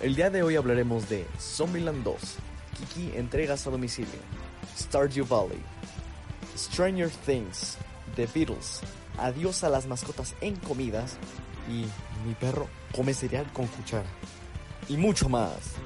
El día de hoy hablaremos de Zombieland 2, Kiki entregas a domicilio, Stardew Valley, Stranger Things, The Beatles, Adiós a las mascotas en comidas y Mi perro come cereal con cuchara. Y mucho más.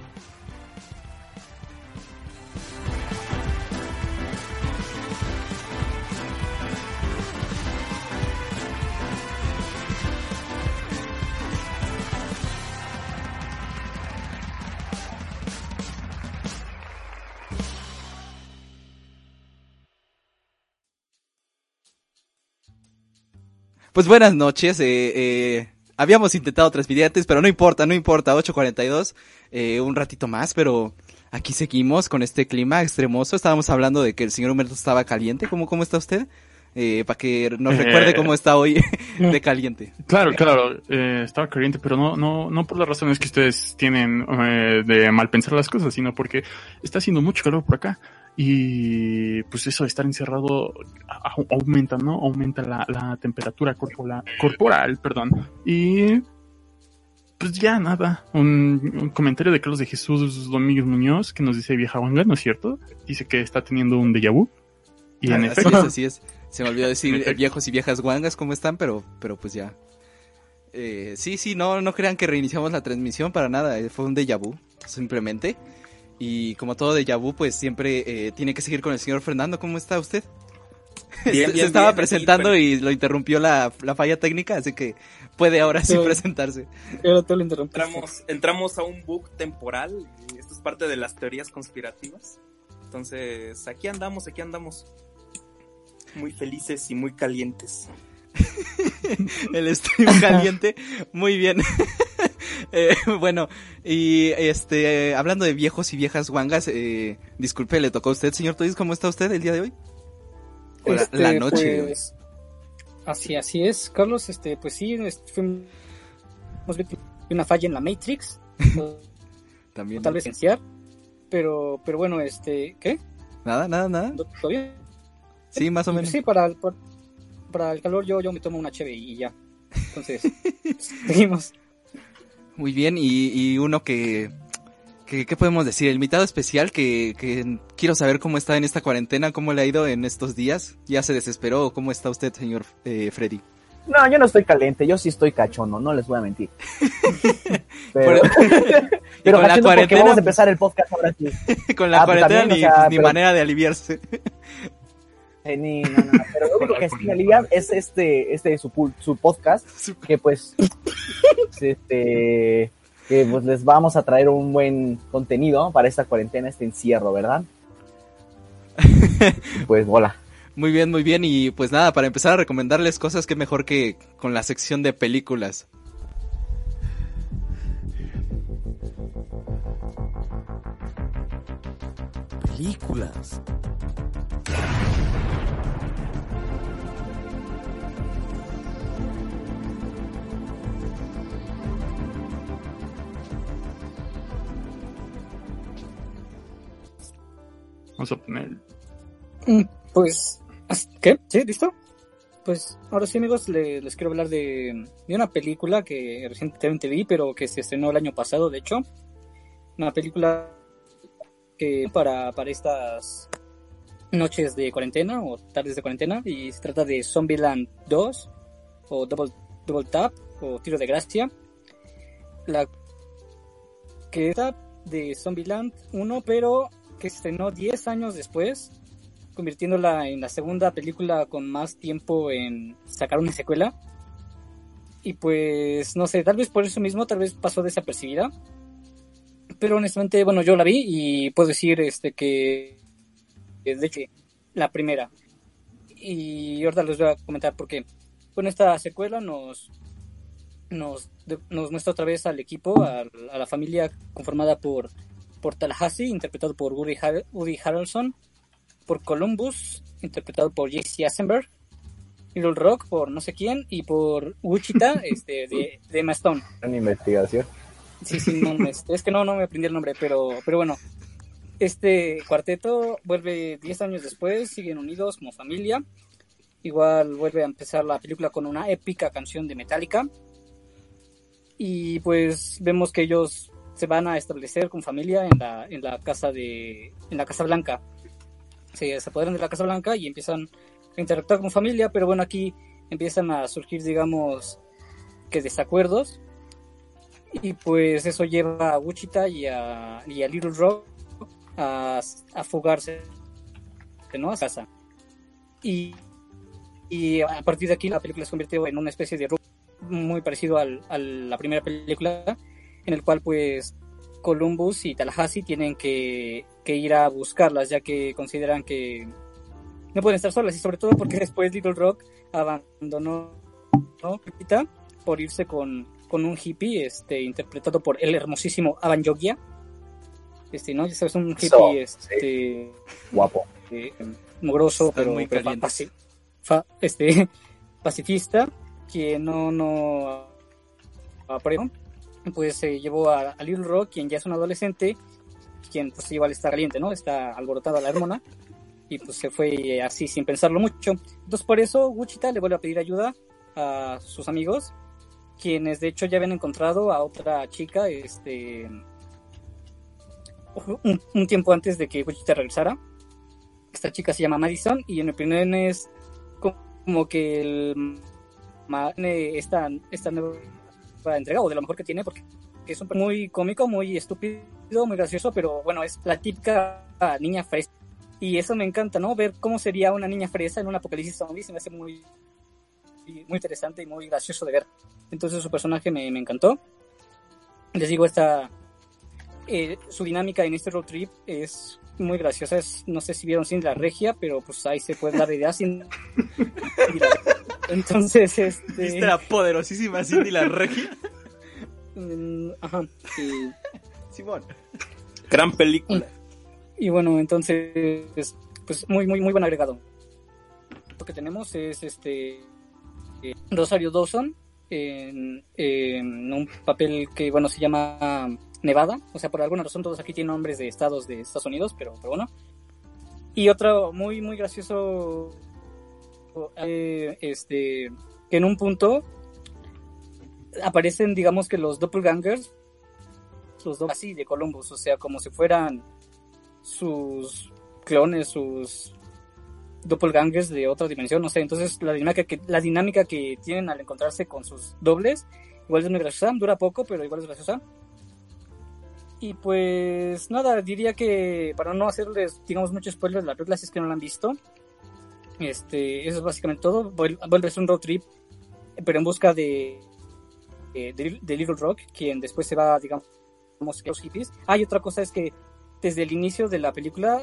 Pues buenas noches. Eh, eh, habíamos intentado transmitir antes, pero no importa, no importa. 8.42, eh, un ratito más, pero aquí seguimos con este clima extremoso. Estábamos hablando de que el señor Humberto estaba caliente. ¿Cómo, cómo está usted? Eh, para que nos recuerde Eh, cómo está hoy de caliente. Claro, claro, eh, estaba caliente, pero no, no, no por las razones que ustedes tienen eh, de mal pensar las cosas, sino porque está haciendo mucho calor por acá. Y pues eso de estar encerrado aumenta, ¿no? Aumenta la, la temperatura corporal, corporal, perdón. Y pues ya nada. Un, un comentario de Carlos de Jesús Domínguez Muñoz que nos dice vieja Wanga, ¿no es cierto? Dice que está teniendo un déjà vu. Y en así efecto, es, así es. Se me olvidó decir viejos y viejas guangas cómo están, pero, pero pues ya. Eh, sí, sí, no, no crean que reiniciamos la transmisión para nada. eh, Fue un déjà vu, simplemente. Y como todo déjà vu, pues siempre eh, tiene que seguir con el señor Fernando. ¿Cómo está usted? Bien, se, bien, se estaba bien, presentando y lo interrumpió la, la falla técnica, así que puede ahora sí Pero- presentarse. Pero tú lo interrumpiste. Entramos, entramos a un bug temporal y esto es parte de las teorías conspirativas. Entonces, aquí andamos, aquí andamos. Muy felices y muy calientes. El stream caliente. Muy bien. Eh, bueno, y este, hablando de viejos y viejas guangas, eh, disculpe, le tocó a usted, señor Toys, ¿cómo está usted el día de hoy? La- Este, la noche. pues, así, así es, Carlos. Este, pues sí, este, fuimos una falla en la Matrix. o También. tal vez. Pero, pero bueno, este, ¿qué? Nada, nada, nada. ¿Todo bien? Sí, más o menos. Sí, para el, para, para el calor yo, yo me tomo una cheve y ya. Entonces, seguimos. Muy bien, y, y uno que, que, ¿qué podemos decir? El invitado especial que, que quiero saber cómo está en esta cuarentena, cómo le ha ido en estos días. ¿Ya se desesperó o cómo está usted, señor eh, Freddy? No, yo no estoy caliente, yo sí estoy cachondo, no les voy a mentir. Pero, pero con la porque cuarentena, vamos a empezar el podcast ahora sí. con la Ah, pues cuarentena o ni, sea, ni pero- manera de aliviarse. Eh, ni- no, no, no, pero lo único que sí me es este, este su, podcast, que pues, este, que pues les vamos a traer un buen contenido para esta cuarentena, este encierro, ¿verdad? Pues, hola. Muy bien, muy bien. Y pues nada, para empezar a recomendarles cosas que mejor que con la sección de películas. Películas. Vamos a poner Mm, Pues, ¿as- ¿qué? ¿Sí? ¿Listo? Pues ahora sí, amigos, le- les quiero hablar de, de una película que recientemente vi, pero que se estrenó el año pasado, de hecho. Una película que para, para estas noches de cuarentena o tardes de cuarentena, y se trata de Zombieland 2, o Double, Double Tap, o Tiro de Gracia. La que está de Zombieland 1, pero que estrenó 10 años después convirtiéndola en la segunda película con más tiempo en sacar una secuela. Y pues, no sé, tal vez por eso mismo, tal vez pasó desapercibida. Pero honestamente, bueno, yo la vi y puedo decir este que, de hecho, la primera. Y ahorita les voy a comentar por qué. Con esta secuela nos, nos, nos muestra otra vez al equipo, a, a la familia conformada por, por Tallahassee, interpretado por Woody, Har- Woody Harrelson, por Columbus, interpretado por Jesse Eisenberg, Little Rock por no sé quién, y por Wichita, este, de, de Emma Stone. Una investigación. Sí, sí, no, este, es que no, no me aprendí el nombre, pero, pero bueno. este cuarteto vuelve 10 años después, siguen unidos como familia. Igual vuelve a empezar la película con una épica canción de Metallica. Y pues vemos que ellos se van a establecer con familia en la, en la casa de en la Casa Blanca. Se, se apoderan de la Casa Blanca y empiezan a interactuar con familia, pero bueno, aquí empiezan a surgir, digamos, que desacuerdos. Y pues eso lleva a Wichita y a, y a Little Rock a, a fugarse ¿no? a casa. Y, y a partir de aquí la película se convirtió en una especie de muy parecido al, a la primera película, en el cual pues Columbus y Tallahassee tienen que, que ir a buscarlas, ya que consideran que no pueden estar solas, y sobre todo porque después Little Rock abandonó ¿no? por irse con, con un hippie este, interpretado por el hermosísimo Avan Yogia. Este, ¿no? Ya sabes, un hippie So, este, Guapo. eh, mugroso, pero, muy pero calientes. paci- fa- este, pacifista, que no, no aprueba, pues se llevó a, a Little Rock, quien ya es un adolescente, quien pues igual está caliente, ¿no? Está alborotada la hormona, y pues se fue así sin pensarlo mucho. Entonces por eso Wichita le vuelve a pedir ayuda a sus amigos, quienes de hecho ya habían encontrado a otra chica, este, un, tiempo antes de que Wichita regresara. Esta chica se llama Madison y en mi opinión es como que el tiene esta, esta nueva entrega o de lo mejor que tiene porque es un muy cómico, muy estúpido, muy gracioso, pero bueno, es la típica niña fresa. Y eso me encanta, ¿no? Ver cómo sería una niña fresa en un apocalipsis zombie se me hace muy, muy interesante y muy gracioso de ver. Entonces su personaje me, me encantó. Les digo, esta, eh, su dinámica en este road trip es muy graciosa. Es, no sé si vieron Sin la Regia, pero pues ahí se puede dar de idea sin. Entonces, este. ¿Viste la poderosísima Cindy la regia? mm, Ajá. Y, Simón. Gran película. y bueno, entonces, pues muy, muy, muy buen agregado. Lo que tenemos es este. eh, Rosario Dawson en, en un papel que, bueno, se llama Nevada. O sea, por alguna razón todos aquí tienen nombres de estados de Estados Unidos, pero, pero bueno. Y otro muy, muy gracioso, eh, este, que en un punto aparecen, digamos que los doppelgangers, los dos así de Columbus, o sea, como si fueran sus clones, sus doppelgangers de otra dimensión, no sé, entonces la dinámica que, la tienen al encontrarse con sus dobles, igual es muy graciosa, dura poco, pero igual es graciosa. Y pues nada, diría que para no hacerles, digamos, mucho spoiler de la película, es que no la han visto, este, eso es básicamente todo. Vuel- Vuelve a ser un road trip, pero en busca de, de, Little Rock, quien después se va, digamos, que los hippies. Hay otra cosa es que desde el inicio de la película,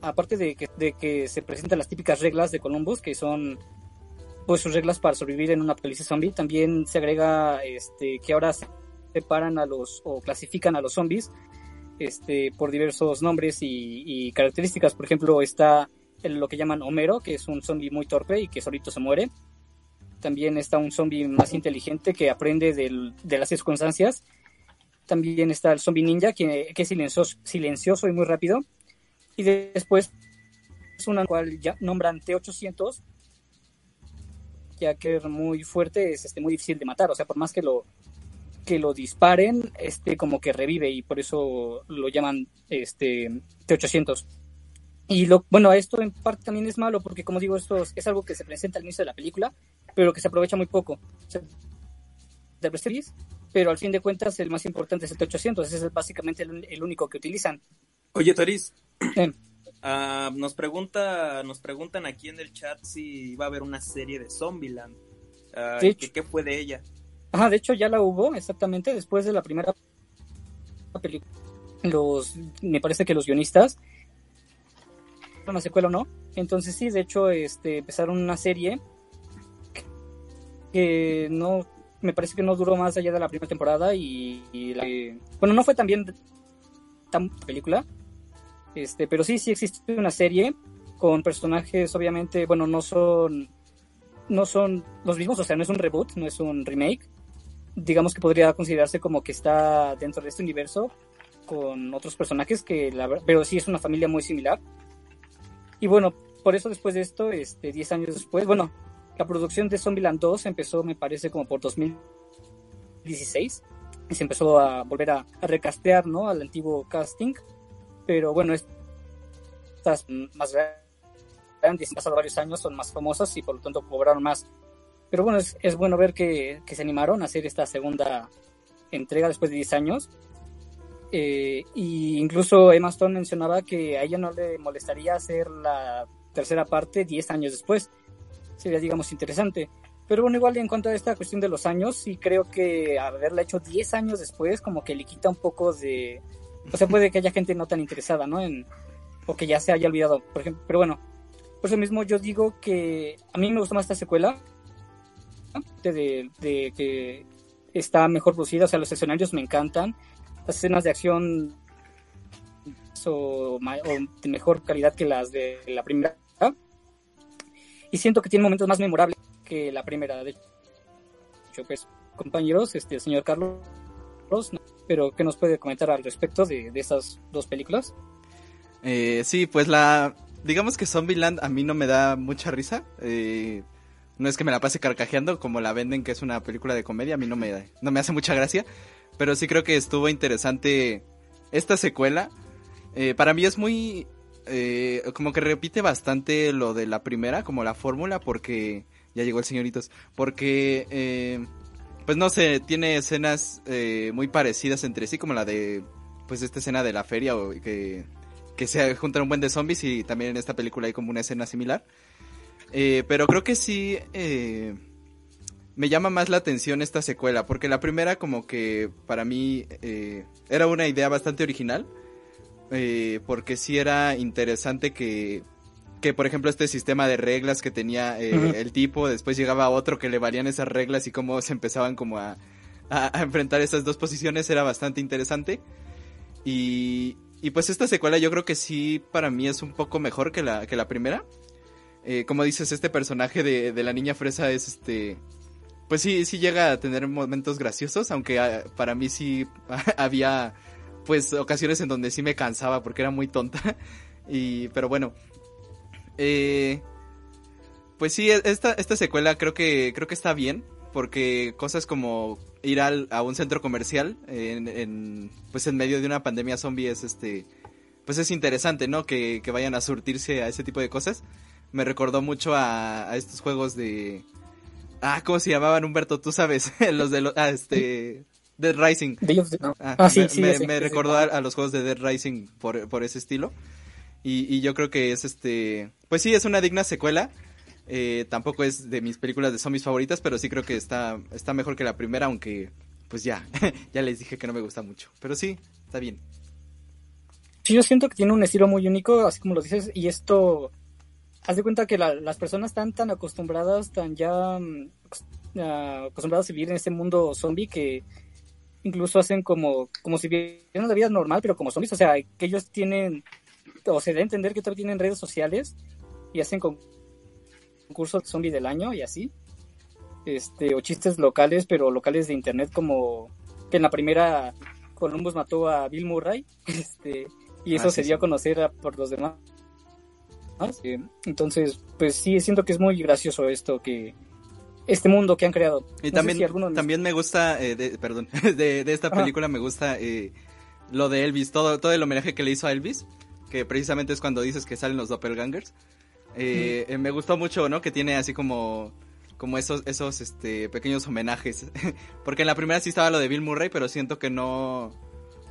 aparte de que, de que se presentan las típicas reglas de Columbus, que son pues sus reglas para sobrevivir en una apocalipsis zombie, también se agrega este que ahora se separan a los o clasifican a los zombies este por diversos nombres y, y características. Por ejemplo, está lo que llaman Homero, que es un zombie muy torpe y que solito se muere. También está un zombie más inteligente que aprende del- de las circunstancias. También está el zombie ninja, que, que es silencioso, silencioso y muy rápido. Y de- después es una cual ya nombran T800, ya que es muy fuerte, es este, muy difícil de matar. O sea, por más que lo, que lo disparen, este como que revive y por eso lo llaman este T800. Y lo, bueno, esto en parte también es malo porque, como digo, esto es, algo que se presenta al inicio de la película, pero que se aprovecha muy poco. O sea, de prestigio, pero al fin de cuentas el más importante es el T800, ese es básicamente el, el único que utilizan. Oye, Toris, Eh, ah, nos pregunta, nos preguntan aquí en el chat si va a haber una serie de Zombieland. De que- ¿Qué fue de ella? Ajá, de hecho ya la hubo exactamente después de la primera película. Los, me parece que los guionistas, una secuela o no. Entonces sí, de hecho, este, empezaron una serie que no, me parece que no duró más allá de la primera temporada y, y bueno, no fue tan bien tan película, este, pero sí, sí existe una serie con personajes, obviamente, bueno, no son, no son los mismos, o sea, no es un reboot, no es un remake, digamos que podría considerarse como que está dentro de este universo, con otros personajes que la pero sí es una familia muy similar. Y bueno, por eso después de esto, este 10 años después, bueno, la producción de Zombieland 2 empezó, me parece, como por 2016 y se empezó a volver a, a recastear, ¿no? Al antiguo casting. Pero bueno, estas más grandes, han pasado varios años, son más famosas y por lo tanto cobraron más. Pero bueno, es, es bueno ver que, que se animaron a hacer esta segunda entrega después de 10 años. Eh, y incluso Emma Stone mencionaba que a ella no le molestaría hacer la tercera parte 10 años después. Sería, digamos, interesante. Pero bueno, igual en cuanto a esta cuestión de los años, sí creo que haberla hecho 10 años después como que le quita un poco de... O sea, puede que haya gente no tan interesada, ¿no? En, o que ya se haya olvidado, por ejemplo. Pero bueno, por eso mismo yo digo que a mí me gustó más esta secuela. De, que está mejor producida, o sea, los escenarios me encantan. Las escenas de acción o, de mejor calidad que las de la primera. Y siento que tiene momentos más memorables que la primera. De hecho, pues, compañeros, este, el señor Carlos, pero ¿qué nos puede comentar al respecto de, de estas dos películas? Eh, sí, pues la... Digamos que Zombieland a mí no me da mucha risa. Eh, no es que me la pase carcajeando como la venden que es una película de comedia. A mí no me, no me hace mucha gracia. Pero sí creo que estuvo interesante esta secuela. Eh, para mí es muy... eh, como que repite bastante lo de la primera, como la fórmula, porque... Ya llegó el señoritos. Porque... eh, pues no sé, tiene escenas muy parecidas entre sí, como la de... Pues esta escena de la feria o que que se juntan un buen de zombies y también en esta película hay como una escena similar. Pero creo que sí me llama más la atención esta secuela, porque la primera como que para mí eh, era una idea bastante original, eh, porque sí era interesante que, que por ejemplo este sistema de reglas que tenía eh, el tipo, después llegaba otro que le valían esas reglas y cómo se empezaban como a, a- a enfrentar esas dos posiciones era bastante interesante. Y, y pues esta secuela yo creo que sí para mí es un poco mejor que la, que la primera. Como dices, este personaje de, de la niña fresa es este... Pues sí, sí llega a tener momentos graciosos, aunque ah, para mí sí había pues ocasiones en donde sí me cansaba porque era muy tonta. Y, pero bueno. Eh, pues sí, esta, esta secuela creo que, creo que está bien. Porque cosas como ir al, a un centro comercial en, en, pues en medio de una pandemia zombie es este pues es interesante, ¿no? Que, que vayan a surtirse a ese tipo de cosas. Me recordó mucho a, a estos juegos de ah, ¿cómo se llamaban Humberto? Tú sabes, los de los ah, este Dead Rising. Ah, Ah, sí, me, sí, me- recordó a, a los juegos de Dead Rising por, por ese estilo. Y, y yo creo que es este. Pues sí, es una digna secuela. Eh, tampoco es de mis películas de zombies favoritas, pero sí creo que está, está mejor que la primera, aunque pues ya, ya les dije que no me gusta mucho. Pero sí, está bien. Sí, yo siento que tiene un estilo muy único, así como lo dices, y esto, haz de cuenta que la- las personas están tan acostumbradas, tan ya mm, ah, acostumbradas a vivir en este mundo zombie que incluso hacen como, como si vivieran la vida normal, pero como zombies, o sea, que ellos tienen, o se da a entender que todavía tienen redes sociales y hacen con- concursos zombie del año y así, este, o chistes locales, pero locales de internet como que en la primera Columbus mató a Bill Murray, este, y eso Ah, se dio sí. a conocer a- por los demás. Entonces, pues sí, siento que es muy gracioso esto que este mundo que han creado. Y también, si también me gusta, eh, de- perdón, de, de esta Ajá. película me gusta eh, lo de Elvis, todo, todo el homenaje que le hizo a Elvis, que precisamente es cuando dices que salen los doppelgangers. Eh, eh, me gustó mucho, ¿no? Que tiene así como, como esos, esos este, pequeños homenajes. Porque en la primera sí estaba lo de Bill Murray, pero siento que no,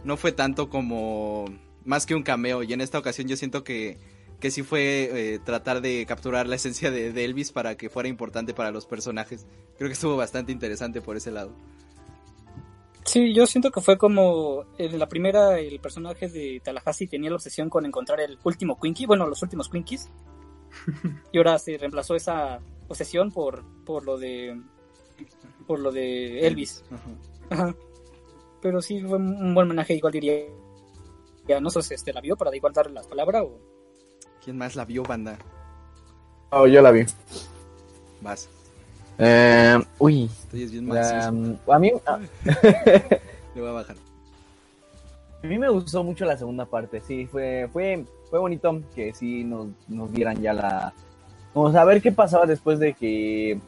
no fue tanto como más que un cameo. Y en esta ocasión yo siento que, que sí fue eh, tratar de capturar la esencia de, de Elvis para que fuera importante para los personajes. Creo que estuvo bastante interesante por ese lado. Sí, yo siento que fue como en la primera el personaje de Tallahassee tenía la obsesión con encontrar el último Quinky, bueno, los últimos Quinkies. y ahora se reemplazó esa obsesión por por lo de por lo de Elvis. Ajá. Ajá. Pero sí fue un buen homenaje, igual diría. Ya no sé si este la vio para igual darle las palabras o ¿Quién más la vio, banda? Oh, yo la vi. Vas. Eh, uy. Estoy es bien macizo. a mí, ah, Le voy a bajar. A mí me gustó mucho la segunda parte, sí, fue, fue, fue bonito que sí nos, nos dieran ya la... Vamos a ver qué pasaba después de que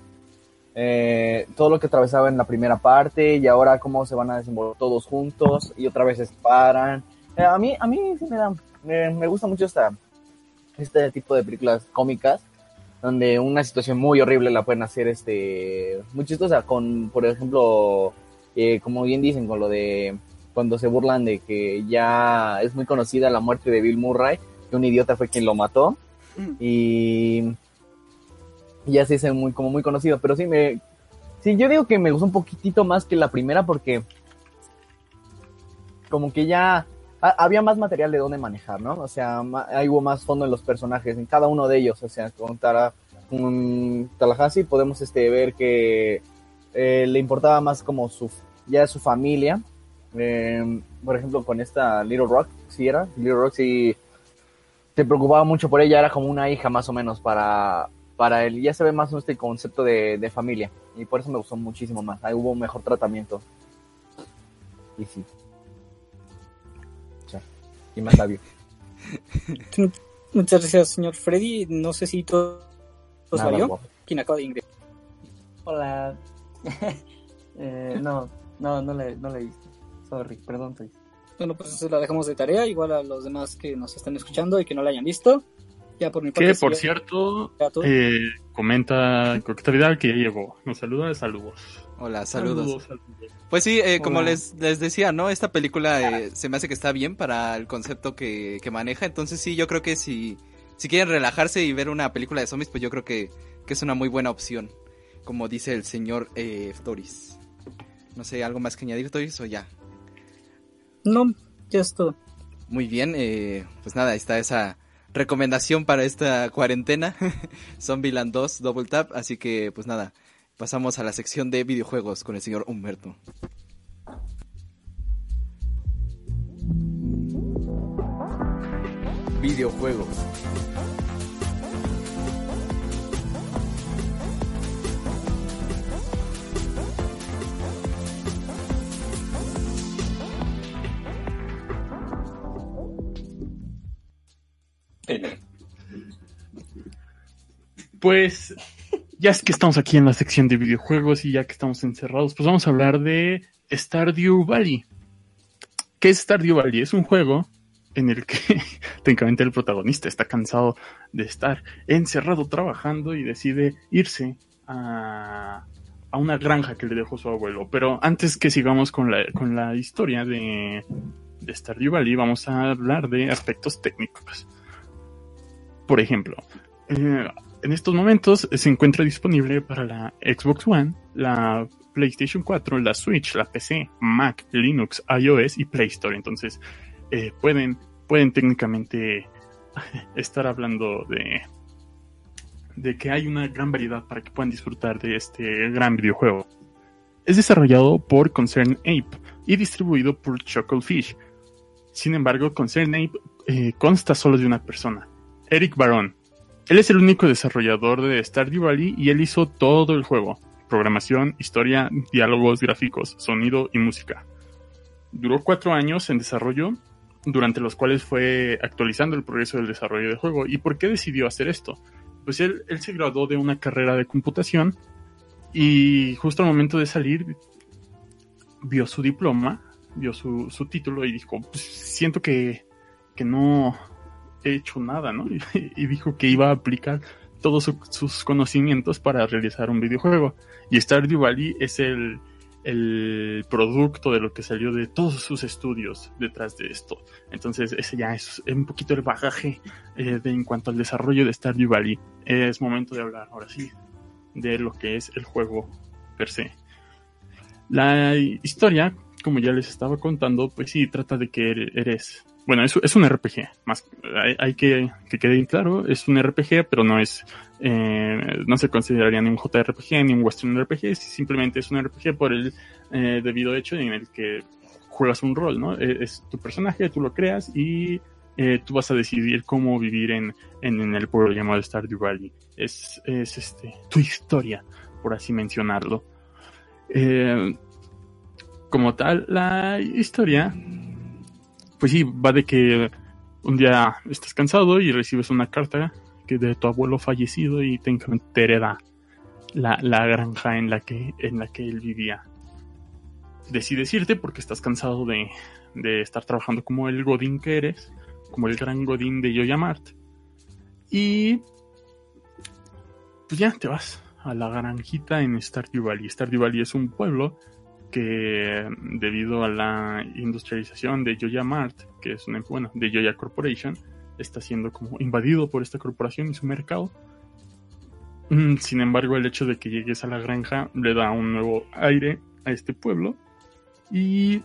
eh, todo lo que atravesaba en la primera parte y ahora cómo se van a desenvolver todos juntos y otra vez se separan. Eh, a mí, a mí sí me da, me, me gusta mucho esta, este tipo de películas cómicas donde una situación muy horrible la pueden hacer este muy chistosa con por ejemplo eh, como bien dicen con lo de cuando se burlan de que ya es muy conocida la muerte de Bill Murray que un idiota fue quien lo mató y ya se dice muy como muy conocido. Pero sí me sí yo digo que me gustó un poquitito más que la primera porque como que ya había más material de dónde manejar, ¿no? O sea, ahí hubo más fondo en los personajes, en cada uno de ellos. O sea, con, Tara, con Tallahassee podemos este, ver que eh, le importaba más como su, ya su familia. Eh, por ejemplo, con esta Little Rock, sí era, Little Rock sí se preocupaba mucho por ella, era como una hija más o menos para, para él. Ya se ve más este concepto de, de familia. Y por eso me gustó muchísimo más. Ahí hubo un mejor tratamiento. Y sí. Y más sabio. Muchas gracias, señor Freddy. No sé si todo os Nada, valió. guapo. ¿Quién acaba de ingresar? Hola. Eh, no, no, no la, no la he visto. Sorry, perdón, Toys. Bueno, pues eso la dejamos de tarea, igual a los demás que nos están escuchando y que no la hayan visto. Ya por mi parte. Que por cierto, eh, comenta Coqueta Vidal que ya llegó. Nos saluda, saludos. Hola, saludos. saludos. Pues sí, eh, como les, les decía, ¿no? Esta película eh, se me hace que está bien para el concepto que, que maneja. Entonces sí, yo creo que si, si quieren relajarse y ver una película de zombies, pues yo creo que, que es una muy buena opción. Como dice el señor eh, Doris. No sé, ¿algo más que añadir, Doris, o ya? No, ya es todo. Muy bien, eh, pues nada, ahí está esa recomendación para esta cuarentena. Zombieland 2, Double Tap. Así que, pues nada, pasamos a la sección de videojuegos con el señor Humberto. Videojuegos. Pues ya es que estamos aquí en la sección de videojuegos y ya que estamos encerrados, pues vamos a hablar de Stardew Valley. ¿Qué es Stardew Valley? Es un juego en el que técnicamente el protagonista está cansado de estar encerrado trabajando y decide irse a, a una granja que le dejó su abuelo. Pero antes que sigamos con la, con la historia de, de Stardew Valley, vamos a hablar de aspectos técnicos. Por ejemplo, eh, en estos momentos se encuentra disponible para la Xbox One, la PlayStation 4, la Switch, la PC, Mac, Linux, iOS y Play Store. Entonces, eh, pueden, pueden técnicamente estar hablando de, de que hay una gran variedad para que puedan disfrutar de este gran videojuego. Es desarrollado por Concern Ape y distribuido por Chucklefish. Sin embargo, Concern Ape eh, consta solo de una persona, Eric Baron. Él es el único desarrollador de Stardew Valley y él hizo todo el juego. Programación, historia, diálogos, gráficos, sonido y música. Duró cuatro años en desarrollo, durante los cuales fue actualizando el progreso del desarrollo del juego. ¿Y por qué decidió hacer esto? Pues él, él se graduó de una carrera de computación y justo al momento de salir vio su diploma, vio su, su título y dijo, pues siento que, que no hecho nada, ¿no? Y, dijo que iba a aplicar todos su- sus conocimientos para realizar un videojuego. Y Stardew Valley es el, el producto de lo que salió de todos sus estudios detrás de esto. Entonces ese ya es un poquito el bagaje eh, de, en cuanto al desarrollo de Stardew Valley. Es momento de hablar ahora sí de lo que es el juego per se. La historia, como ya les estaba contando, pues sí, trata de que eres... Bueno, es, es un RPG, más hay, hay que que quede claro, es un RPG, pero no es, eh, no se consideraría ni un JRPG ni un Western RPG, simplemente es un RPG por el eh, debido hecho en el que juegas un rol, ¿no? Eh, Es tu personaje, tú lo creas y eh, tú vas a decidir cómo vivir en, en, en el pueblo llamado Stardew Valley. Es, es este, tu historia, por así mencionarlo. Eh, como tal, la historia pues sí, va de que un día estás cansado y recibes una carta que de tu abuelo fallecido y te hereda la, la granja en la que en la que él vivía. Decides irte porque estás cansado de, de estar trabajando como el Godín que eres, como el gran Godín de Yoyamart. Y pues ya te vas a la granjita en Stardew Valley. Stardew Valley es un pueblo que debido a la industrialización de Joya Mart, que es una, bueno, de Joya Corporation, está siendo como invadido por esta corporación y su mercado. Mm, Sin embargo, el hecho de que llegues a la granja le da un nuevo aire a este pueblo y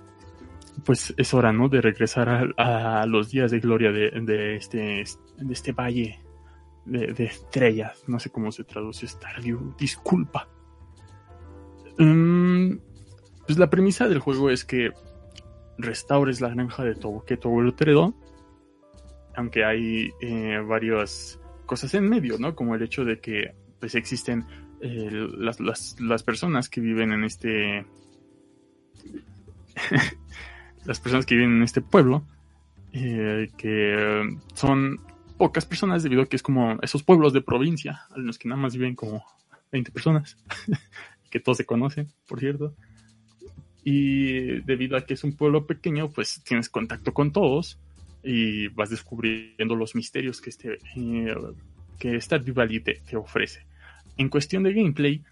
pues es hora, ¿no? De regresar a, los días de gloria de, este, de este valle de, estrellas. No sé cómo se traduce Stardew. Disculpa. Mm, pues la premisa del juego es que restaures la granja de tu, que tu abuelo. Aunque hay eh, varias cosas en medio, ¿no? Como el hecho de que pues existen eh, las, las, las personas que viven en este... las personas que viven en este pueblo, eh, que son pocas personas debido a que es como esos pueblos de provincia, en los que nada más viven como 20 personas, que todos se conocen, por cierto. Y debido a que es un pueblo pequeño, pues tienes contacto con todos y vas descubriendo los misterios que este, eh, que Stardew Valley te, ofrece. En cuestión de gameplay,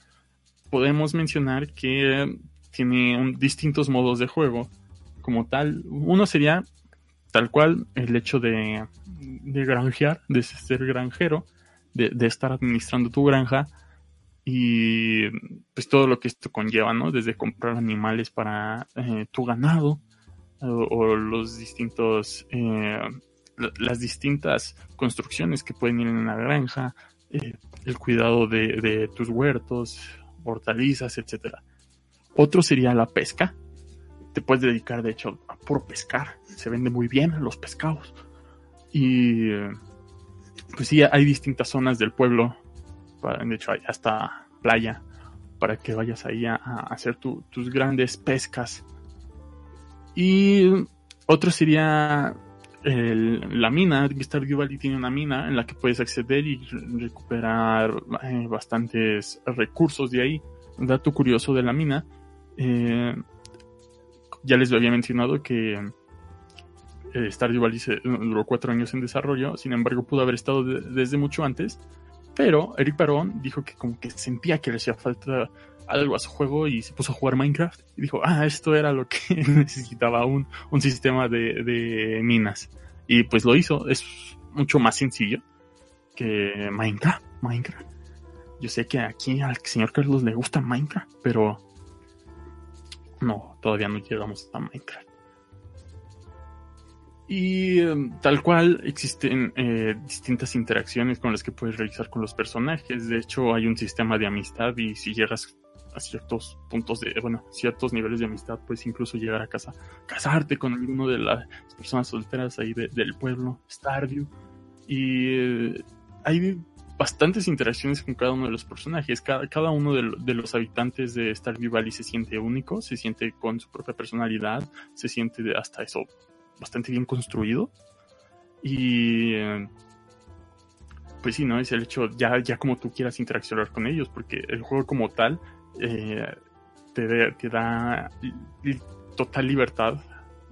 podemos mencionar que tiene distintos modos de juego. Como tal, uno sería tal cual el hecho de, de granjear, de ser granjero, de, de estar administrando tu granja y pues todo lo que esto conlleva, ¿no? Desde comprar animales para eh, tu ganado o, o los distintos, eh, la- las distintas construcciones que pueden ir en la granja, eh, el cuidado de, tus huertos, hortalizas, etcétera. Otro sería la pesca. Te puedes dedicar, de hecho, a puro pescar. Se vende muy bien los pescados. Y eh, pues sí, hay distintas zonas del pueblo. Para- de hecho, hasta playa para que vayas ahí a, hacer tu- tus grandes pescas. Y otro sería la mina. Stardew Valley tiene una mina en la que puedes acceder y re- recuperar eh, bastantes recursos de ahí. Dato curioso de la mina. eh, ya les había mencionado que eh, Stardew Valley duró cuatro años en desarrollo, sin embargo pudo haber estado de- desde mucho antes, pero Eric Barón dijo que como que sentía que le hacía falta algo a su juego y se puso a jugar Minecraft y dijo, ah, esto era lo que necesitaba, un, un sistema de, de minas. Y pues lo hizo, es mucho más sencillo que Minecraft, Minecraft. Yo sé que aquí al señor Carlos le gusta Minecraft, pero no, todavía no llegamos a Minecraft. Y eh, tal cual existen eh, distintas interacciones con las que puedes realizar con los personajes. De hecho, hay un sistema de amistad y si llegas a ciertos puntos de, bueno, ciertos niveles de amistad, puedes incluso llegar a casa, casarte con alguno de las personas solteras ahí de- del pueblo, Stardew. Y eh, hay bastantes interacciones con cada uno de los personajes. Cada, cada uno de, de los habitantes de Stardew Valley se siente único, se siente con su propia personalidad, se siente hasta eso bastante bien construido. Y eh, pues sí, ¿no? Es el hecho, ya, ya como tú quieras interaccionar con ellos, porque el juego como tal eh, te, da total libertad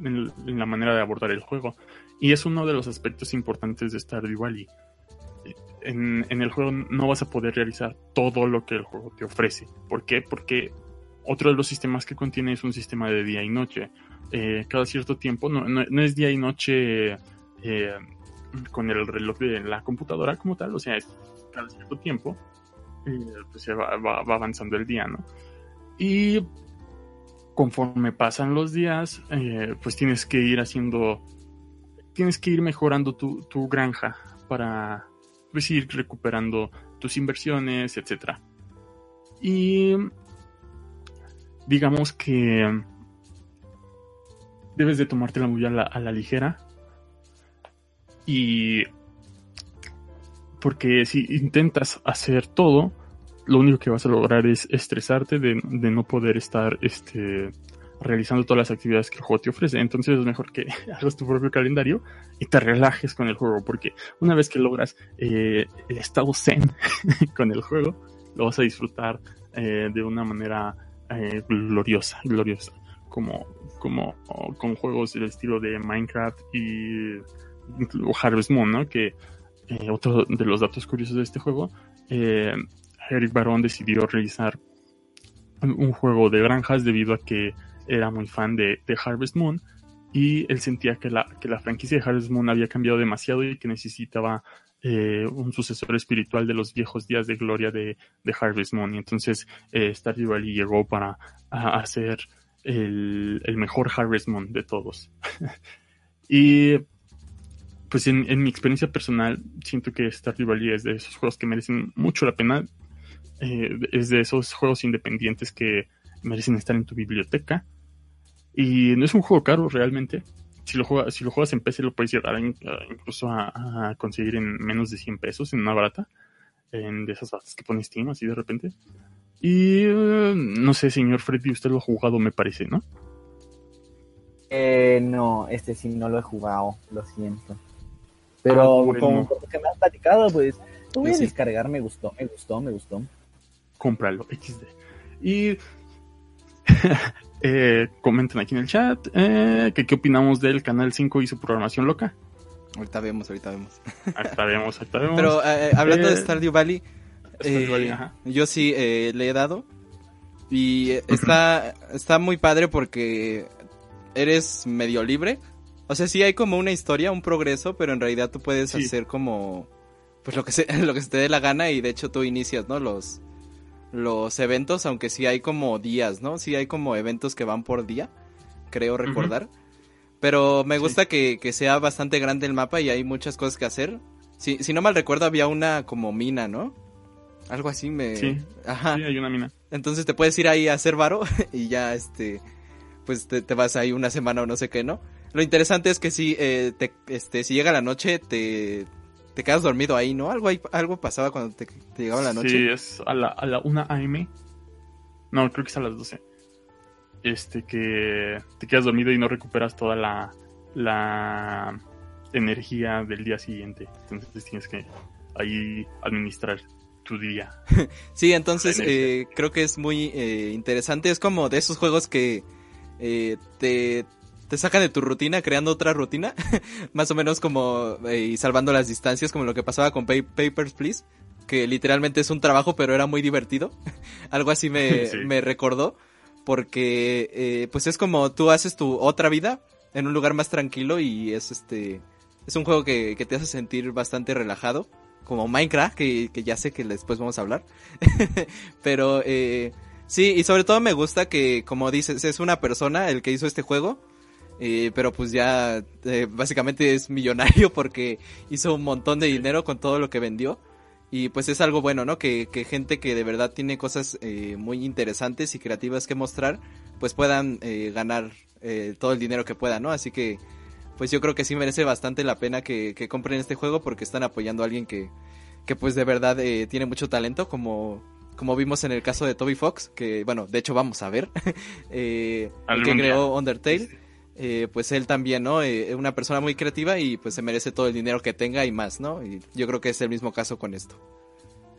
en, en la manera de abordar el juego. Y es uno de los aspectos importantes de Stardew Valley. En, en el juego no vas a poder realizar todo lo que el juego te ofrece. ¿Por qué? Porque otro de los sistemas que contiene es un sistema de día y noche. Eh, cada cierto tiempo, no, no- no es día y noche eh, con el reloj de la computadora como tal, o sea, es cada cierto tiempo, eh, pues se va, va- va avanzando el día, ¿no? Y conforme pasan los días, eh, pues tienes que ir haciendo, tienes que ir mejorando tu, tu granja para pues ir recuperando tus inversiones, etcétera. Y digamos que debes de tomártela muy a la, a la ligera. Y porque si intentas hacer todo, lo único que vas a lograr es estresarte de, no poder estar este, realizando todas las actividades que el juego te ofrece. Entonces es mejor que hagas tu propio calendario y te relajes con el juego, porque una vez que logras eh, el estado zen con el juego, lo vas a disfrutar eh, de una manera eh, gloriosa, gloriosa, como, con juegos del estilo de Minecraft y Harvest Moon, ¿no? Que eh, otro de los datos curiosos de este juego, eh, Eric Barón decidió realizar un, juego de granjas debido a que era muy fan de, Harvest Moon y él sentía que la, franquicia de Harvest Moon había cambiado demasiado y que necesitaba eh, un sucesor espiritual de los viejos días de gloria de, de Harvest Moon. Y entonces eh, Stardew Valley llegó para a- hacer el, mejor Harvest Moon de todos. y pues en, mi experiencia personal siento que Stardew Valley es de esos juegos que merecen mucho la pena. Eh, es de esos juegos independientes que merecen estar en tu biblioteca. Y no es un juego caro realmente. Si lo, juegas, si lo juegas en PC lo puedes llegar incluso a, a conseguir en menos de 100 pesos en una barata. En de esas baratas que pone Steam así de repente. Y eh, no sé, señor Freddy, usted lo ha jugado me parece, ¿no? Eh, no, este sí no lo he jugado, lo siento. Pero Ah, bueno. lo que me has platicado, pues lo voy a Sí. descargar, me gustó, me gustó, me gustó. cómpralo, XD. Y eh, comenten aquí en el chat eh, que qué opinamos del Canal 5 y su programación loca. Ahorita vemos, ahorita vemos. Acá vemos, acá vemos. Pero eh, hablando de Eh, Stardew Valley, eh, yo sí eh, le he dado. Y está, está muy padre porque eres medio libre. O sea, sí hay como una historia, un progreso, pero en realidad tú puedes Sí. hacer como pues lo que se, lo que se te dé la gana y de hecho tú inicias, ¿no? Los los eventos, aunque sí hay como días, ¿no? Sí hay como eventos que van por día, creo recordar. Pero me Sí. gusta que, que sea bastante grande el mapa y hay muchas cosas que hacer. Si, si no mal recuerdo, había una como mina, ¿no? Algo así me... Sí. Ajá. Sí, hay una mina. Entonces te puedes ir ahí a hacer varo y ya, este, pues te, te vas ahí una semana o no sé qué, ¿no? Lo interesante es que si, eh, te, este, si llega la noche, te, te quedas dormido ahí, ¿no? Algo, ahí- algo pasaba cuando te, te llegaba la noche. Sí, es a la, a la 1 AM. No, creo que es a las 12. Este, que te quedas dormido y no recuperas toda la, la energía del día siguiente. Entonces tienes que ahí administrar tu día. Sí, entonces eh, creo que es muy eh, interesante. Es como de esos juegos que eh, te, te sacan de tu rutina creando otra rutina. Más o menos como y salvando las distancias, como lo que pasaba con Pa- Papers, Please. Que literalmente es un trabajo, pero era muy divertido. Algo así me, Sí. me recordó. Porque pues es como tú haces tu otra vida en un lugar más tranquilo y es este... Es un juego que, que te hace sentir bastante relajado. Como Minecraft, que, que ya sé que después vamos a hablar. Pero eh, sí, y sobre todo me gusta que, como dices, es una persona el que hizo este juego. eh, pero pues ya eh, básicamente es millonario porque hizo un montón de dinero con todo lo que vendió. Y pues es algo bueno, ¿no? Que, que gente que de verdad tiene cosas eh, muy interesantes y creativas que mostrar, pues puedan eh, ganar todo el dinero que puedan, ¿no? Así que, pues yo creo que sí merece bastante la pena que, que compren este juego porque están apoyando a alguien que, que pues de verdad eh, tiene mucho talento, como, como vimos en el caso de Toby Fox, que bueno, de hecho vamos a ver, eh, el que creó Undertale. Eh, pues él también, ¿no? Eh, una persona muy creativa y pues se merece todo el dinero que tenga y más, ¿no? Y yo creo que es el mismo caso con esto.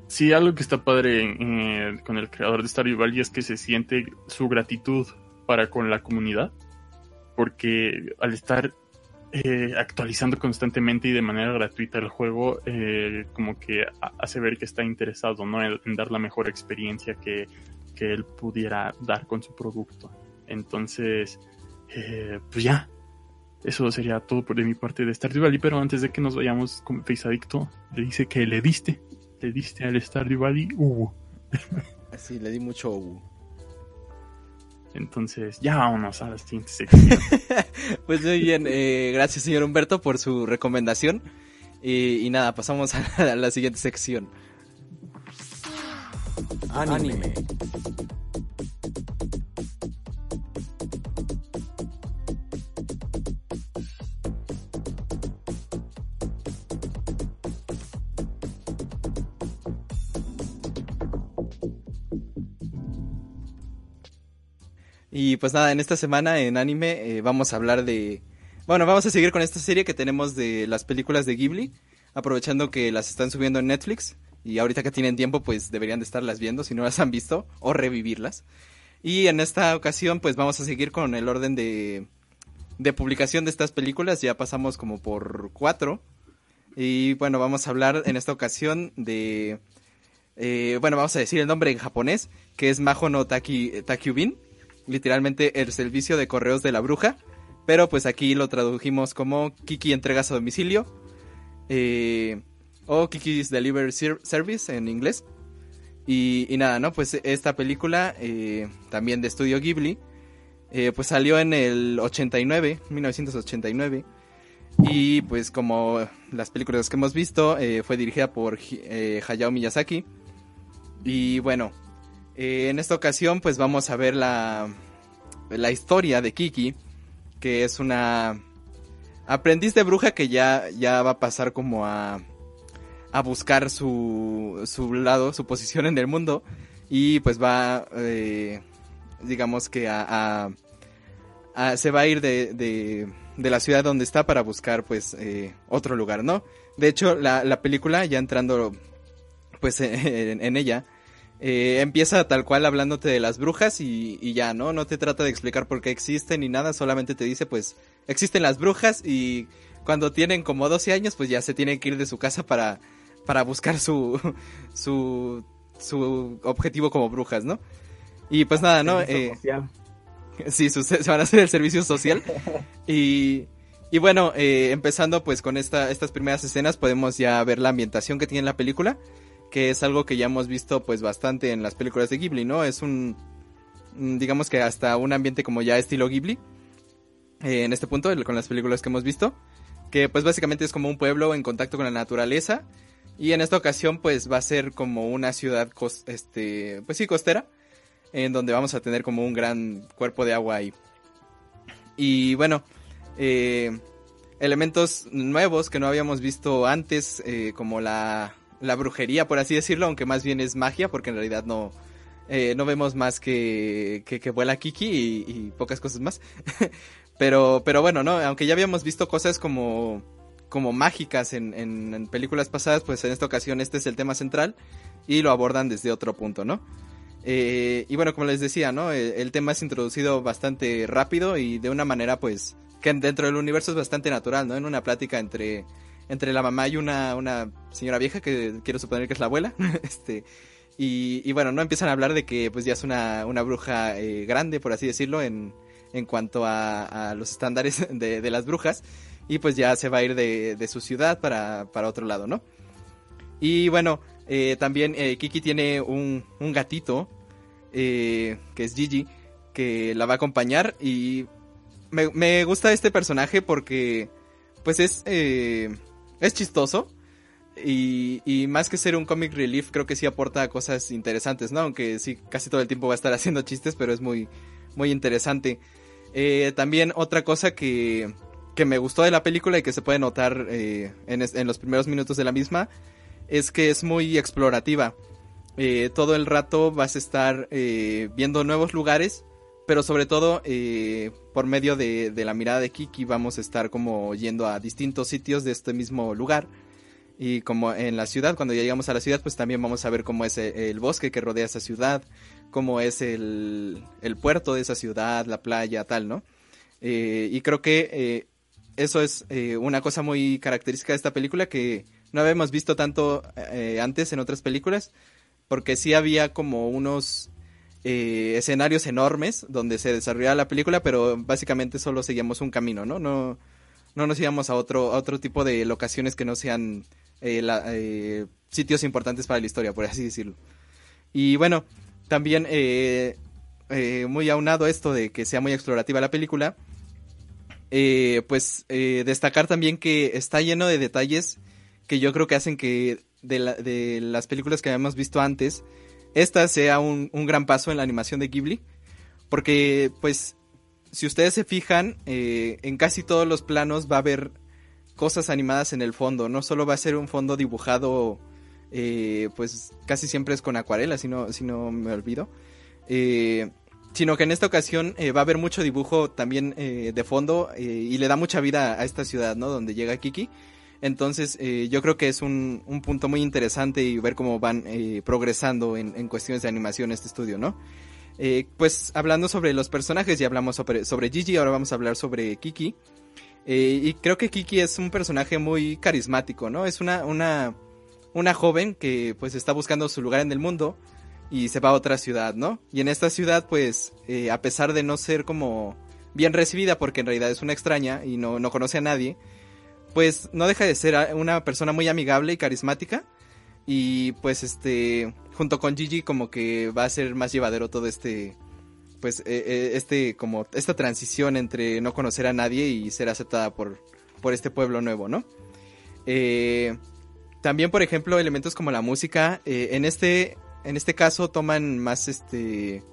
Sí, algo que está padre eh, con el creador de Stardew Valley es que se siente su gratitud para con la comunidad, porque al estar eh, actualizando constantemente y de manera gratuita el juego, eh, como que ha- hace ver que está interesado ¿no? en, dar la mejor experiencia que, que él pudiera dar con su producto. Entonces, eh, pues ya, eso sería todo por de mi parte de Stardew Valley, pero antes de que nos vayamos con Face Adicto, le dice que le diste, le diste al Stardew Valley, uh. Así le di mucho... uh. Entonces, ya vámonos a la siguiente sección. Pues muy bien, eh, gracias señor Humberto por su recomendación. Y, y nada, pasamos a la, a la siguiente sección. Anime. Y pues nada, en esta semana en anime eh, vamos a hablar de... Bueno, vamos a seguir con esta serie que tenemos de las películas de Ghibli, aprovechando que las están subiendo en Netflix. Y ahorita que tienen tiempo, pues deberían de estarlas viendo si no las han visto, o revivirlas. Y en esta ocasión, pues vamos a seguir con el orden de, de publicación de estas películas. Ya pasamos como por cuatro. Y bueno, vamos a hablar en esta ocasión de... eh, bueno, vamos a decir el nombre en japonés, que es Majo no Taki, Takyubin. Literalmente el servicio de correos de la bruja. Pero pues aquí lo tradujimos como Kiki entregas a domicilio. eh, o Kiki's Delivery Ser- Service en inglés. Y, nada, ¿no? Pues esta película, eh, también de estudio Ghibli, eh, pues salió en el 89, 1989. Y pues como las películas que hemos visto, fue dirigida por Hayao Miyazaki. Y bueno, eh, en esta ocasión pues vamos a ver la, la historia de Kiki, que es una aprendiz de bruja que ya, ya va a pasar como a, a buscar su, su lado, su posición en el mundo. Y pues va, eh, digamos que a, a- se va a ir de, de, de la ciudad donde está para buscar pues eh, otro lugar, ¿no? De hecho, la, la película, ya entrando pues en ella, eh, empieza tal cual hablándote de las brujas y, y ya, ¿no? No te trata de explicar por qué existen ni nada, solamente te dice pues existen las brujas y cuando tienen como 12 años pues ya se tienen que ir de su casa para, para buscar su, su, su objetivo como brujas, ¿no? Y pues nada, ¿no? Eh. Sí, su- se van a hacer el servicio social. Y, y bueno, eh, empezando pues con esta, estas primeras escenas, podemos ya ver la ambientación que tiene la película, que es algo que ya hemos visto pues bastante en las películas de Ghibli, ¿no? Es un, mm, digamos que hasta un ambiente como ya estilo Ghibli, eh, en este punto, con las películas que hemos visto, que pues básicamente es como un pueblo en contacto con la naturaleza. Y en esta ocasión pues va a ser como una ciudad, cos- este, pues sí, costera en donde vamos a tener como un gran cuerpo de agua ahí. Y bueno, eh, elementos nuevos que no habíamos visto antes, eh, como la, la brujería, por así decirlo, aunque más bien es magia, porque en realidad no, eh, no vemos más que, que, vuela Kiki y, y pocas cosas más. pero, pero bueno, ¿no? Aunque ya habíamos visto cosas como, como mágicas en, en, en películas pasadas, pues en esta ocasión este es el tema central y lo abordan desde otro punto, ¿no? Eh, y bueno, como les decía, ¿no? El, el tema es introducido bastante rápido y de una manera, pues, que dentro del universo es bastante natural, ¿no? En una plática entre, entre la mamá y una, una señora vieja, que quiero suponer que es la abuela, este, y, y bueno, no empiezan a hablar de que, pues, ya es una, una bruja eh, grande, por así decirlo, en, en cuanto a, a los estándares de, de las brujas, y pues ya se va a ir de, de su ciudad para, para otro lado, ¿no? Y bueno, eh, también eh, Kiki tiene un, un gatito, eh, que es Gigi, que la va a acompañar y me, me gusta este personaje porque pues es, eh, es chistoso y, y más que ser un comic relief creo que sí aporta cosas interesantes, ¿no? Aunque sí casi todo el tiempo va a estar haciendo chistes, pero es muy, muy interesante. Eh, también otra cosa que, que me gustó de la película y que se puede notar eh, en, en los primeros minutos de la misma es que es muy explorativa. Eh, todo el rato vas a estar eh, viendo nuevos lugares, pero sobre todo eh, por medio de, de la mirada de Kiki vamos a estar como yendo a distintos sitios de este mismo lugar. Y como en la ciudad, cuando ya llegamos a la ciudad, pues también vamos a ver cómo es el, el bosque que rodea esa ciudad, cómo es el, el puerto de esa ciudad, la playa, tal, ¿no? Eh, y creo que eh, eso es eh, una cosa muy característica de esta película que no habíamos visto tanto eh, antes en otras películas, porque sí había como unos eh, escenarios enormes donde se desarrollaba la película, pero básicamente solo seguíamos un camino, ¿no? No, no nos íbamos a otro, a otro tipo de locaciones que no sean eh, eh, sitios importantes para la historia, por así decirlo. Y bueno, también eh, eh, muy aunado esto de que sea muy explorativa la película, pues destacar también que está lleno de detalles que yo creo que hacen que de, la- de las películas que habíamos visto antes, esta sea un, un gran paso en la animación de Ghibli, porque pues si ustedes se fijan, eh, en casi todos los planos va a haber cosas animadas en el fondo, no solo va a ser un fondo dibujado, eh, pues casi siempre es con acuarela, si no, si no me olvido. Eh, sino que en esta ocasión eh, va a haber mucho dibujo también de fondo y le da mucha vida a esta ciudad, ¿no? Donde llega Kiki. Entonces, eh, yo creo que es un, un punto muy interesante y ver cómo van eh, progresando en, en cuestiones de animación este estudio, ¿no? Eh, pues hablando sobre los personajes, ya hablamos sobre, sobre Gigi, ahora vamos a hablar sobre Kiki. Eh, y creo que Kiki es un personaje muy carismático, ¿no? Es una, una, una joven que pues está buscando su lugar en el mundo y se va a otra ciudad, ¿no? Y en esta ciudad, pues, eh, a pesar de no ser como bien recibida, porque en realidad es una extraña y no, no conoce a nadie, pues no deja de ser una persona muy amigable y carismática. Y pues este, junto con Gigi como que va a ser más llevadero todo este, pues eh, eh, este, como esta transición entre no conocer a nadie y ser aceptada por, por este pueblo nuevo, ¿no? Eh, también, por ejemplo, elementos como la música, eh, en este, en este caso toman más este,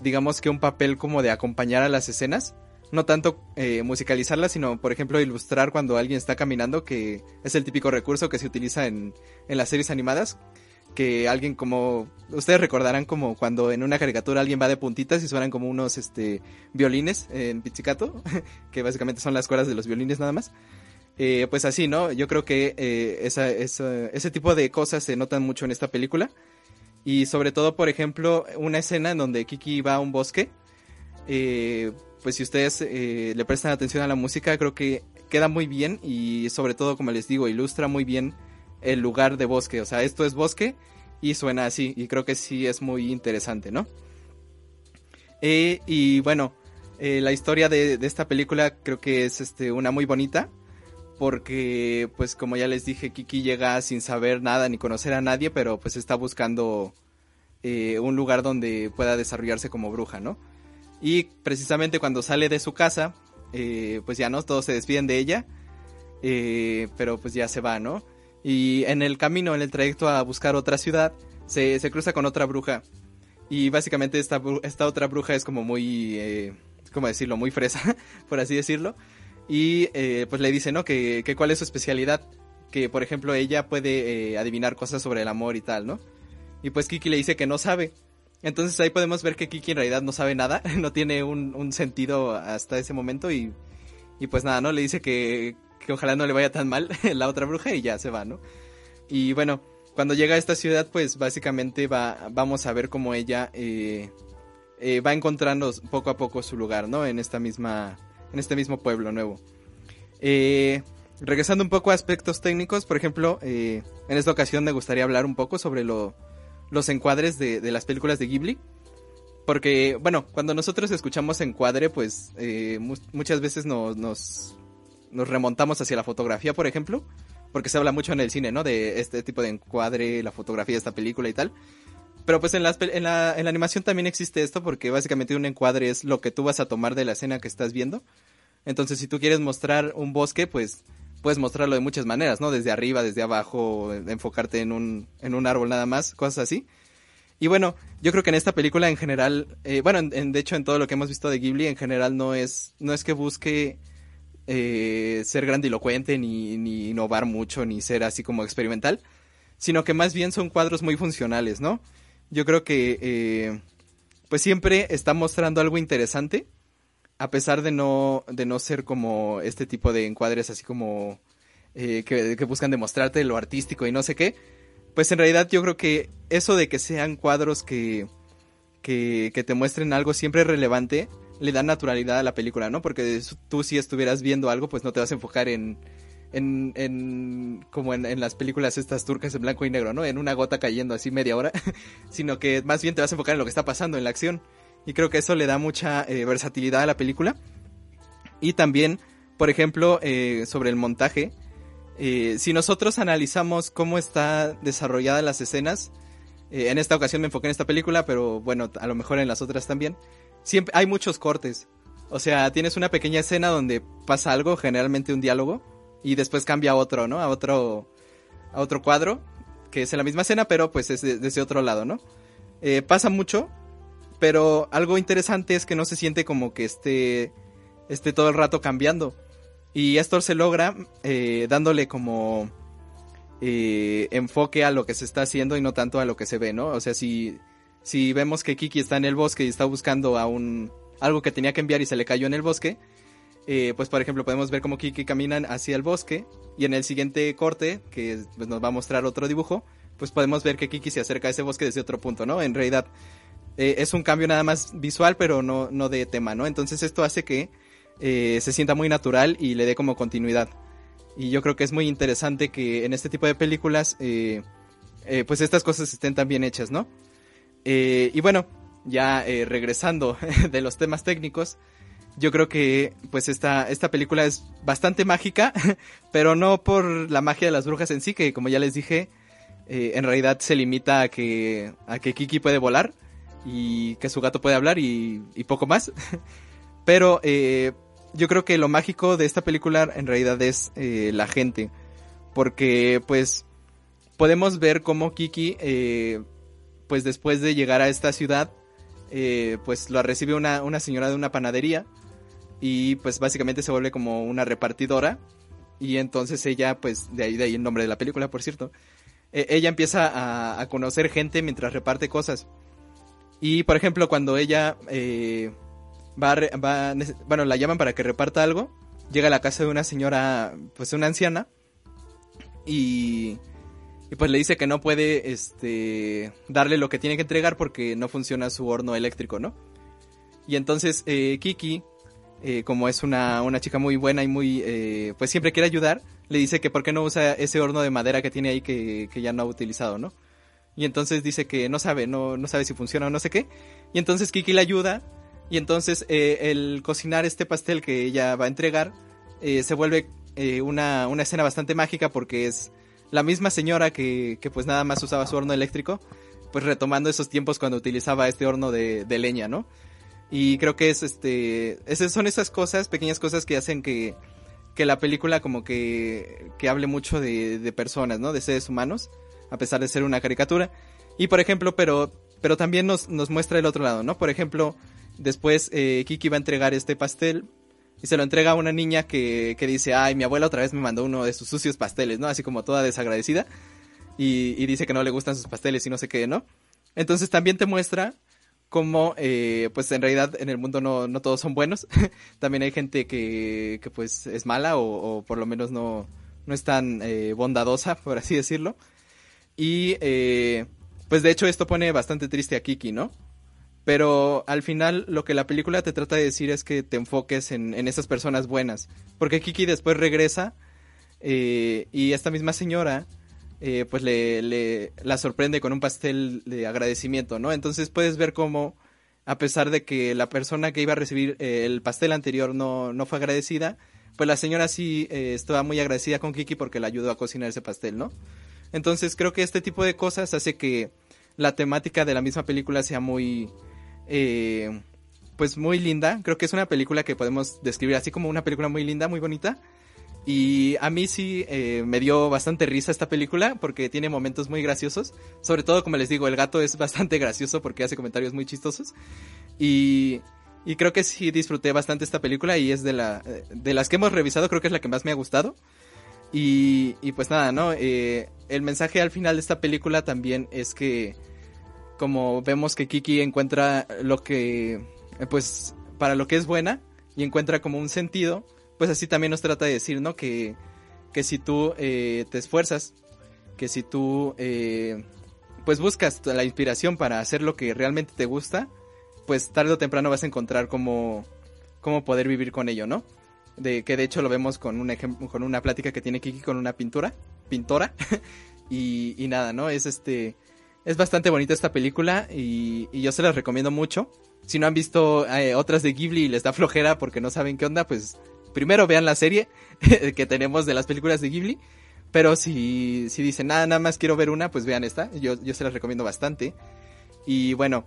digamos que un papel como de acompañar a las escenas no tanto eh, musicalizarla, sino por ejemplo ilustrar cuando alguien está caminando, que es el típico recurso que se utiliza en, en las series animadas, que alguien como, ustedes recordarán como cuando en una caricatura alguien va de puntitas y suenan como unos este violines en pizzicato, que básicamente son las cuerdas de los violines nada más. Eh, pues así, ¿no? Yo creo que eh, esa, ese tipo de cosas se notan mucho en esta película. Y sobre todo, por ejemplo, una escena en donde Kiki va a un bosque. Eh, pues si ustedes eh, le prestan atención a la música, creo que queda muy bien y sobre todo, como les digo, ilustra muy bien el lugar de bosque. O sea, esto es bosque y suena así y creo que sí es muy interesante, ¿no? Eh, y bueno, eh, la historia de, esta película creo que es este, una muy bonita porque pues como ya les dije, Kiki llega sin saber nada ni conocer a nadie, pero pues está buscando un lugar donde pueda desarrollarse como bruja, ¿no? Y precisamente cuando sale de su casa, eh, pues ya no, todos se despiden de ella, eh, pero pues ya se va, ¿no? Y en el camino, en el trayecto a buscar otra ciudad, se, se cruza con otra bruja. Y básicamente esta, esta otra bruja es como muy, eh, ¿cómo decirlo? Muy fresa, por así decirlo. Y pues le dice, ¿no? Que, que cuál es su especialidad. Que por ejemplo ella puede adivinar cosas sobre el amor y tal, ¿no? Y pues Kiki le dice que no sabe. Entonces ahí podemos ver que Kiki en realidad no sabe nada, no tiene un, un sentido hasta ese momento y, y pues nada, ¿no? Le dice que, que ojalá no le vaya tan mal la otra bruja y ya se va, ¿no? Y bueno, cuando llega a esta ciudad pues básicamente va, vamos a ver cómo ella eh, eh, va encontrando poco a poco su lugar, ¿no? En esta misma, en este mismo pueblo nuevo. Eh, regresando un poco a aspectos técnicos, por ejemplo, eh, en esta ocasión me gustaría hablar un poco sobre lo, los encuadres de, de las películas de Ghibli. Porque, bueno, cuando nosotros escuchamos encuadre, pues eh, mu- muchas veces nos, nos, nos remontamos hacia la fotografía, por ejemplo. Porque se habla mucho en el cine, ¿no? De este tipo de encuadre, la fotografía de esta película y tal. Pero pues en, las en, la, en la animación también existe esto porque básicamente un encuadre es lo que tú vas a tomar de la escena que estás viendo. Entonces si tú quieres mostrar un bosque, pues puedes mostrarlo de muchas maneras, ¿no? Desde arriba, desde abajo, enfocarte en un, en un árbol nada más, cosas así. Y bueno, yo creo que en esta película en general, eh, bueno, en- de hecho en todo lo que hemos visto de Ghibli en general no es, no es que busque eh, ser grandilocuente ni, ni innovar mucho ni ser así como experimental, sino que más bien son cuadros muy funcionales, ¿no? Yo creo que eh, pues siempre está mostrando algo interesante, a pesar de no, de no ser como este tipo de encuadres así como eh, que, que buscan demostrarte lo artístico y no sé qué, pues en realidad yo creo que eso de que sean cuadros que, que, que te muestren algo siempre relevante, le da naturalidad a la película, ¿no? Porque tú si estuvieras viendo algo, pues no te vas a enfocar en, en, en como en, en las películas estas turcas en blanco y negro, ¿no? En una gota cayendo así media hora, sino que más bien te vas a enfocar en lo que está pasando, en la acción. Y creo que eso le da mucha eh, versatilidad a la película. Y también, por ejemplo, eh, sobre el montaje, eh, si nosotros analizamos cómo está desarrollada las escenas, eh, en esta ocasión me enfoqué en esta película, pero bueno, a lo mejor en las otras también, siempre hay muchos cortes. O sea, tienes una pequeña escena donde pasa algo, generalmente un diálogo, y después cambia a otro, ¿no? A otro, a otro cuadro, que es en la misma escena, pero pues es de- desde otro lado, ¿no? Eh, pasa mucho, pero algo interesante es que no se siente como que esté, esté todo el rato cambiando. Y esto se logra eh, dándole como eh, enfoque a lo que se está haciendo y no tanto a lo que se ve, ¿no? O sea, si, si vemos que Kiki está en el bosque y está buscando a un algo que tenía que enviar y se le cayó en el bosque, eh, pues por ejemplo podemos ver cómo Kiki caminan hacia el bosque y en el siguiente corte, que pues, nos va a mostrar otro dibujo, pues podemos ver que Kiki se acerca a ese bosque desde otro punto, ¿no? En realidad eh, es un cambio nada más visual, pero no, no de tema, ¿no? Entonces esto hace que eh, se sienta muy natural y le dé como continuidad. Y yo creo que es muy interesante que en este tipo de películas, eh, pues estas cosas estén tan bien hechas, ¿no? Y bueno, ya regresando de los temas técnicos, yo creo que pues esta, esta película es bastante mágica, pero no por la magia de las brujas en sí, que como ya les dije, en realidad se limita a que, a que Kiki puede volar y que su gato puede hablar y, poco más. Pero eh, yo creo que lo mágico de esta película en realidad es eh, la gente, porque pues podemos ver cómo Kiki, eh, pues después de llegar a esta ciudad, eh, pues lo recibe una, una señora de una panadería y pues básicamente se vuelve como una repartidora y entonces ella, pues de ahí, de ahí el nombre de la película, por cierto, eh, ella empieza a conocer gente mientras reparte cosas. Y por ejemplo, cuando ella eh, va, a va bueno, la llaman para que reparta algo, llega a la casa de una señora, pues una anciana, y, y pues le dice que no puede, este, darle lo que tiene que entregar porque no funciona su horno eléctrico, ¿no? Y entonces eh, Kiki, eh, como es una, una chica muy buena y muy, eh, pues siempre quiere ayudar, le dice que por qué no usa ese horno de madera que tiene ahí que, que ya no ha utilizado, ¿no? Y entonces dice que no sabe, no, no sabe si funciona o no sé qué. Y entonces Kiki le ayuda. Y entonces eh, el cocinar este pastel que ella va a entregar eh, se vuelve eh, una, una escena bastante mágica porque es la misma señora que, que pues nada más usaba su horno eléctrico, pues retomando esos tiempos cuando utilizaba este horno de, leña, ¿no? Y creo que es este, esas son esas cosas, pequeñas cosas que hacen que, que la película como que, que hable mucho de personas, ¿no? De seres humanos, a pesar de ser una caricatura. Y por ejemplo, pero, pero también nos, nos muestra el otro lado, ¿no? Por ejemplo, después eh, Kiki va a entregar este pastel y se lo entrega a una niña que, que dice, ay, mi abuela otra vez me mandó uno de sus sucios pasteles, ¿no? Así como toda desagradecida. Y, y dice que no le gustan sus pasteles y no sé qué, ¿no? Entonces también te muestra cómo, eh, pues en realidad en el mundo no, no todos son buenos. también hay gente que, que pues es mala o, o por lo menos no, no es tan eh, bondadosa, por así decirlo. Y eh, pues de hecho esto pone bastante triste a Kiki, ¿no? Pero al final lo que la película te trata de decir es que te enfoques en, en esas personas buenas. Porque Kiki después regresa eh, y esta misma señora eh, pues le, le- la sorprende con un pastel de agradecimiento, ¿no? Entonces puedes ver cómo a pesar de que la persona que iba a recibir eh, el pastel anterior no, no fue agradecida, pues la señora sí eh, estaba muy agradecida con Kiki porque la ayudó a cocinar ese pastel, ¿no? Entonces creo que este tipo de cosas hace que la temática de la misma película sea muy, eh, pues muy linda. Creo que es una película que podemos describir así como una película muy linda, muy bonita. Y a mí sí eh, me dio bastante risa esta película porque tiene momentos muy graciosos. Sobre todo, como les digo, el gato es bastante gracioso porque hace comentarios muy chistosos. Y, y creo que sí disfruté bastante esta película y es de, la, de las que hemos revisado, creo que es la que más me ha gustado. Y, y pues nada, ¿no? Eh, el mensaje al final de esta película también es que como vemos que Kiki encuentra lo que, pues, para lo que es buena y encuentra como un sentido, pues así también nos trata de decir, ¿no? Que, que si tú eh, te esfuerzas, que si tú, eh, pues buscas la inspiración para hacer lo que realmente te gusta, pues tarde o temprano vas a encontrar cómo, cómo poder vivir con ello, ¿no? De que de hecho lo vemos con un ejemplo, con una plática que tiene Kiki con una pintura, pintora, y, y nada, ¿no? Es este, es bastante bonita esta película y, y yo se las recomiendo mucho. Si no han visto eh, otras de Ghibli y les da flojera porque no saben qué onda, pues primero vean la serie que tenemos de las películas de Ghibli. Pero si, si dicen nada, nada más quiero ver una, pues vean esta. Yo, yo se las recomiendo bastante. Y bueno,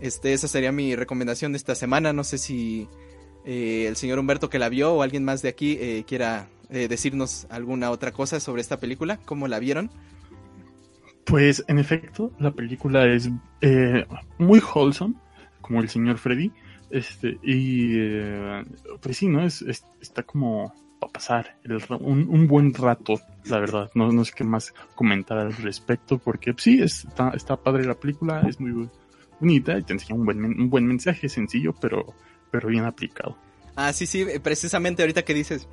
este, esa sería mi recomendación de esta semana. No sé si eh, el señor Humberto que la vio o alguien más de aquí eh, quiera eh, decirnos alguna otra cosa sobre esta película, cómo la vieron. Pues en efecto, la película es eh, muy wholesome, como el señor Freddy. Este, y eh, pues sí, ¿no? Es, es- está como para pasar un, buen rato, la verdad. No, no sé qué más comentar al respecto, porque pues, sí, está, está padre la película, es muy, bonita y te enseña un buen, un buen mensaje sencillo, pero, pero bien aplicado. Ah, sí, sí, precisamente ahorita que dices.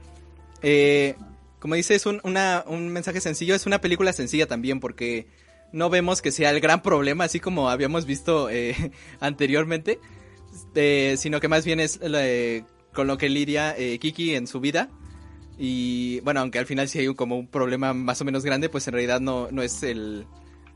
Eh, como dices, un, un mensaje sencillo, es una película sencilla también porque no vemos que sea el gran problema, así como habíamos visto eh, anteriormente, eh, sino que más bien es eh, con lo que lidia eh, Kiki en su vida. Y bueno, aunque al final sí hay un, como un problema más o menos grande, pues en realidad no, no es el,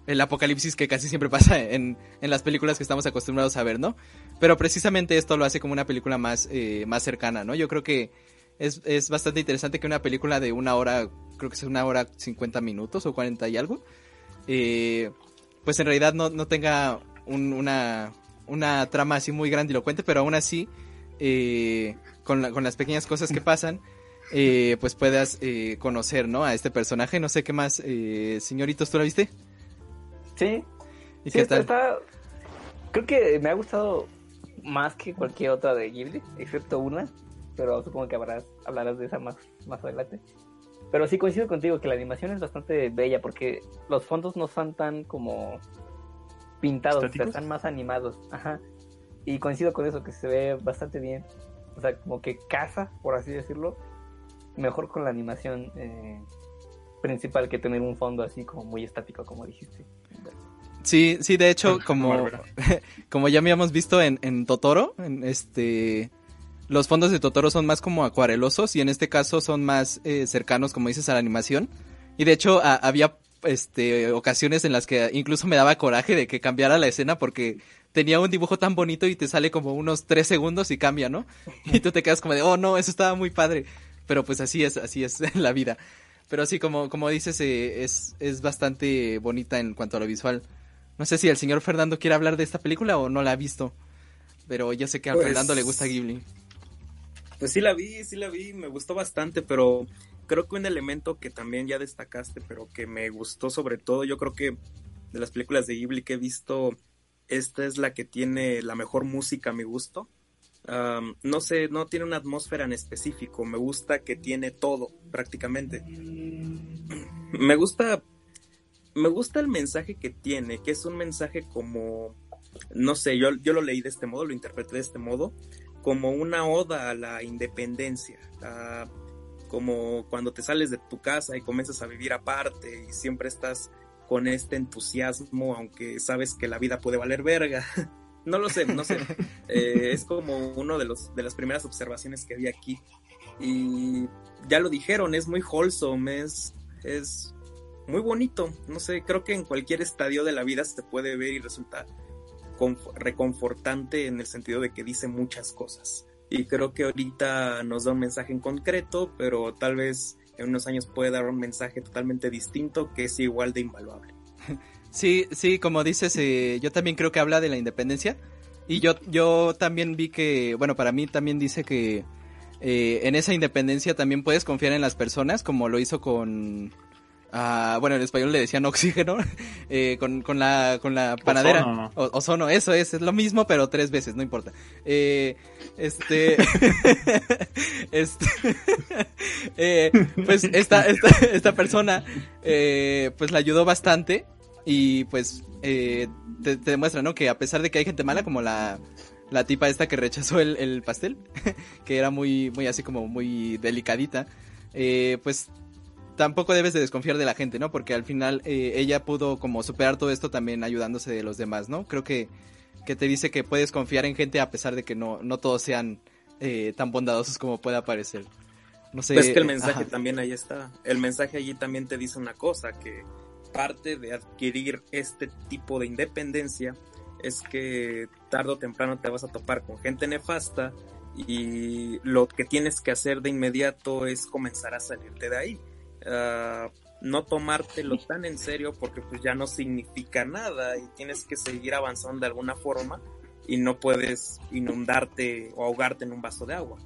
el apocalipsis que casi siempre pasa en, en las películas que estamos acostumbrados a ver, ¿no? Pero precisamente esto lo hace como una película más, eh, más cercana, ¿no? Yo creo que es, es bastante interesante que una película de una hora, creo que es una hora 50 minutos o 40 y algo, eh, pues en realidad no, no tenga un- una, una trama así muy grandilocuente, pero aún así, eh, con, la- con las pequeñas cosas que pasan, eh, pues puedas eh, conocer, ¿no? A este personaje. No sé qué más, eh, señoritos, ¿tú la viste? Sí, ¿Y sí, qué tal? está- Creo que me ha gustado más que cualquier otra de Ghibli, excepto una, pero supongo que habrás, hablarás de esa más, más adelante. Pero sí coincido contigo que la animación es bastante bella porque los fondos no son tan como pintados, o sea, están más animados. Ajá. Y coincido con eso, que se ve bastante bien. O sea, como que casa, por así decirlo, mejor con la animación eh, principal que tener un fondo así como muy estático, como dijiste. Sí, sí, de hecho, como, como ya habíamos visto en, en Totoro, en este, los fondos de Totoro son más como acuarelosos y en este caso son más eh, cercanos, como dices, a la animación. Y de hecho a- había este, ocasiones en las que incluso me daba coraje de que cambiara la escena porque tenía un dibujo tan bonito y te sale como unos tres segundos y cambia, ¿no? Y tú te quedas como de, oh no, eso estaba muy padre. Pero pues así es, así es la vida. Pero sí, como, como dices, eh, es, es bastante bonita en cuanto a lo visual. No sé si el señor Fernando quiere hablar de esta película o no la ha visto. Pero yo sé que a Pues- Fernando le gusta Ghibli. Pues sí la vi, sí la vi, me gustó bastante, pero creo que un elemento que también ya destacaste, pero que me gustó sobre todo, yo creo que de las películas de Ghibli que he visto, esta es la que tiene la mejor música a mi gusto. Am, no sé, no tiene una atmósfera en específico, me gusta que tiene todo, prácticamente. Me gusta, me gusta el mensaje que tiene, que es un mensaje como, no sé, yo, yo lo leí de este modo, lo interpreté de este modo, como una oda a la independencia, a- como cuando te sales de tu casa y comienzas a vivir aparte y siempre estás con este entusiasmo, aunque sabes que la vida puede valer verga. No lo sé, no sé. Eh, es como uno de los de las primeras observaciones que vi aquí. Y ya lo dijeron, es muy wholesome, es, es muy bonito. No sé, creo que en cualquier estadio de la vida se puede ver y resulta conf- reconfortante en el sentido de que dice muchas cosas. Y creo que ahorita nos da un mensaje en concreto, pero tal vez en unos años puede dar un mensaje totalmente distinto que es igual de invaluable. Sí, sí, como dices, eh, yo también creo que habla de la independencia. Y yo, yo también vi que, bueno, para mí también dice que eh, en esa independencia también puedes confiar en las personas, como lo hizo con, ah, bueno, en español le decían oxígeno, eh, con, con la, con la panadera. Ozono. O- ozono, eso es, es lo mismo, pero tres veces, no importa. Eh, este, este, eh, pues esta, esta, esta persona, eh, pues la ayudó bastante y pues eh, te, te demuestra, ¿no? Que a pesar de que hay gente mala, como la, la tipa esta que rechazó el, el pastel, que era muy, muy así como muy delicadita, eh, pues tampoco debes de desconfiar de la gente, ¿no? Porque al final eh, ella pudo como superar todo esto también ayudándose de los demás, ¿no? Creo que, que te dice que puedes confiar en gente a pesar de que no, no todos sean eh, tan bondadosos como pueda parecer. No sé. Pues que el mensaje ajá. también ahí está. El mensaje allí también te dice una cosa, que parte de adquirir este tipo de independencia es que tarde o temprano te vas a topar con gente nefasta y lo que tienes que hacer de inmediato es comenzar a salirte de ahí. Ah, no tomártelo tan en serio porque pues ya no significa nada y tienes que seguir avanzando de alguna forma y no puedes inundarte o ahogarte en un vaso de agua.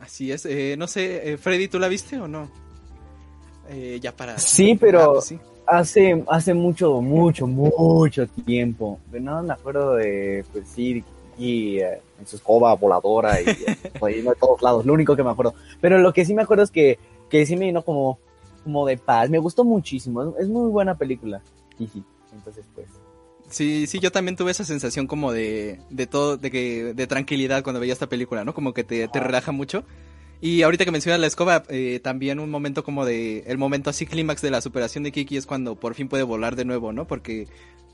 Así es. eh, no sé, eh, Freddy, ¿tú la viste o no? Eh, ya para. Sí, pero Ah, sí. hace, hace mucho, mucho, mucho tiempo. No me acuerdo de, pues sí, y eh, en su escoba voladora y eh, por ahí, no, de todos lados. Lo único que me acuerdo. Pero lo que sí me acuerdo es que, que sí me vino como, como de paz. Me gustó muchísimo. Es, muy buena película. Y sí, entonces pues. Sí, sí, yo también tuve esa sensación como de, de todo, de que, de tranquilidad cuando veía esta película, ¿no? Como que te, te relaja mucho. Y ahorita que mencionas la escoba, eh, también un momento como de, el momento así clímax de la superación de Kiki es cuando por fin puede volar de nuevo, ¿no? Porque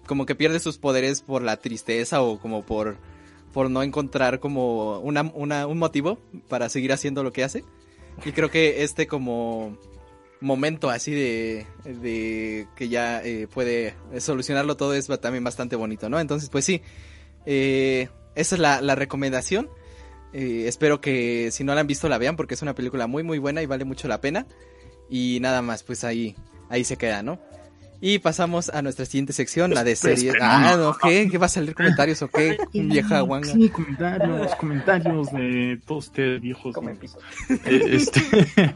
como que pierde sus poderes por la tristeza o como por, por no encontrar como una, una, un motivo para seguir haciendo lo que hace. Y creo que este como momento así de, de que ya eh, puede solucionarlo todo es también bastante bonito, ¿no? Entonces, pues sí, eh, esa es la, la recomendación. Eh, espero que si no la han visto la vean porque es una película muy muy buena y vale mucho la pena. Y nada más, pues ahí, ahí se queda, ¿no? Y pasamos a nuestra siguiente sección, la de Espera, series. espera, Ah, no, no, ¿qué? ¿Qué va a salir comentarios o qué? Vieja guanga. Sí, comentarios, comentarios de todos ustedes viejos. Eh, este,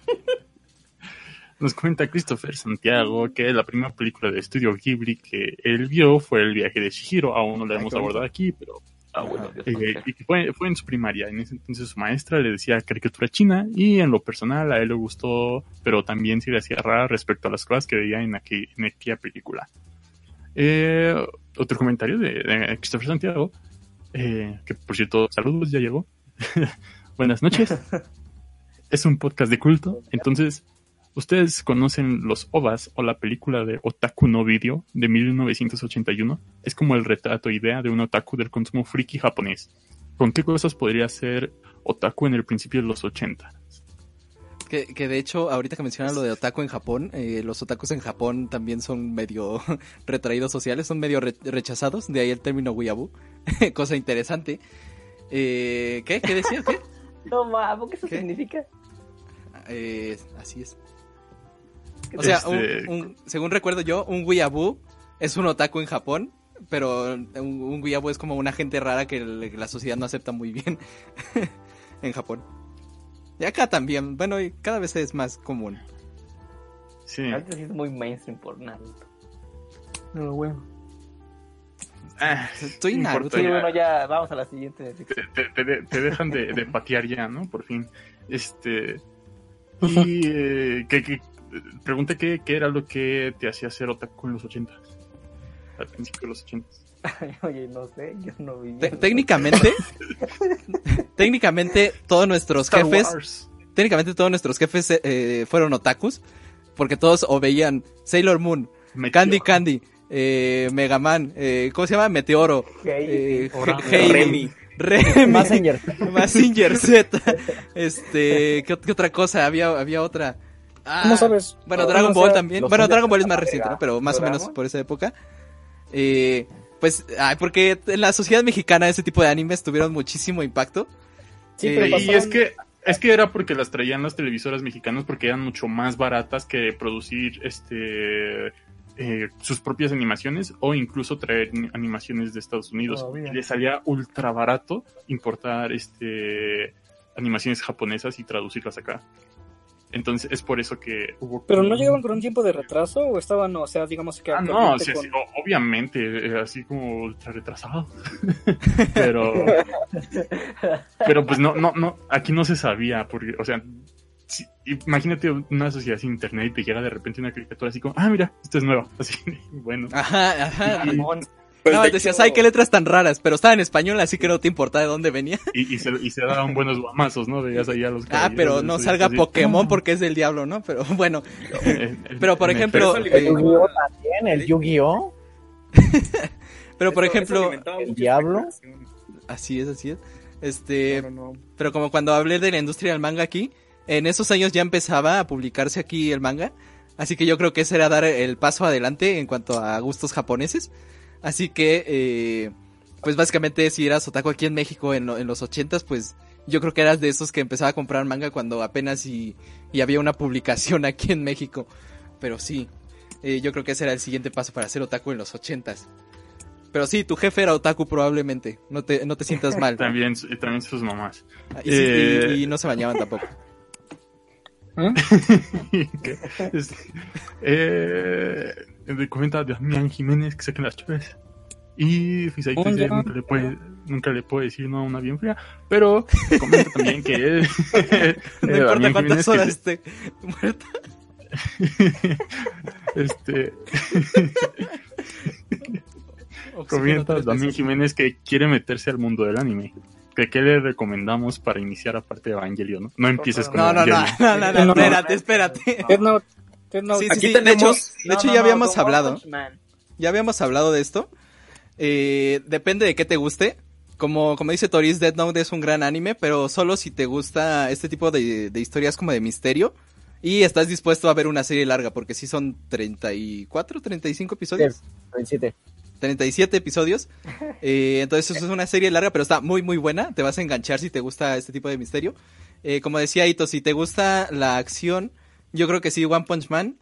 nos comenta Christopher Santiago que la primera película de estudio Ghibli que él vio fue El viaje de Shihiro. Aún no la hemos abordado aquí, pero Ah, bueno, Dios eh, y que fue, fue en su primaria. En ese entonces su maestra le decía caricatura china y en lo personal a él le gustó, pero también se le hacía rara respecto a las cosas que veía en, aquel- en aquella película. Eh, otro comentario de, de Christopher Santiago, eh, que por cierto, saludos, ya llegó. Buenas noches. es un podcast de culto, entonces ¿Ustedes conocen los OVAs o la película de Otaku no Video de 1981? Es como el retrato idea de un otaku del consumo friki japonés. ¿Con qué cosas podría ser otaku en el principio de los 80? Que, que de hecho, ahorita que mencionan lo de otaku en Japón, eh, los otakus en Japón también son medio retraídos sociales, son medio re- rechazados, de ahí el término weeaboo, cosa interesante. Eh, ¿Qué? ¿Qué decía? ¿Qué? No ¿qué eso ¿Qué? significa? Eh, así es. ¿Qué O sea, Este- un- un- según recuerdo yo, un weeaboo es un otaku en Japón, pero un, un weeaboo es como una gente rara que el- la sociedad no acepta muy bien en Japón. Y acá también, bueno, y cada vez es más común. Sí. Sí es muy mainstream por Naruto. No, bueno. Ah, Estoy Naruto. Sí, bueno, ya vamos a la siguiente te, te- te- te dejan de, de patear ya, ¿no? Por fin. Este. Y eh, que, que- pregunta qué, qué era lo que te hacía ser otaku en los 80 Al principio de los 80 Oye, no sé, yo no vi. Te- técnicamente, técnicamente todos nuestros Star jefes, Wars. técnicamente todos nuestros jefes eh, fueron otakus, porque todos o veían Sailor Moon, Meteor. Candy Candy, eh, Mega Man, eh, ¿cómo se llama? Meteoro, eh, Ora- He- Heidi, Remy. Remy, Messenger. Mazinger Z, este, ¿qué, qué otra cosa? Había, había otra. Ah, ¿Cómo sabes? Bueno, No, Dragon Ball también. Bueno, Dragon Ball es más reciente, ¿no? Pero más o menos por esa época. Eh, pues, ay, porque en la sociedad mexicana ese tipo de animes tuvieron muchísimo impacto. Sí, Eh, pero y pasaron- es que es que era porque las traían las televisoras mexicanas porque eran mucho más baratas que producir este eh, sus propias animaciones o incluso traer ni- animaciones de Estados Unidos. Y les salía ultra barato importar este animaciones japonesas y traducirlas acá. Entonces es por eso que hubo ¿Pero no llegaban con un tiempo de retraso o estaban, o sea, digamos que Ah, no, o sea, con- sí, obviamente, eh, así como ultra retrasado. pero, pero pues no, no, no, aquí no se sabía, porque, o sea, si- imagínate una sociedad sin internet y te llega de repente una caricatura así como, ah, mira, esto es nuevo, así, bueno. Ajá, ajá. Y-. Pues, no, de decías, hecho, ay, qué letras tan raras, pero estaba en español, así que no te importa de dónde venía. Y, y se, y se daban buenos guamazos, ¿no? Veías ahí a los Ah, pero no salga así. Pokémon porque es del diablo, ¿no? Pero bueno, Eh, eh, Pero, por ejemplo, eso El Yu-Gi-Oh también, el Yu-Gi-Oh. pero por ejemplo, ¿el diablo? así es, así es. Este, No, no, no. Pero como cuando hablé de la industria del manga aquí, en esos años ya empezaba a publicarse aquí el manga. Así que yo creo que ese era dar el paso adelante en cuanto a gustos japoneses. Así que, eh, pues básicamente si eras otaku aquí en México en, en los ochentas, pues yo creo que eras de esos que empezaba a comprar manga cuando apenas y, y había una publicación aquí en México. Pero sí, eh, yo creo que ese era el siguiente paso para ser otaku en los ochentas. Pero sí, tu jefe era otaku probablemente. No te, no te sientas mal. También, y también sus mamás. Y, sí- y- Eh. y no se bañaban tampoco. Eh, me comenta Damián Jiménez que saquen las chaves. Y Fisai dice, ya. nunca le puede, nunca le puede decir no a una bien fría, pero comenta también que No eh, importa Damián cuántas horas esté muerta. este. Comenta no Damián. Jiménez que quiere meterse al mundo del anime. ¿Que ¿Qué le recomendamos para iniciar aparte de Evangelion? No, no empieces con No, no, no, no, no, no, No, no, espérate, espérate. Note. Sí, sí, Aquí sí, de hecho, tenemos- de hecho ya habíamos hablado. Ya habíamos hablado de esto. Eh, depende de qué te guste. Como, como dice Toris, Dead Note es un gran anime, pero solo si te gusta este tipo de, de historias como de misterio. Y estás dispuesto a ver una serie larga, porque sí son 34, 35 episodios. 27. 37 episodios. Eh, entonces es una serie larga, pero está muy, muy buena. Te vas a enganchar si te gusta este tipo de misterio. Eh, como decía Ito, si te gusta la acción, yo creo que sí, One Punch Man.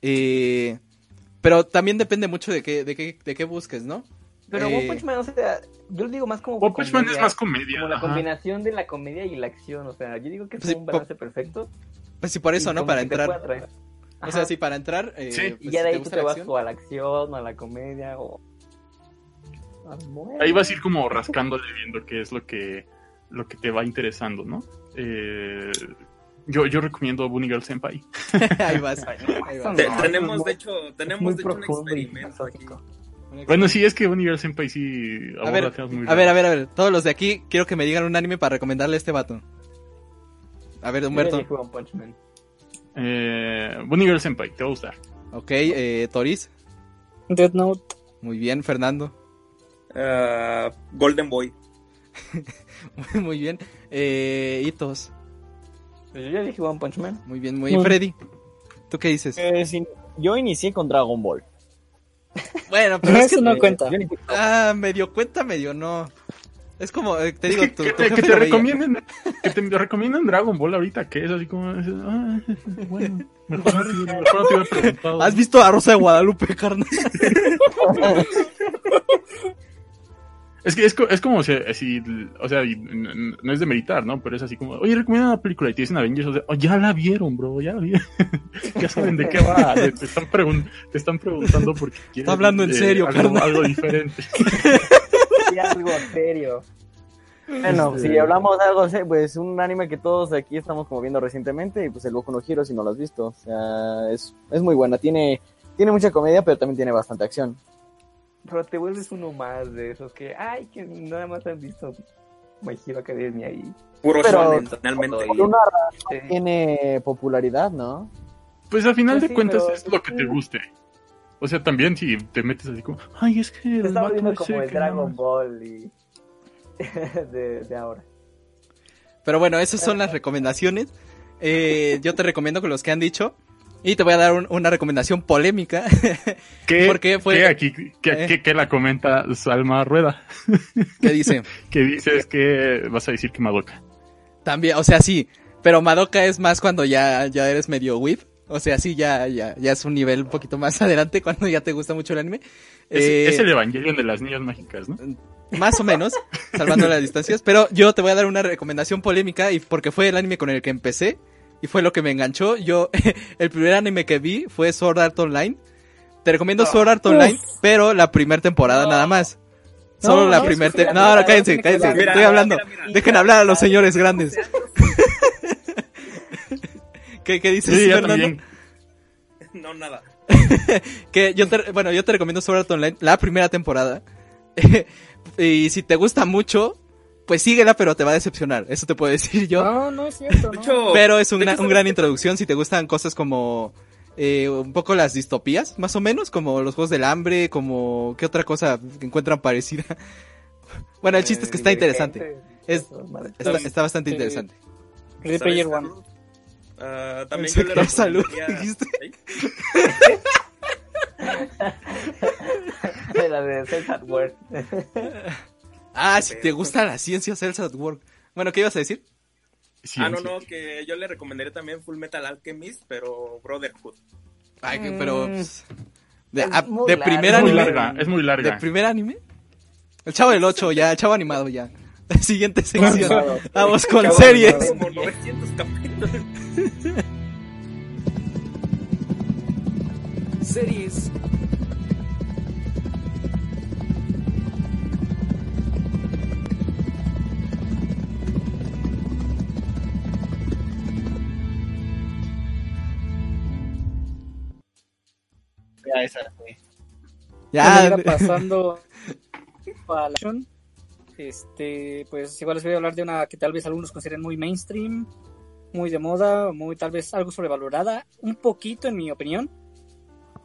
Eh, pero también depende mucho de qué, de qué, de qué busques, ¿no? Pero Eh, One Punch Man, o sea, yo lo digo más como. One Punch Man es más comedia. Como la combinación de la comedia y la acción, o sea, yo digo que es Pues sí, un balance perfecto. Pues sí, por eso, ¿no? Para entrar. O sea, sí, para entrar. eh, Sí. pues, Y ya de ahí tú te vas o a la acción, o a la comedia, o. Ahí vas a ir como rascándole viendo qué es lo que, lo que te va interesando, ¿no? Eh, yo, yo recomiendo Bunny Girl Senpai. Ahí vas. Ahí vas. Te- no, tenemos, de hecho, tenemos muy de hecho un experimento aquí. Bueno, sí, es que Bunny Girl Senpai sí A ver, temas muy a ver, a ver, a ver. Todos los de aquí quiero que me digan un anime para recomendarle a este vato. A ver, Humberto. One Punch Man. Eh, Bunny Girl Senpai, te va a gustar. Ok, eh, Toris. Death Note. Muy bien, Fernando. Ah, Golden Boy. Muy bien. Eh, Itos. Pues yo ya dije One Punch Man. Muy bien, muy bien. Freddy. ¿Tú qué dices? Eh, sí, yo inicié con Dragon Ball. Bueno, pero es Eso que... no cuenta. Ah, medio cuenta, medio no. Es como, eh, te Es digo, que, tu, que tu te, jefe que te lo veía. recomienden, que te recomienden Dragon Ball ahorita, que es así como, ah, bueno, mejor no te, mejor no te hubiera preguntado. ¿Has visto a Rosa de Guadalupe, carnal? Es que es, co- es como si, si- o sea, no es de meditar, ¿no? Pero es así como, oye, recomienda una película y te dicen Avengers, o sea, oh, ya la vieron, bro, ya la vieron. ya saben de qué va. Te, te están, pregun- te están preguntando porque quieren. hablando en serio, algo, carnal. algo diferente. Sí, algo serio. Bueno, Este- si hablamos de algo, pues un anime que todos aquí estamos como viendo recientemente, y pues el Boku no Hero, si no lo has visto. O sea, es, es muy buena. Tiene, tiene mucha comedia, pero también tiene bastante acción. Pero te vuelves uno más de esos que, ay, que nada más han visto My Hero Academia y... Puro Pero-. Por una Sí. tiene popularidad, ¿no? Pues al final Pues de sí, cuentas pero- es lo que te guste. O sea, también si te metes así como, ay, es que Te está volviendo como el Dragon más". Ball y... de, de ahora. Pero bueno, esas son las recomendaciones. Eh, yo te recomiendo con los que han dicho. Y te voy a dar un- una recomendación polémica. ¿Qué, Porque fue- qué aquí, que, Eh. que- que la comenta Salma Rueda? que dice, Que dices que vas a decir que Madoka. también, o sea, sí. Pero Madoka es más cuando ya, ya eres medio whip. O sea, sí, ya, ya, ya es un nivel un poquito más adelante cuando ya te gusta mucho el anime. Es, Eh, es el Evangelion de las niñas mágicas, ¿no? Más o menos, salvando las distancias. Pero yo te voy a dar una recomendación polémica y porque fue el anime con el que empecé y fue lo que me enganchó. Yo, el primer anime que vi fue Sword Art Online. Te recomiendo Sword Art Online, pero la primera temporada nada más. Solo No, la no, primera temporada. No, no, cállense, cállense. Mira, Estoy hablando. mira, mira. Dejen hablar a los señores grandes. ¿Qué, qué dices, Sí, Fernando? también. No, nada. que yo te, bueno, yo te recomiendo Sword Art Online, la primera temporada. y si te gusta mucho, pues síguela, pero te va a decepcionar. Eso te puedo decir yo. No, no es cierto. No. Pero es un de gran, hecho, un ¿sabes gran introducción si te gustan cosas como eh, un poco las distopías, más o menos, como los juegos del hambre, como qué otra cosa que encuentran parecida. Bueno, el chiste es que está interesante. Es- Está, está bastante Sí. interesante. Ready ¿sabes, Player One. Ah, también yo le salud, dijiste. ¿Sí? De la de Work. Ah, si te gusta la ciencia, Cells at Work. Bueno, ¿qué ibas a decir? Ah, no, Ciencia. no, que yo le recomendaría también Full Metal Alchemist, pero Brotherhood. Ay, que- pero... pues, de, Es muy de larga. primer Es muy anime. larga, es muy ¿De larga. primer anime? El chavo del 8, ya, el chavo animado ya. Siguiente sección. Vamos con Chavo series. animado. Como 900 capítulos. Series. Ya, esa, sí. Ya. Pasando a la acción, este, pues igual les voy a hablar de una que tal vez algunos consideren muy mainstream, muy de moda, muy tal vez algo sobrevalorada, un poquito en mi opinión.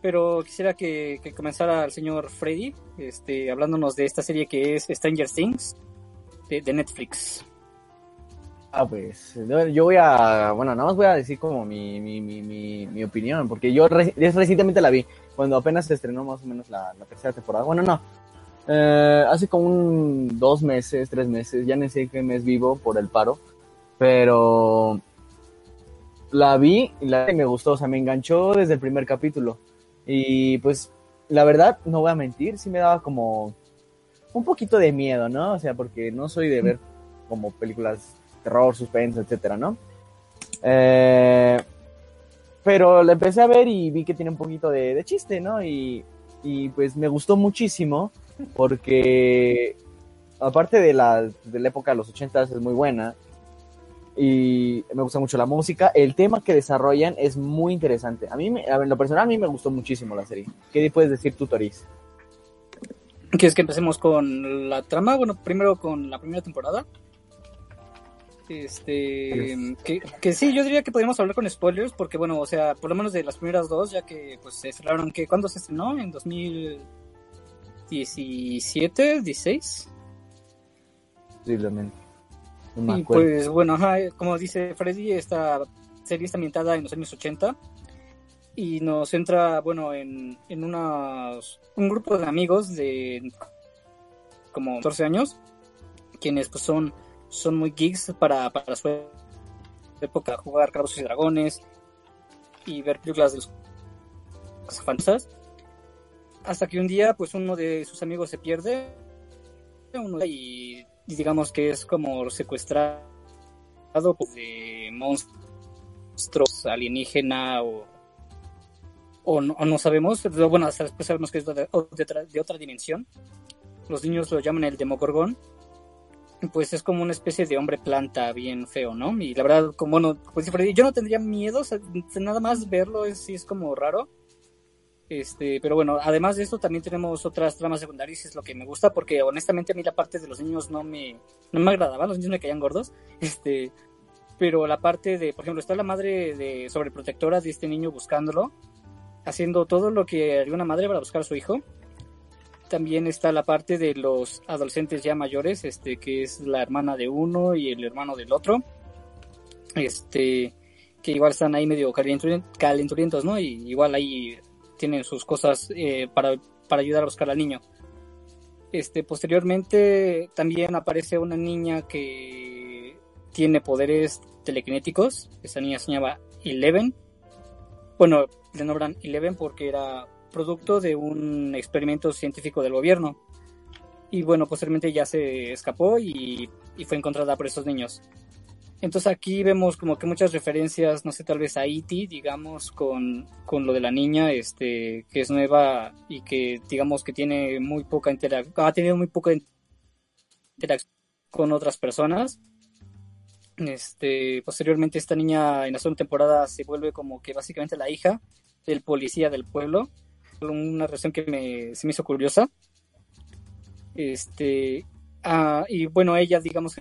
Pero quisiera que, que comenzara el señor Freddy, este, hablándonos de esta serie que es Stranger Things de, de Netflix. Ah, pues yo voy a, bueno, nada más voy a decir como mi, mi, mi, mi, mi opinión, porque yo re- recientemente la vi, cuando apenas se estrenó más o menos la, la tercera temporada. Bueno, no, eh, hace como un dos meses, tres meses, ya no sé qué mes vivo por el paro, pero la vi y la, me gustó, o sea, me enganchó desde el primer capítulo. Y pues, la verdad, no voy a mentir, sí me daba como un poquito de miedo, ¿no? O sea, porque no soy de ver como películas terror, suspense, etcétera, ¿no? Eh, pero la empecé a ver y vi que tiene un poquito de, chiste, ¿no? Y, pues me gustó muchísimo porque aparte de la, época de los 80 es muy buena y me gusta mucho la música, el tema que desarrollan es muy interesante. A mí, en lo personal, a mí me gustó muchísimo la serie. ¿Qué puedes decir tú, Toris? ¿Quieres que empecemos con la trama? Bueno, primero con la primera temporada. Este, que, que sí, yo diría que podríamos hablar con spoilers, porque bueno, o sea, por lo menos de las primeras dos, ya que pues se estrenaron, que ¿cuándo se estrenó? ¿En 2017, 16? Posiblemente. No me Y pues bueno, ajá, como dice Freddy, esta serie está ambientada en los años 80 y nos centra, bueno, en, en unas, un grupo de amigos de como 14 años, quienes pues son, son muy geeks para, para su época, jugar Calabozos y Dragones y ver películas de los cazafantasmas. Hasta que un día, pues uno de sus amigos se pierde y, digamos que es como secuestrado pues, de monstruos alienígena o, o, no, o no sabemos, bueno, hasta después sabemos que es de, otra- de otra dimensión. Los niños lo llaman el Demogorgon. Pues es como una especie de hombre planta bien feo, ¿no? Y la verdad, como bueno, pues yo no tendría miedo, o sea, nada más verlo es, es como raro. Este, pero bueno, además de esto también tenemos otras tramas secundarias es lo que me gusta porque honestamente a mí la parte de los niños no me, no me agradaba, los niños me caían gordos, este, pero la parte de, por ejemplo, está la madre de sobreprotectora de este niño buscándolo, haciendo todo lo que haría una madre para buscar a su hijo. También está la parte de los adolescentes ya mayores, este, que es la hermana de uno y el hermano del otro, este, que igual están ahí medio calenturi- calenturientos, ¿no? Y igual ahí tienen sus cosas eh, para, para ayudar a buscar al niño. Este, posteriormente también aparece una niña que tiene poderes telequinéticos. Esa niña se llama Eleven. Bueno, le nombran Eleven porque era producto de un experimento científico del gobierno. Y bueno, posteriormente ya se escapó y, fue encontrada por esos niños. Entonces aquí vemos como que muchas referencias, no sé, tal vez a E.T., digamos, con, con lo de la niña, este, que es nueva y que digamos que tiene muy poca interacción, ha tenido muy poca interacción con otras personas. Este, posteriormente esta niña en la segunda temporada se vuelve como que básicamente la hija del policía del pueblo. Una relación que me, se me hizo curiosa. Este, ah, y bueno, ella digamos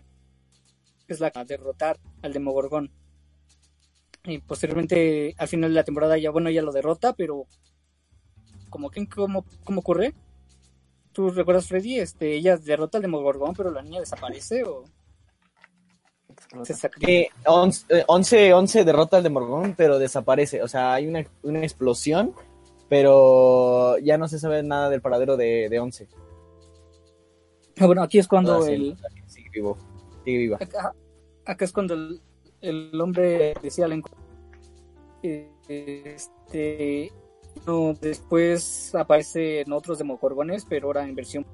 es la que va a derrotar al Demogorgón. Y posteriormente, al final de la temporada, ya bueno, ella lo derrota, pero como que cómo, cómo ocurre. ¿Tú recuerdas, Freddy? Este, ella derrota al Demogorgón, pero la niña desaparece o. Eh, 11, eh, 11, 11 derrota al de Morgón, pero desaparece. O sea, hay una, una explosión, pero ya no se sabe nada del paradero de, de 11. Ah, Bueno, aquí es cuando Ah, sí, el, Sigue vivo. Sigue viva. acá, acá es cuando el, el hombre decía eh, este no, después aparecen otros demogorgones pero ahora en versión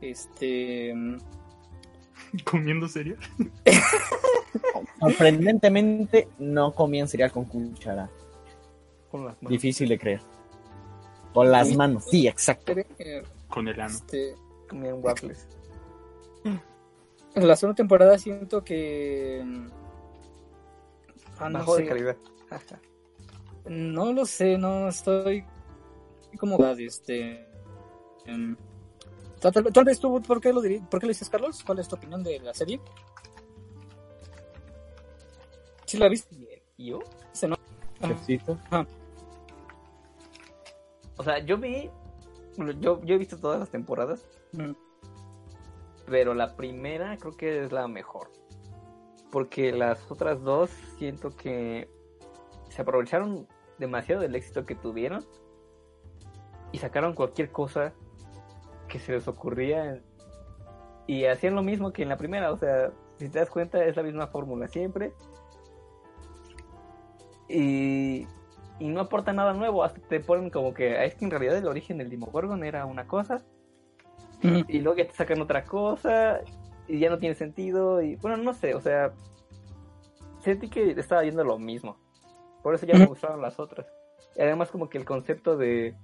este Comiendo cereal. Sorprendentemente, no comían cereal con cuchara. Con las manos. Difícil de creer. Con las Sí. manos, sí, exacto. Con el ano. este, Comían waffles. en la segunda temporada siento que mm, ah, no, Bajo de sé, calidad. no lo sé no estoy como este em, tal, vez tú, ¿por qué, lo diri- ¿por qué lo dices, Carlos? ¿Cuál es tu opinión de la serie? ¿Sí la viste? ¿Y yo? ¿Se no? Ah, Chefcito. O sea, yo vi. Yo, yo he visto todas las temporadas, mm, pero la primera creo que es la mejor. Porque las otras dos siento que se aprovecharon demasiado del éxito que tuvieron y sacaron cualquier cosa que se les ocurría y hacían lo mismo que en la primera. O sea, si te das cuenta, es la misma fórmula siempre. Y, y no aporta nada nuevo. Hasta te ponen como que "Ah, es que en realidad el origen del Demogorgon era una cosa mm, y luego ya te sacan otra cosa y ya no tiene sentido y bueno no sé o sea sentí que estaba viendo lo mismo por eso ya me Ujú. gustaron las otras. Y además como que el concepto de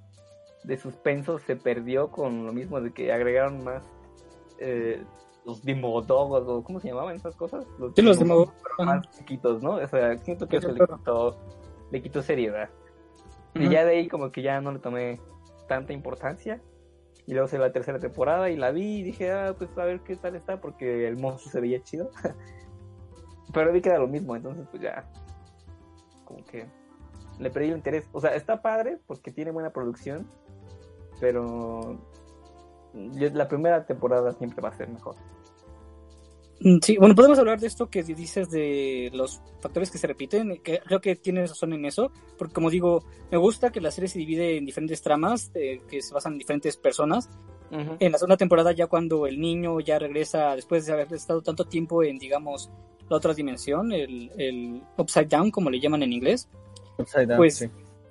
de suspenso se perdió con lo mismo de que agregaron más eh, los dimodogos o cómo se llamaban esas cosas los, Sí, los Dimodogos, Dimodogos, pero más chiquitos no o sea siento que Sí, eso le quitó le quitó seriedad y Ujú. ya de ahí como que ya no le tomé tanta importancia. Y luego se la tercera temporada y la vi y dije, ah, pues a ver qué tal está, porque el monstruo se veía chido. Pero vi que era lo mismo, entonces pues ya, como que le perdí el interés. O sea, está padre porque tiene buena producción, pero la primera temporada siempre va a ser mejor. Mm, Sí, bueno, podemos hablar de esto que dices de los factores que se repiten, que creo que tienes razón en eso, porque como digo, me gusta que la serie se divide en diferentes tramas, eh, que se basan en diferentes personas. En la segunda temporada, ya cuando el niño ya regresa, después de haber estado tanto tiempo en, digamos, la otra dimensión, el, el upside down, como le llaman en inglés, Upside down, Pues, sí.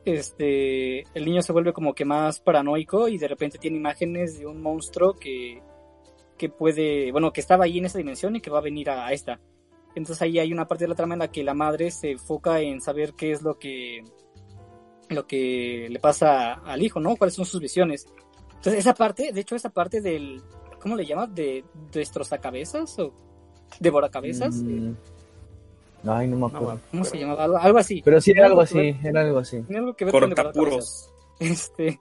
este, el niño se vuelve como que más paranoico y de repente tiene imágenes de un monstruo que, que puede, bueno, que estaba ahí en esa dimensión y que va a venir a, a esta. Entonces ahí hay una parte de la trama en la que la madre se enfoca en saber qué es lo que, lo que le pasa al hijo, ¿no? Cuáles son sus visiones. Entonces esa parte, de hecho esa parte del, ¿cómo le llamas? De destrozacabezas o devoracabezas. Mm. Ay, no me acuerdo. ¿Cómo se llama? Algo, algo así. Pero sí era algo Algo que así, era algo así. Tiene algo que ver con. Cortapuros. Este,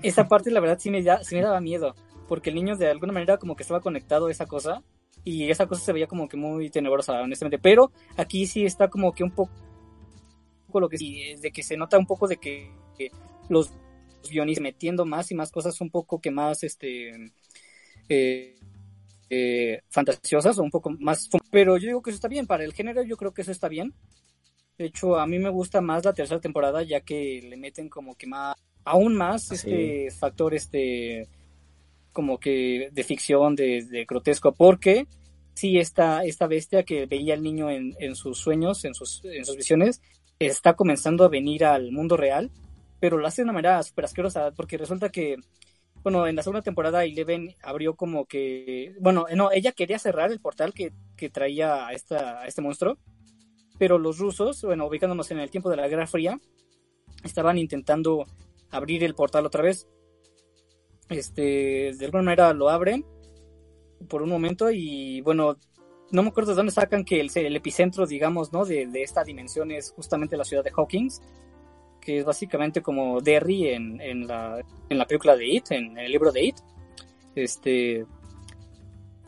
esa parte la verdad sí me, da, sí me daba miedo, porque el niño de alguna manera como que estaba conectado a esa cosa y esa cosa se veía como que muy tenebrosa, honestamente, pero aquí sí está como que un poco lo que sí, de que se nota un poco de que, que los guionistas metiendo más y más cosas un poco que más este eh, eh, fantasiosas o un poco más pero yo digo que eso está bien para el género yo creo que eso está bien. De hecho, a mí me gusta más la tercera temporada, ya que le meten como que más, aún más Ah, este factor, este, como que de ficción, de, de grotesco, porque sí, esta, esta bestia que veía al niño en, en sus sueños, en sus, en sus visiones, está comenzando a venir al mundo real, pero lo hace de una manera súper asquerosa, porque resulta que, bueno, en la segunda temporada Eleven abrió como que, bueno, no, ella quería cerrar el portal que, que traía a, esta, a este monstruo, pero los rusos, bueno, ubicándonos en el tiempo de la Guerra Fría, estaban intentando abrir el portal otra vez. Este, de alguna manera lo abren por un momento y bueno, no me acuerdo de dónde sacan que el, epicentro, digamos, ¿no? De, de, esta dimensión es justamente la ciudad de Hawkins, que es básicamente como Derry en, en, la, en la película de It, en el libro de It. Este,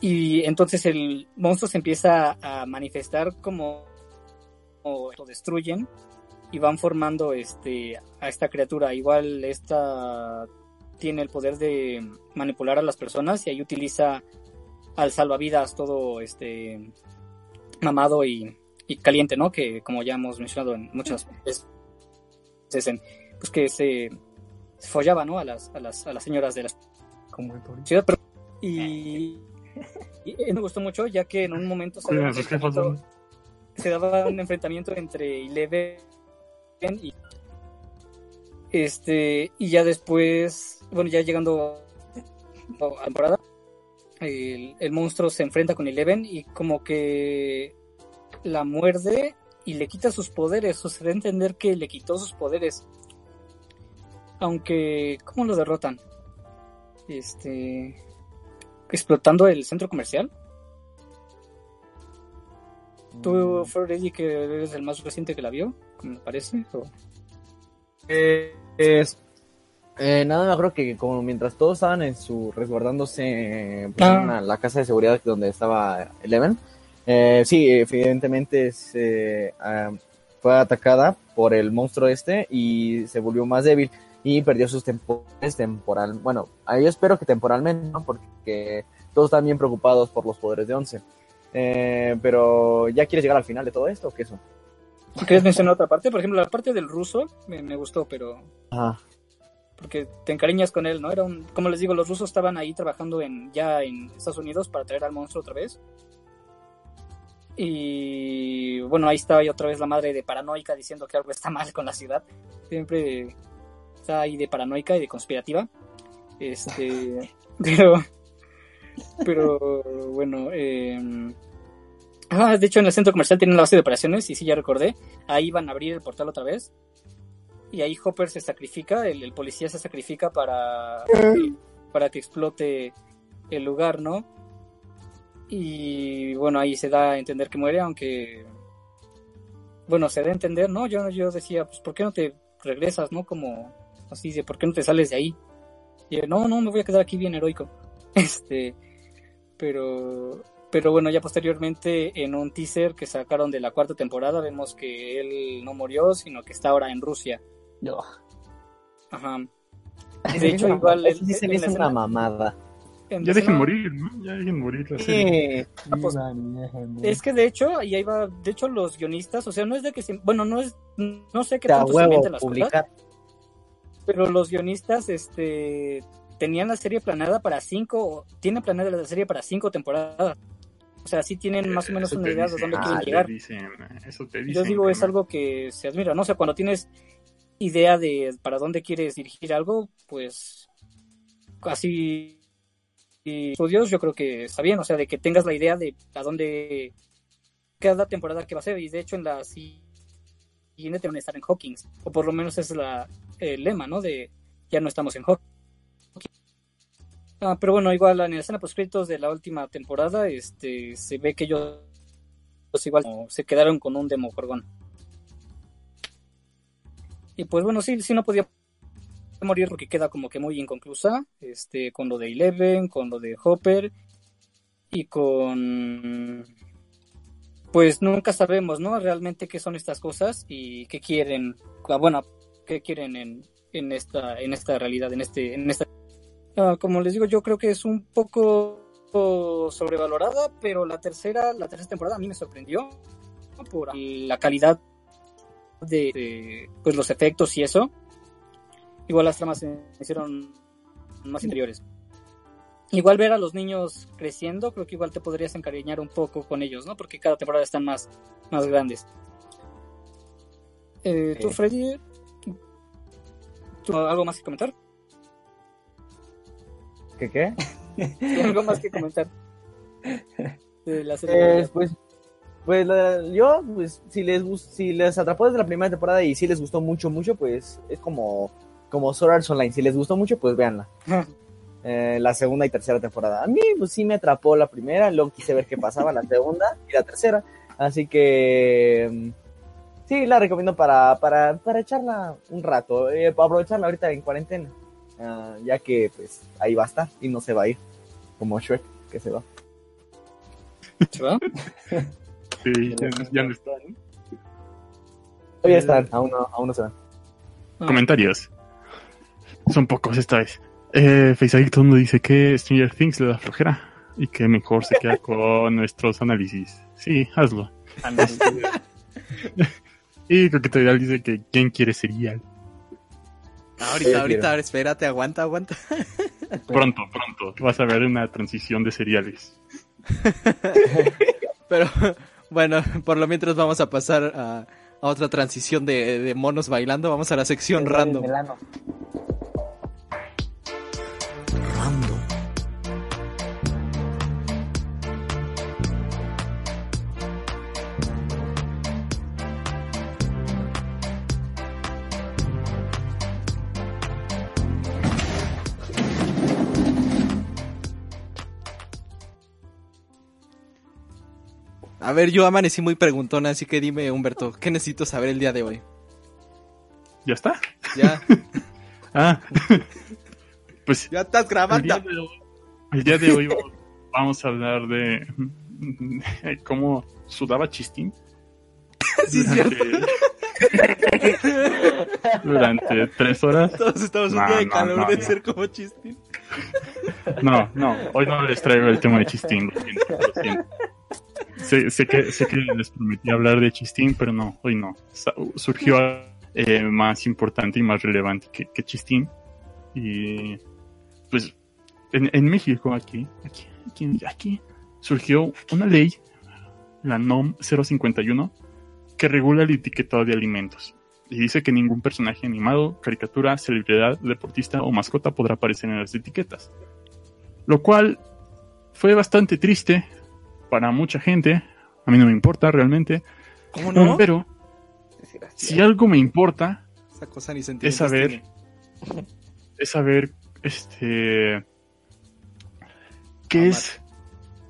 y entonces el monstruo se empieza a manifestar como o lo destruyen y van formando este a esta criatura. Igual esta tiene el poder de manipular a las personas y ahí utiliza al salvavidas todo este mamado y, y caliente, ¿no? Que como ya hemos mencionado en muchas veces, en, pues que se, se, follaba, ¿no? A las, a las, a las señoras de la como el ciudad. Pero, y, y, me gustó mucho ya que en un momento se se daba un enfrentamiento entre Eleven y este y ya después bueno ya llegando a la temporada el, el, monstruo se enfrenta con Eleven y como que la muerde y le quita sus poderes o se da a entender que le quitó sus poderes aunque cómo lo derrotan este explotando el centro comercial ¿Tú, Freddy, que eres el más reciente que la vio? Me parece. ¿O? Eh, es, Eh, nada, me acuerdo que como mientras todos estaban en su resguardándose pues, Ah. en la, la casa de seguridad donde estaba Eleven, eh, sí, evidentemente se, ah, fue atacada por el monstruo este y se volvió más débil y perdió sus temporadas temporal. Bueno, yo espero que temporalmente, ¿no? Porque todos están bien preocupados por los poderes de Once. Eh, pero ¿ya quieres llegar al final de todo esto o qué eso? ¿Quieres mencionar otra parte? Por ejemplo, la parte del ruso me, me gustó, pero Ajá. Porque te encariñas con él, ¿no? Era un, como les digo, los rusos estaban ahí trabajando en ya en Estados Unidos para traer al monstruo otra vez. Y bueno, ahí estaba ya otra vez la madre de paranoica diciendo que algo está mal con la ciudad. Siempre está ahí de paranoica y de conspirativa. Este, pero, pero bueno, eh, ah, de hecho en el centro comercial tienen la base de operaciones y sí ya recordé, ahí van a abrir el portal otra vez y ahí Hopper se sacrifica, el, el policía se sacrifica para, para que explote el lugar, ¿no? Y bueno, ahí se da a entender que muere, aunque bueno, se da a entender, ¿no? Yo, yo decía, pues, ¿por qué no te regresas, no? Como así de, ¿por qué no te sales de ahí? Y yo, no, no, me voy a quedar aquí bien heroico. Este, pero, pero bueno, ya posteriormente en un teaser que sacaron de la cuarta temporada vemos que él no murió, sino que está ahora en Rusia. No. Ajá. De hecho, igual Eso sí se me hizo una mamada. en Ya dejen morir, ¿no? Ya dejen morir la serie. Eh, Ah, pues, Es que de hecho, y ahí va, de hecho los guionistas, o sea, no es de que se, bueno, no es, no sé qué tanto se inventan las cosas, publicar. pero los guionistas, este, tenían la serie planeada para cinco, tienen planeada la serie para cinco temporadas. O sea, sí tienen más o menos una idea de dónde ah, quieren llegar. dicen, eso te dicen, Yo digo, es algo que se admira, ¿no? O sea, cuando tienes idea de para dónde quieres dirigir algo, pues así estudios yo creo que está bien, o sea, de que tengas la idea de a dónde cada temporada que va a ser y de hecho en la siguiente te van a estar en Hawkins, o por lo menos es la, el lema, ¿no? De ya no estamos en Hawkins. Ah, pero bueno, igual en la escena post de la última temporada, este, se ve que ellos igual se quedaron con un Demogorgón. Y pues bueno, sí, sí no podía morir porque queda como que muy inconclusa, este, con lo de Eleven, con lo de Hopper y con pues nunca sabemos, ¿no? Realmente qué son estas cosas y qué quieren, ah, bueno, qué quieren en, en esta en esta realidad, en este en esta Ah, como les digo, yo creo que es un poco sobrevalorada, pero la tercera la tercera temporada a mí me sorprendió por la calidad de, de, pues los efectos y eso. Igual las tramas se hicieron más interiores. Igual ver a los niños creciendo, creo que igual te podrías encariñar un poco con ellos, ¿no? Porque cada temporada están más, más grandes. Eh, ¿Tú. Freddy? ¿tú ¿Algo más que comentar? ¿Qué qué? ¿Algo más que comentar? De la serie. Eh, pues, pues la- yo, pues, si les si les atrapó desde la primera temporada y si les gustó mucho, mucho, pues es como, como Sword Art Online. Si les gustó mucho, pues véanla. Eh, la segunda y tercera temporada. A mí, pues sí me atrapó la primera, luego quise ver qué pasaba la segunda y la tercera. Así que, mm, sí, la recomiendo para, para, para echarla un rato, eh, para aprovecharla ahorita en cuarentena. Ah, ya que, pues, ahí va a estar y no se va a ir. Como Shrek, que se va. ¿Se va? Sí, ya, ya no está, ¿no? Hoy están, aún no, aún no se van. Ah. Comentarios. Son pocos esta vez. Eh, Facebook todo el mundo dice que Stranger Things le da flojera y que mejor se queda con nuestros análisis. Sí, hazlo. Y Coqueto Vidal dice que ¿quién quiere cereal? Ahorita, Sí, ahorita, espérate, aguanta, aguanta. Pronto, pronto. Vas a ver una transición de cereales. Pero bueno, por lo mientras vamos a pasar a, a otra transición de, de monos bailando. Vamos a la sección. Random. A ver, yo amanecí muy preguntona, así que dime, Humberto, ¿qué necesito saber el día de hoy? ¿Ya está? Ya. Ah, pues Ya estás el grabando. día, de hoy, el día de hoy vamos- a hablar de, cómo sudaba Chistín. Sí, durante, durante tres horas. Todos estamos un No, día de no, calor no, de ser como chistín. No, no, hoy no les traigo el tema de Chistín. Lo siento, lo siento. Sé, que, les prometí hablar de Chistín, pero no, hoy no. Surgió eh, más importante y más relevante que, Chistín. Y pues en, en México, aquí, aquí, aquí, aquí, surgió una ley, la NOM 051, que regula el etiquetado de alimentos. Y dice que ningún personaje animado, caricatura, celebridad, deportista o mascota podrá aparecer en las etiquetas. Lo cual fue bastante triste para mucha gente. A mí no me importa realmente. ¿Cómo no? Pero si algo me importa Esa cosa ni es saber, tiene. es saber, este, qué es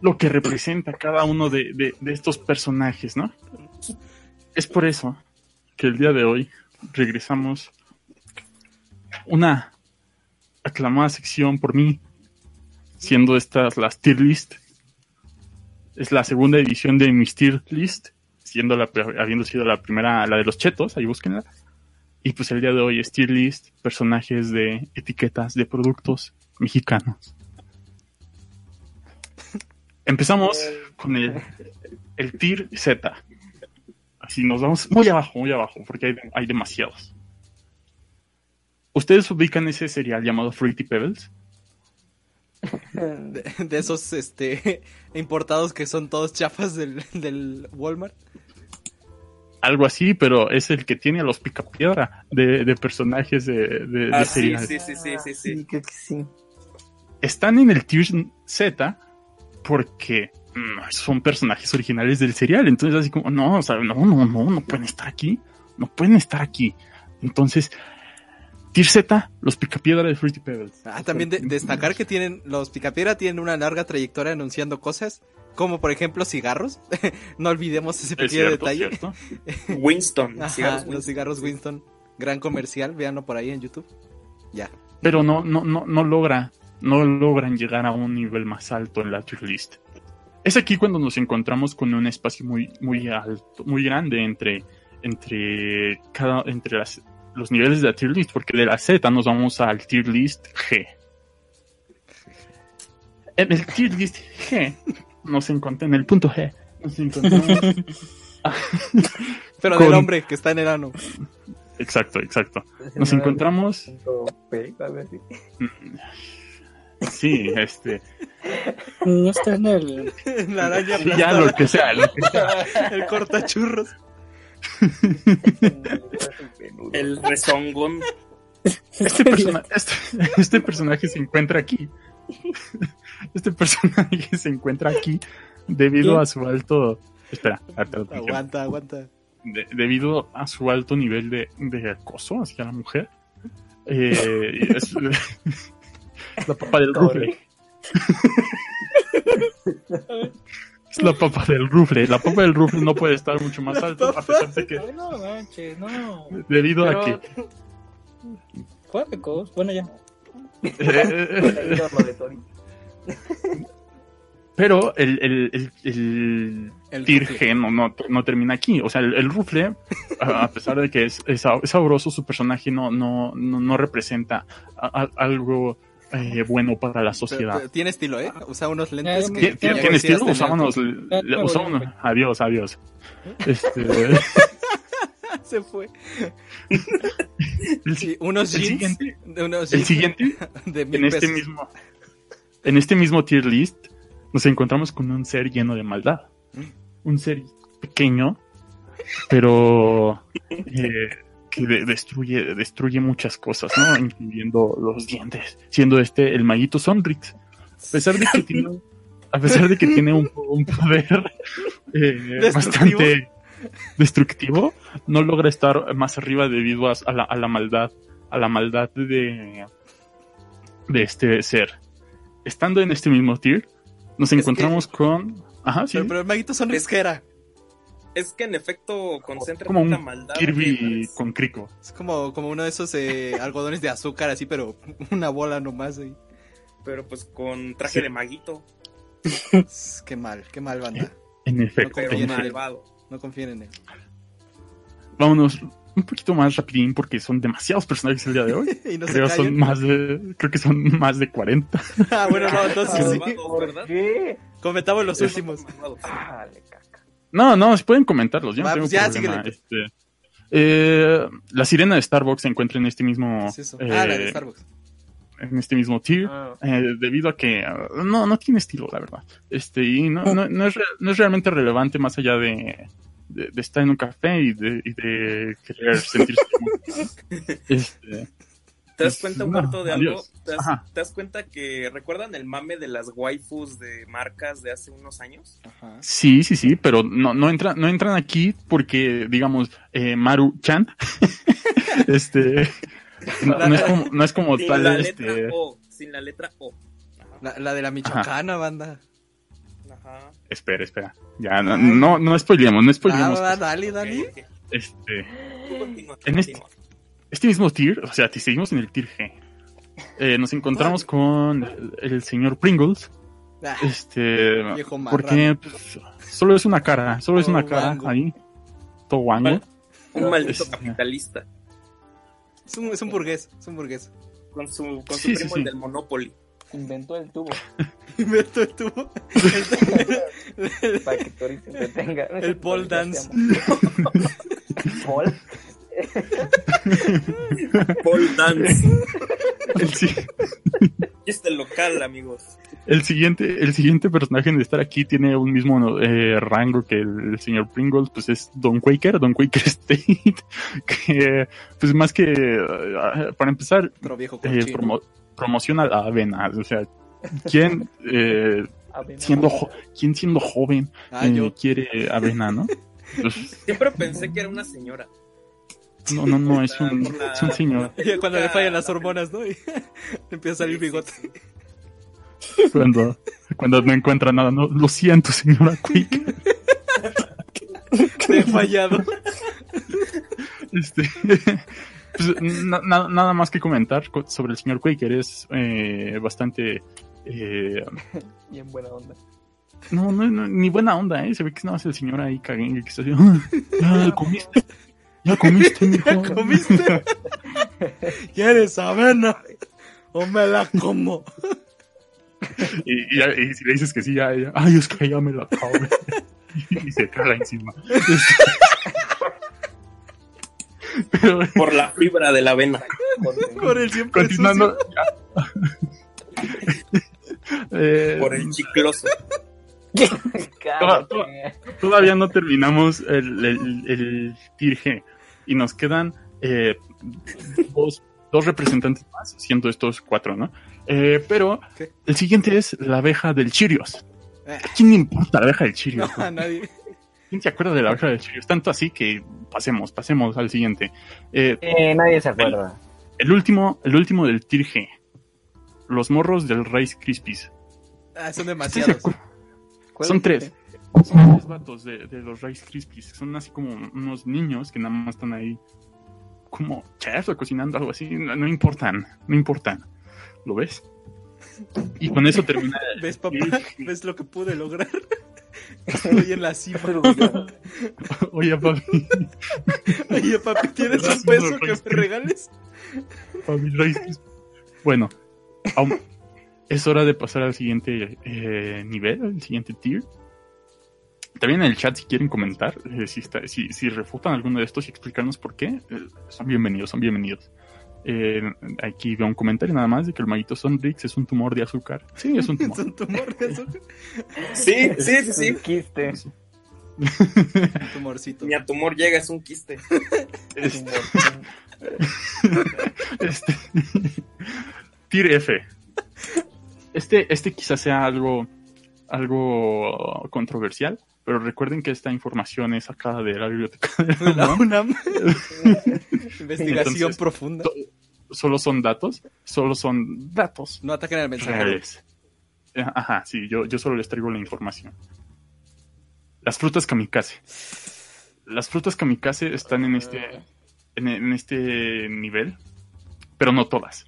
lo que representa cada uno de, de- de estos personajes, ¿no? Es por eso que el día de hoy regresamos una aclamada sección por mí, siendo estas las tier list. Es la segunda edición de mis tier list, siendo la, habiendo sido la primera, la de los chetos, ahí búsquenla. Y pues el día de hoy es tier list, personajes de etiquetas de productos mexicanos. Empezamos con el, el tier Z. Así nos vamos muy abajo, muy abajo, porque hay, hay demasiados. ¿Ustedes ubican ese cereal llamado Fruity Pebbles? De, de esos este importados que son todos chafas del, del Walmart. Algo así, pero es el que tiene a los picapiedra de, de personajes de, de, de Ah, sí, cereal. sí, sí, sí, sí, sí. Sí, creo que sí. están en el tier Z porque mm, son personajes originales del serial. Entonces, así como, no, o sea, no, no, no, no pueden estar aquí. No pueden estar aquí. Entonces, tier Z, los picapiedra de Fruity Pebbles. Ah, también de- destacar que tienen los Picapiedra tienen una larga trayectoria anunciando cosas, como por ejemplo cigarros. no olvidemos ese Es pequeño cierto, detalle. cierto. Winston. Ajá, cigarros los cigarros Winston, gran comercial, véanlo por ahí en YouTube. Ya. Pero no, no, no, no logra, no logran llegar a un nivel más alto en la tier list. Es aquí cuando nos encontramos con un espacio muy, muy alto, muy grande entre, entre cada, entre las, los niveles de la tier list, porque de la Z nos vamos al tier list G. En el tier list G nos encontramos, en el punto G, nos encontramos Pero Con- del hombre que está en el ano. Exacto, exacto. Nos encontramos. P. Sí, este. No está en el. La araña Sí, ya lo que sea, lo que sea. el cortachurros. El rezongón. Este, persona- este, este personaje se encuentra aquí. Este personaje se encuentra aquí debido a su alto. Espera. Aguanta, aguanta. De- debido a su alto nivel de, de acoso hacia la mujer. Eh, es la papa del rufle. Es la papa del rufle. La papa del rufle no puede estar mucho más alto a pesar de que No manches, no. debido a Pero- que Cuáticos. Bueno, ya. Pero el, el, el, el. G no, no, no termina aquí. O sea, el, el rufle, a a pesar de que es, es sabroso, su personaje no, no, no, no representa a- a- algo eh, bueno para la sociedad. pero tiene estilo, ¿eh? Usa unos lentes que... ¿Tiene, que tiene- estilo? Usámonos. usámonos- Adiós, adiós. Este, Se fue. el, Sí, unos el jeans. siguiente, de unos el jeans siguiente de mil en este mismo en este mismo tier list nos encontramos con un ser lleno de maldad un ser pequeño pero eh, que de- destruye destruye muchas cosas no incluyendo los dientes siendo este el maguito Sonrix a pesar de que tiene a pesar de que tiene un, un poder eh, bastante destructivo no logra estar más arriba debido a, a la, a la maldad a la maldad de de este ser. Estando en este mismo tier, nos encontramos con. Ajá, sí. Pero, pero el maguito son risquera. Es que en efecto concentra Como un maldad. Kirby con crico. Es como, como uno de esos eh, algodones de azúcar así, pero una bola nomás ahí. Pero pues con traje Sí. de maguito, Qué mal, qué mal banda. En efecto. pero confíen en él. No confíen en él. Vámonos un poquito más rapidín porque son demasiados personajes el día de hoy. y no creo son más de creo que son más de 40. ah, bueno, no, entonces sí. ¿Por ¿verdad? qué? Comentamos los últimos. Ah, le. No, no, si pueden comentarlos, yo no Va, tengo pues ya, problema. síguele. Este, eh, la sirena de Starbucks se encuentra en este mismo ¿Qué es eso? eh, ah, la de Starbucks. en este mismo tier. Ah, eh, debido a que uh, no, no tiene estilo, la verdad. Este, y no, no, no es, no es realmente relevante más allá de, de, de estar en un café y de, y de querer sentirse este, ¿Te das cuenta, No, Humberto, de algo? ¿Te das, Ajá. te das cuenta que recuerdan el mame de las waifus de marcas de hace unos años? Ajá. Sí, sí, sí, pero no, no, entran, no entran aquí porque, digamos, eh, Maru-chan, este, no, no es como, no es como Sin tal, la letra este, O, sin la letra O. La, la de la Michoacana, banda. Ajá. espera, espera, ya, no, no, no spoilemos, no Ah, spoilemos, va, dale, dale. Este, continúa, En este-. Este mismo tier, o sea, te seguimos en el tier G, eh, nos encontramos con el, señor Pringles, Ah, este, viejo porque pues, solo es una cara, solo es una cara ahí, todo guango. Un maldito Este- capitalista. Es un, es un burgués, es un burgués. Con su, con su Sí, primo sí. el del Monopoly. inventó el tubo Inventó el tubo. para que Tori se es El pole dance. ¿Pole? Paul Dance. El, si- Este local, amigos. el siguiente, el siguiente personaje en estar aquí tiene un mismo eh, rango que el, señor Pringles, pues es Don Quaker, Don Quaker State, que pues más que eh, para empezar eh, promo- promociona la avena, o sea, ¿quién eh, A siendo jo- quién siendo joven Ah, eh, yo. quiere avena, no? Pues, Siempre pensé que era una señora. no, no, no, es un, es un señor. Y cuando le fallan las la- hormonas, ¿no? Y empieza a salir bigote. Cuando, cuando no encuentra nada, no, lo siento, señora Quaker. Te he fallado. Este, pues, na- na- nada más que comentar co- sobre el señor Quaker. Es eh, bastante. eh, Bien buena onda. no, no, no, ni buena onda, ¿eh? Se ve que es nada más el señor ahí caguengue que está así. "Ah, comiste. Ya comiste, mijo. ¿Ya comiste? ¿Quieres avena? ¿O me la como? Y, y ya- y si le dices que sí, ya, ya, Ay, es que ya me la acabé. Y se caga encima. Pero Por la fibra de la avena. Por el siempre continuando. Eh, Por el chicloso. Todavía no terminamos el, el, el G y nos quedan eh, dos, dos representantes más, siendo estos cuatro, ¿no? Eh, pero ¿Qué? el siguiente es la abeja del Chirios. Eh. ¿A quién le importa la abeja del Chirios? No, a nadie. ¿Quién se acuerda de la abeja del Chirios? Tanto así que pasemos, pasemos al siguiente. Eh, Eh, nadie se acuerda. el último, el último del G. Los morros del Rice Krispies. Ah, son ¿Sí se demasiados. ¿Cuál Son es tres. Son tres vatos de, de los Rice Krispies. Son así como unos niños que nada más están ahí como chefs o cocinando algo así. No, no importan, no importan. ¿Lo ves? Y con eso termina. ¿Ves, papá? ¿Ves lo que pude lograr? Estoy en la cima. Oye, papi, Oye, papi, ¿tienes un peso que me regales? papi, Rice Krispies. Bueno, aún- es hora de pasar al siguiente eh, nivel, al siguiente tier. También en el chat, si quieren comentar, eh, si, está- si, si refutan alguno de estos y explicarnos por qué, eh, son bienvenidos, son bienvenidos. Eh, aquí veo un comentario nada más de que el maguito Sonrix es un tumor de azúcar. Sí, es un Es tumor. un tumor de azúcar. Sí, sí, sí, sí. Un quiste. Un tumorcito. Mi a tumor llega, es un quiste. Es- este, tier F. Este, este quizás sea algo, algo controversial, pero recuerden que esta información es sacada de la biblioteca de la UNAM. UNAM. Investigación Entonces, profunda. Solo son datos, solo son datos No ataquen al mensajero. reales. Eh, Ajá, sí, yo, yo solo les traigo la información. Las frutas kamikaze. las frutas kamikaze están en este, en, en este nivel, pero no todas.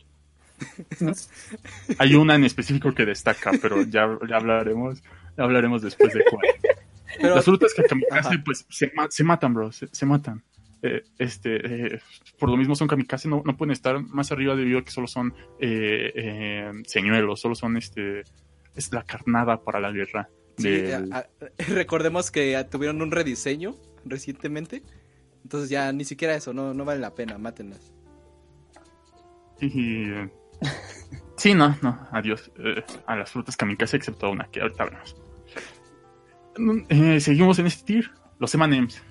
Hay una en específico que destaca, pero ya, ya hablaremos, ya hablaremos después de cuál. Pero, Las frutas que kamikaze, Ajá. pues, se, ma- se matan, bro, se, se matan. Eh, este, eh, por lo mismo son kamikaze, no, no pueden estar más arriba debido a que solo son eh, eh, señuelos, solo son este, es la carnada para la guerra. sí, del- a- a- recordemos que ah, tuvieron un rediseño recientemente. Entonces ya ni siquiera eso, no, no vale la pena, mátenlas. Y, sí, no, no, adiós eh, a las frutas kamikaze, excepto a una que ahorita hablamos. Eh, seguimos en este tier, los M&M's.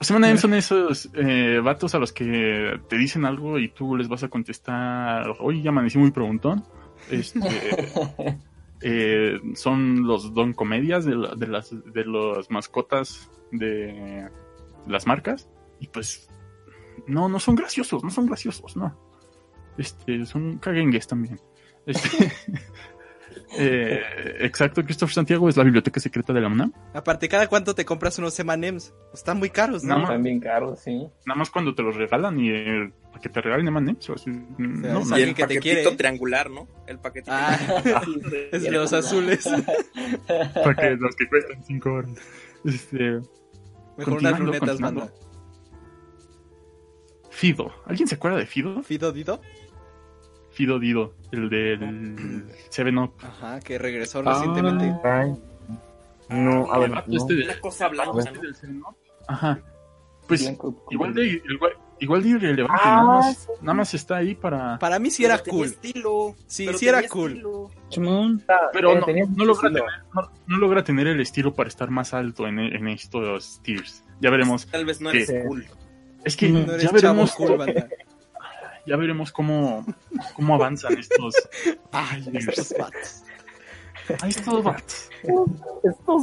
Los M&M's son esos eh, vatos a los que te dicen algo y tú les vas a contestar, oye, ya amanecí muy preguntón. Este, eh, son los don comedias de, la- de las de las mascotas de las marcas y pues no no son graciosos no son graciosos no este son caguengues también Este, eh, exacto Christopher Santiago es la biblioteca secreta de la UNAM Aparte, ¿cada cuánto te compras unos M&M's? Están muy caros, ¿no? Están bien caros, sí. nada más cuando te los regalan y eh, para que te regalen M&M's o así, no, es no, Y alguien el que te quiere, ¿eh? triangular, ¿no? El paquetito. Ah, es de los azules. para que los que cuestan 5 horas este Mejor unas lunetas, banda. Fido ¿alguien se acuerda de Fido? Fido Dido. Fido Dido el del 7-Up Ajá, que regresó Ah. recientemente. Ay. No, a ver, no. este de- Una cosa blanca, A ver. ¿no? del 7-Up. Ajá. Pues Blanco. igual de, igual, igual de irrelevante, Ah, nada, más, sí. nada más está ahí para... Para mí sí era cool. estilo. Sí, pero sí era cool. estilo. Simón. Pero Eh, no, no logra tener, no, no logra tener el estilo para estar más alto en, en estos tiers. Ya veremos. Tal vez no eres cool. Es que No eres ya chavo veremos, cool, banda. ya veremos cómo, cómo avanzan estos Ay, estos vatos. a estos vatos. Estos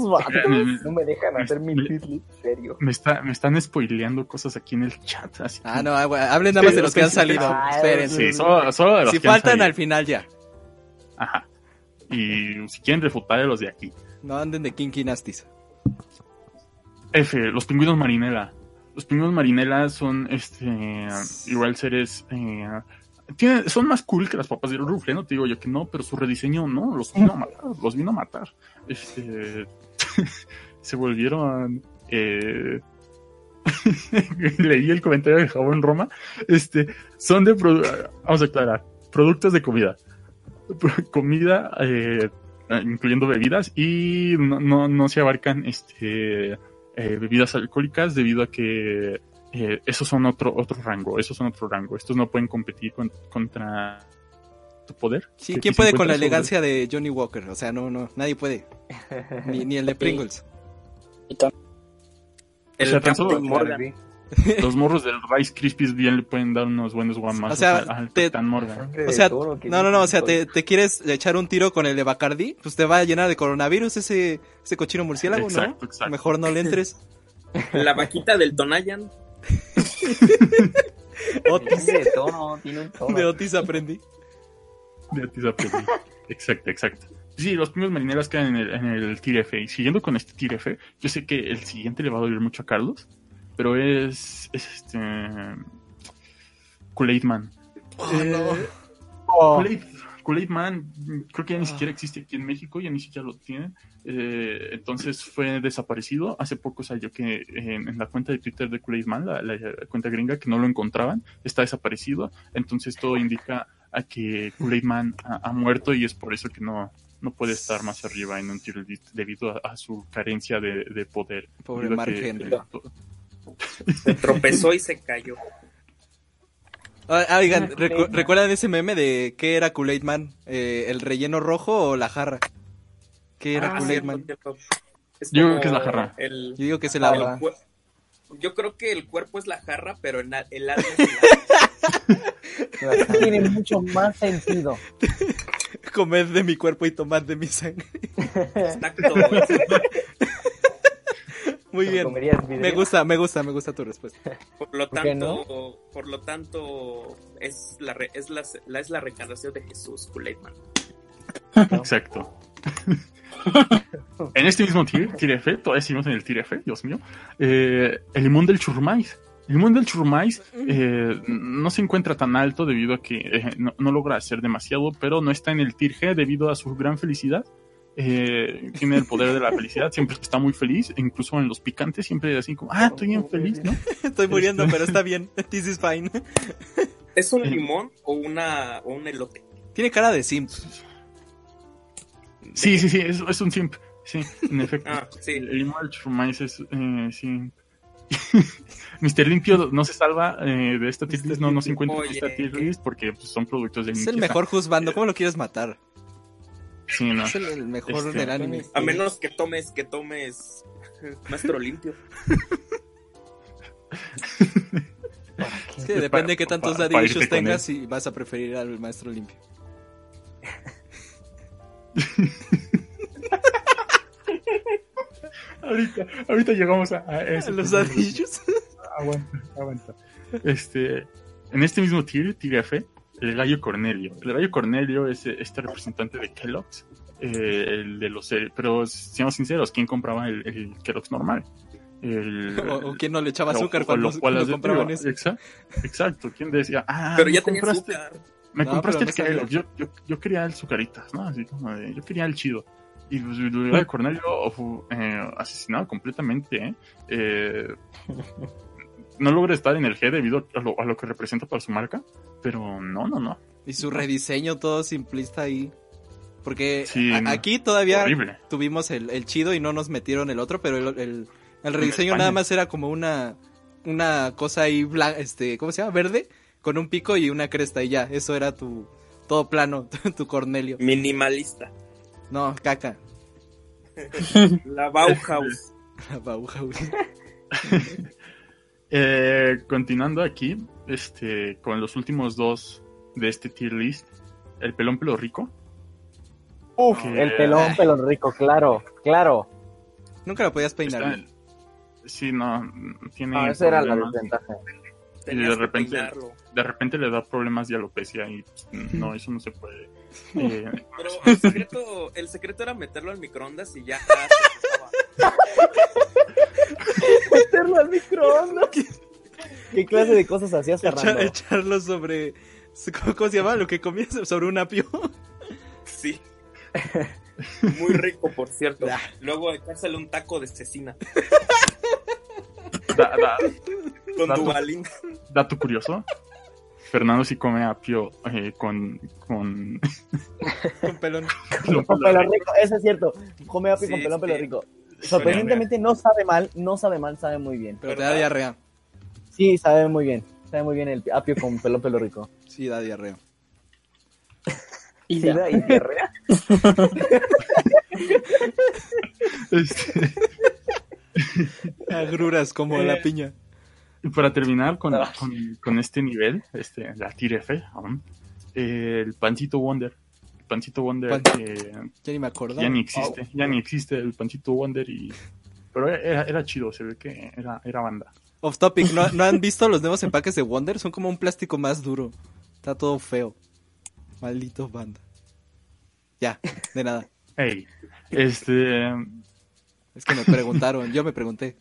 me- No me dejan hacer mi Twitter, serio. me está, me están spoileando cosas aquí en el chat. Así Ah, no, hablen nada más de los que han salido. Espérense. Sí, solo, solo de los Si que han faltan salido. al final ya. Ajá. Y si quieren refutar a los de aquí. No anden de Kinky Nasties. F, los pingüinos marinela. Los pingüinos marinela son este igual seres eh, tienen- son más cool que las papas del rufle, no te digo yo que no, pero su rediseño no, los vino a matar, los vino a matar. Este se volvieron eh, leí el comentario de Jabón Roma. Este son de vamos a aclarar, productos de comida. Comida eh, incluyendo bebidas y no, no, no se abarcan este eh, bebidas alcohólicas debido a que eh, esos son otro otro rango, esos son otro rango. Estos no pueden competir con- contra tu poder. Sí, ¿quién puede con la sobre- elegancia de Johnny Walker? O sea, no, no, nadie puede. Ni, ni el de Pringles. El O sea, tan Captain solo- Morgan. Los morros del Rice Krispies bien le pueden dar unos buenos guamazos O sea, al- te- Capitán Morgan. O sea, no, no, no, o sea, te, te quieres echar un tiro con el de Bacardi, pues te va a llenar de coronavirus ese, ese cochino murciélago, Exacto, ¿no? exacto. Mejor no le entres. La vaquita del Tonayan. Otis, Tiene de tono, tiene un tono. de Otis aprendí. De Otis aprendí. exacto, exacto. Sí, los primos marineras quedan en el, en el tier F. Y siguiendo con este tier F, yo sé que el siguiente le va a doler mucho a Carlos, pero es, es este... Kool-Aid Man. Eh, Kool-Aid, Kool-Aid Man, creo que ya ni siquiera existe aquí en México, ya ni siquiera lo tienen. Eh, entonces fue desaparecido. Hace poco salió que en, en la cuenta de Twitter de Kool-Aid Man, la, la cuenta gringa, que no lo encontraban, está desaparecido. Entonces todo indica a que Kool-Aid Man ha, ha muerto y es por eso que no, no puede estar más arriba en un tier list debido a, a su carencia de, de poder. Pobre Mark que- Henry. Se tropezó y se cayó. Ah, ah, oigan, recu- ¿recuerdan ese meme de qué era Kool-Aid Man? Eh, ¿El relleno rojo o la jarra? ¿Qué era Ah, Kool-Aid Man? Yo creo que es la jarra. El, Yo digo que es el Ah, agua. Yo creo que el cuerpo es la jarra, pero el, el alma es el agua. Tiene mucho más sentido. Comed de mi cuerpo y tomad de mi sangre. Exacto. Muy bien. Me gusta, me gusta, me gusta tu respuesta. Por lo ¿Por qué tanto, por lo tanto, es la, re- es la, la- es la reencarnación de Jesús, Kool-Aid Man. Exacto. en este mismo tier, tier F, todavía seguimos en el tier F, Dios mío, eh, el limón del churrumais. El limón del churrumais eh, no se encuentra tan alto debido a que eh, no, no logra hacer demasiado, pero no está en el tier G debido a su gran felicidad. Eh, tiene el poder de la felicidad, siempre está muy feliz, incluso en los picantes, siempre así como, ah, estoy bien feliz, ¿no? Estoy muriendo, pero está bien. This is fine. ¿Es un limón o una o un elote? Tiene cara de simp. Sí, sí, sí, es, es un simp, sí, en efecto. Ah, sí. El, el limón del es, eh, sí. Mr. Limpio no se salva eh, de esta tier list, no, no se encuentra en esta tier list porque pues, son productos de Es el mejor juzbando. ¿Cómo lo quieres matar? Sí, no. Es el, el mejor Este, del anime. A menos que tomes, que tomes maestro limpio. Es que depende de qué tantos para- daddy para irte issues con tengas y vas a preferir al maestro limpio. Ahorita, ahorita llegamos a, a Los daddy issues. Aguanta, aguanta. Este, en este mismo tier, tier F, el gallo Cornelio. El gallo Cornelio es eh, este representante de Kellogg's, eh, el de los cere- pero seamos sinceros, ¿quién compraba el, el Kellogg's normal? El, O, o quién no le echaba o- azúcar o cuando, los cuando compraban eso. Exacto, exacto. ¿Quién decía? Ah, Pero ya tenía compraste- azúcar. Me No, compraste el. Kellogg's. Yo, yo, yo quería el Zucaritas, ¿no? Así como de, yo quería el chido. Y pues, el gallo Cornelio fue eh, asesinado completamente, ¿eh? Eh, no logra estar en el G debido a lo, a lo que representa para su marca, pero no, no, no. Y su rediseño todo simplista ahí. Porque Sí, a- no. aquí todavía Horrible. tuvimos el, el chido y no nos metieron el otro, pero el, el, el rediseño nada más era como una, una cosa ahí blanca, este, ¿cómo se llama? Verde, con un pico y una cresta y ya, eso era tu, todo plano, tu Cornelio. Minimalista. No, caca. La Bauhaus. La Bauhaus. Eh, continuando aquí, este, con los últimos dos de este tier list, el pelón pelo rico. Uf, Que- el pelón, pelón rico, claro, claro. Nunca lo podías peinar. Está- sí, no, tiene. Ah, esa era la desventaja. Tenías de repente-. De repente le da problemas de alopecia y pues, no, eso no se puede. Eh, Pero el secreto, el secreto era meterlo al microondas y ya. Meterlo al microondas. ¿Qué clase de cosas hacías, Echar- Fernando? echarlo sobre, ¿cómo, cómo se llama? Lo que comías sobre un apio. Sí. Muy rico, por cierto. Luego echársele un taco de cecina da- da- con Dato. Duvalín. dato curioso. Fernando sí come apio eh, con, con Con pelón. Con pelón rico, eso es cierto. Come apio Sí, con pelón, sí. pelón rico. Sorprendentemente no sabe mal, no sabe mal, sabe muy bien. Pero te da diarrea. Sí, sabe muy bien. Sabe muy bien el apio con pelón, pelón rico. Sí, da diarrea. ¿Y da y diarrea? Este, Agruras como la piña. y para terminar con, Ah. con, con este nivel, este, la eh, el pancito Wonder. Pancito Wonder Pan- eh, Ya ni me acordaba. ya ni existe, ya ni existe el pancito Wonder y pero era, era chido, se ve que era, era banda. Off topic, ¿no, ¿no han visto los nuevos empaques de Wonder? Son como un plástico más duro. Está todo feo. Maldito banda. Ya, de nada. Hey, este Es que me preguntaron, yo me pregunté.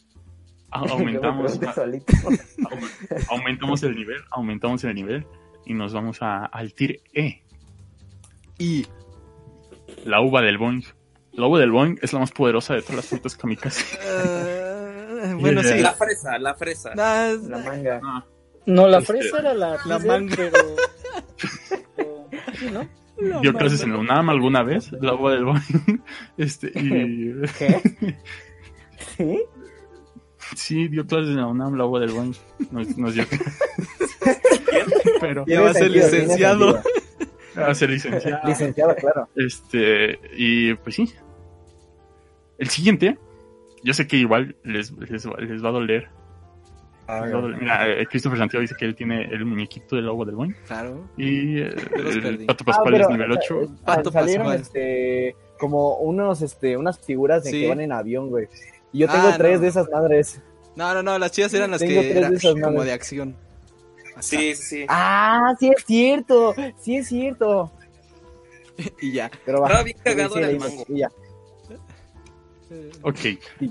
a- Yo me aumentamos, pregunté aumentamos el nivel, aumentamos el nivel y nos vamos a, al tier E, Y la uva del Boing. La uva del Boing es la más poderosa de todas las frutas kamikaze. eh, bueno, sí. La fresa, la fresa. La manga. No, la Este, fresa era la, la manga. pero... ¿no? la Dio clases en la UNAM alguna vez, la uva del Boing. Este, y ¿Qué? ¿Sí? sí, dio clases en la UNAM, la uva del Boing. Nos, nos dio Pero Ya va a ser licenciado. A ser licenciado. Licenciado, claro. Este, y pues sí. El siguiente, yo sé que igual les, les, va- les va a doler. Les va a doler. Mira, eh, Christopher Santiago dice que él tiene el muñequito del agua del Boing. Claro. Y eh, el. Pato Ah, Pascual pero, es nivel eh, 8. eh, Pato salieron Pascual. este como unos este unas figuras de Sí. que van en avión, güey. Y yo tengo Ah, tres no. de esas madres. No, no, no, las chidas eran las Tengo que eran como madres. de acción. Sí, sí. Ah, sí es cierto. Sí es cierto. y ya. Pero va. Estaba bien cagado Sí, el mango. y ya. Ok,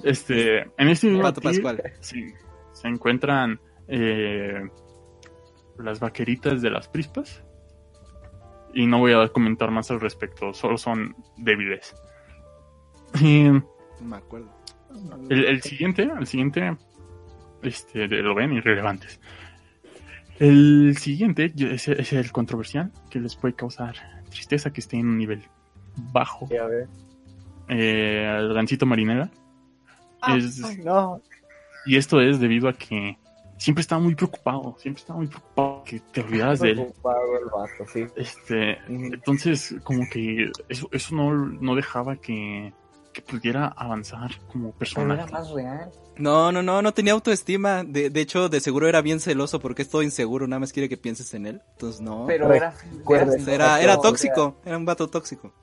este, en este mismo Pascual. sí, se encuentran eh, las vaqueritas de las prispas. Y no voy a comentar más al respecto, solo son débiles. Y No me acuerdo. el, el siguiente, el siguiente, este, lo ven irrelevantes. El siguiente es, es el controversial, que les puede causar tristeza que esté en un nivel bajo. Sí, a ver. Eh, el gancito marinera. Es- Ay, no. Y esto es debido a que siempre estaba muy preocupado, siempre estaba muy preocupado que te olvidaras de él. Preocupado el vato, sí. Este, entonces, como que eso, eso no, no dejaba que, que pudiera avanzar como Pero era más real. No, no, no, no tenía autoestima. De, de hecho, de seguro era bien celoso porque es todo inseguro, nada más quiere que pienses en él. Entonces, no. Pero era, era, era o sea, tóxico, era un vato tóxico.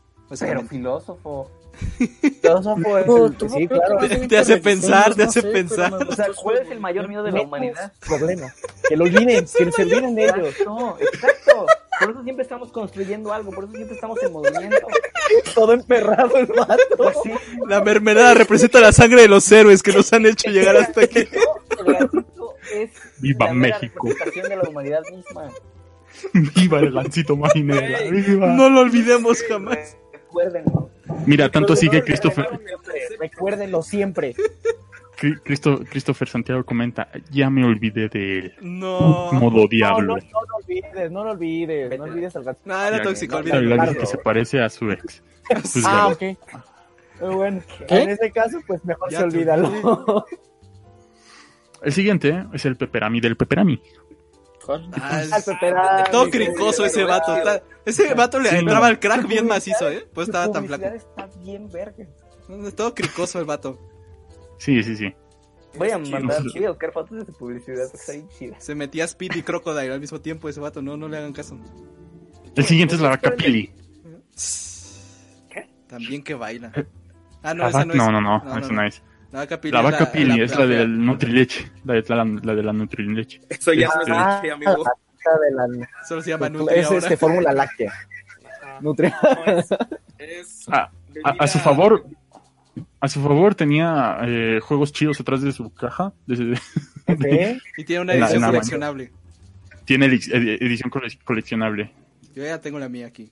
pero filósofo. Filósofo es No, el- tú no sí, claro. Te hace pensar, te no hace sé, pensar. me O sea, ¿cuál es el mayor miedo de la humanidad? Problema. Que lo olviden, que se olviden de ellos. Exacto, exacto. Por eso siempre estamos construyendo algo, por eso siempre estamos en movimiento. Todo emperrado el vato. Pues sí, La mermelada representa la sangre de los héroes que nos han hecho llegar hasta aquí. el es Viva la México. representación de la humanidad misma. Viva el lancito marinera. No lo olvidemos jamás. Recuérdenlo. Mira, tanto así que Christopher. Recuérdenlo siempre. Cri- Cristo- Christopher Santiago comenta, ya me olvidé de él. No. Modo diablo. no, no lo olvides, no lo olvides. No olvides al gato. No, era tóxico, no, El olvídalo. gatito que se parece a su ex. Pues Ah, ok. Muy bueno. ¿Qué? En este caso, pues mejor Ya se olvídalo. El siguiente es el peperami del peperami. ¿Cuál? Ah, es- Al peperami. todo cricoso ese vato. está- ese vato le Sí. entraba al crack bien macizo, ¿eh? Pues estaba tan flaco. está bien verga. Es todo cricoso el vato. Sí, sí, sí. Voy a mandar, Sí. voy a buscar fotos de su publicidad, porque está bien chida. Se metía Speed y Crocodile al mismo tiempo ese vato. No, no le hagan caso. El siguiente es la vaca Pili. También que baila. Ah, no, esa vaca- no es. no, no, no, esa no es. La vaca Pili La es vaca Pili es la del Nutrileche. La de la, la de la Nutrileche. Eso ya no es Ah, leche, amigo. la de la- Solo se llama Nutri es ahora. este, fórmula láctea. Nutri. No, es, es Ah, a, a su favor, a su favor tenía eh, juegos chidos atrás de su caja. de- Ok. Y tiene una edición coleccionable. tiene edición cole- coleccionable. Yo ya tengo la mía aquí.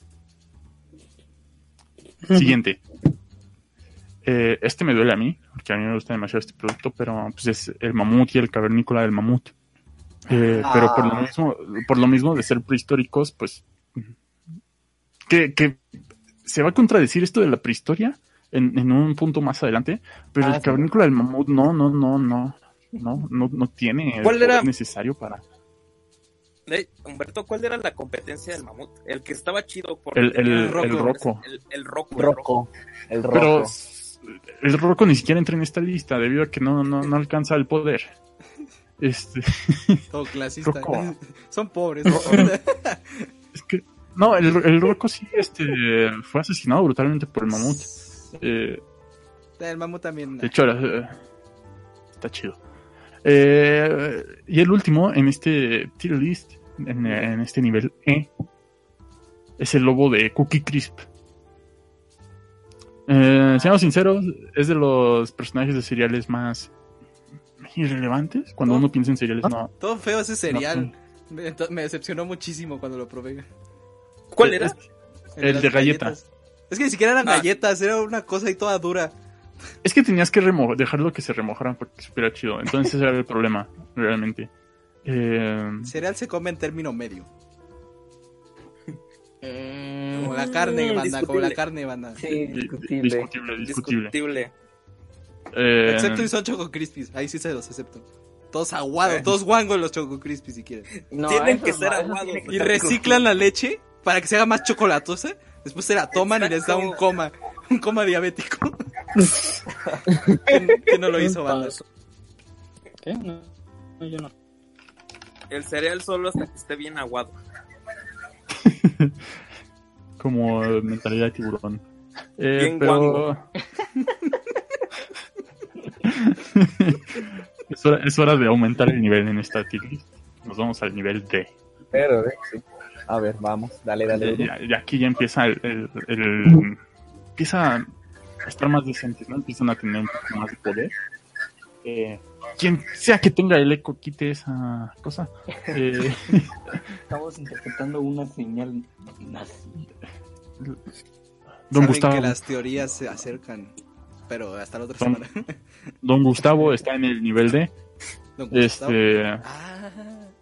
Siguiente. Eh, este me duele a mí, porque a mí me gusta demasiado este producto, pero pues es el mamut y el cavernícola del mamut. Eh, Ah. Pero por lo mismo, por lo mismo de ser prehistóricos, pues que, que se va a contradecir esto de la prehistoria en, en un punto más adelante, pero Ah, el sí. cavernícola del mamut no, no, no, no, no, no, no tiene el ¿Cuál poder era? necesario para Humberto, ¿cuál era la competencia del mamut? El que estaba chido por el, el, roco. El, el roco. el roco. Roco. El roco. Pero el roco ni siquiera entra en esta lista debido a que no, no, no alcanza el poder. Este, Todo clasista. Son pobres. es que no, el, el roco sí este, fue asesinado brutalmente por el mamut. Eh, El mamut también. de hecho, era, eh, está chido. Eh, y el último en este tier list, en, en este nivel E, es el lobo de Cookie Crisp. Eh, seamos sinceros, es de los personajes de seriales más irrelevantes. Cuando ¿No? uno piensa en seriales, no. Todo feo ese cereal. No. Me, decepcionó muchísimo cuando lo probé. ¿Cuál era? El las de galleta. galletas. Es que ni siquiera eran Ah. galletas, era una cosa ahí toda dura. Es que tenías que remo- dejarlo que se remojaran porque supiera chido. Entonces ese era el problema, realmente. Eh, Cereal se come en término medio. Mm, Como la carne, Mm, banda, como la carne, banda. Sí, di- discutible. discutible, discutible. Discutible. Eh, Excepto si son Choco Crispies, ahí sí se los acepto. Todos aguados, Eh. todos guangos los Choco Crispies si quieren. No, Tienen que ser aguados. Y reciclan la leche para que se haga más chocolatosa. Después se la toman y les da un coma, un coma diabético. que, que no lo hizo banda. ¿Qué? No, no, yo no. El cereal solo hasta que esté bien aguado. como mentalidad de tiburón. Eh, Bien pero... es, hora, es hora de aumentar el nivel en esta tier list. Nos vamos al nivel D. Pero, eh, sí. A ver, vamos, dale, dale. Ya, ya- ya aquí ya empieza el, el- el- empieza a estar más decentes, ¿no? Empiezan a tener un poco más de poder. Eh, quien sea que tenga el eco, quite esa cosa. Eh, Estamos interpretando una señal don Saben Gustavo, que las teorías se acercan, pero hasta la otra Don- semana. don Gustavo está en el nivel D. Don Gustavo. Este, Ah,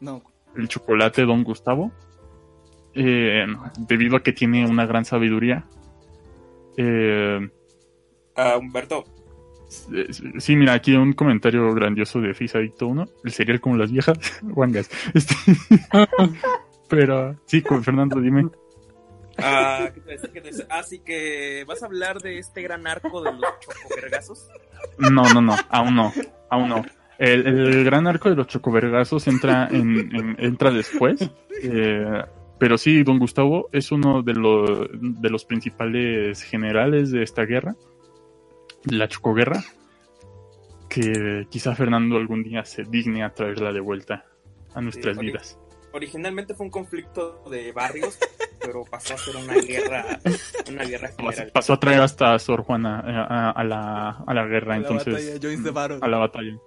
no. el chocolate Don Gustavo, eh, debido a que tiene una gran sabiduría. Eh, Ah, Humberto, eh, sí, mira, aquí un comentario grandioso de Fisadicto 1, el cereal como las viejas, guangas. Este, pero, sí, con Fernando, dime. ah, ¿qué te decía? ¿Qué te decía? Ah, sí que vas a hablar de este gran arco de los chocovergazos. No, no, no, aún no, aún no. El, el gran arco de los chocovergazos entra, en, en- entra después. eh, pero sí, don Gustavo es uno de, los de los principales generales de esta guerra, de la chocoguerra, que quizá Fernando algún día se digne a traerla de vuelta a nuestras Sí, vidas. Originalmente fue un conflicto de barrios, pero pasó a ser una guerra, una guerra Pasó, general. pasó a traer hasta a Sor Juana eh, a, a la, a la guerra, La entonces, batalla a la batalla.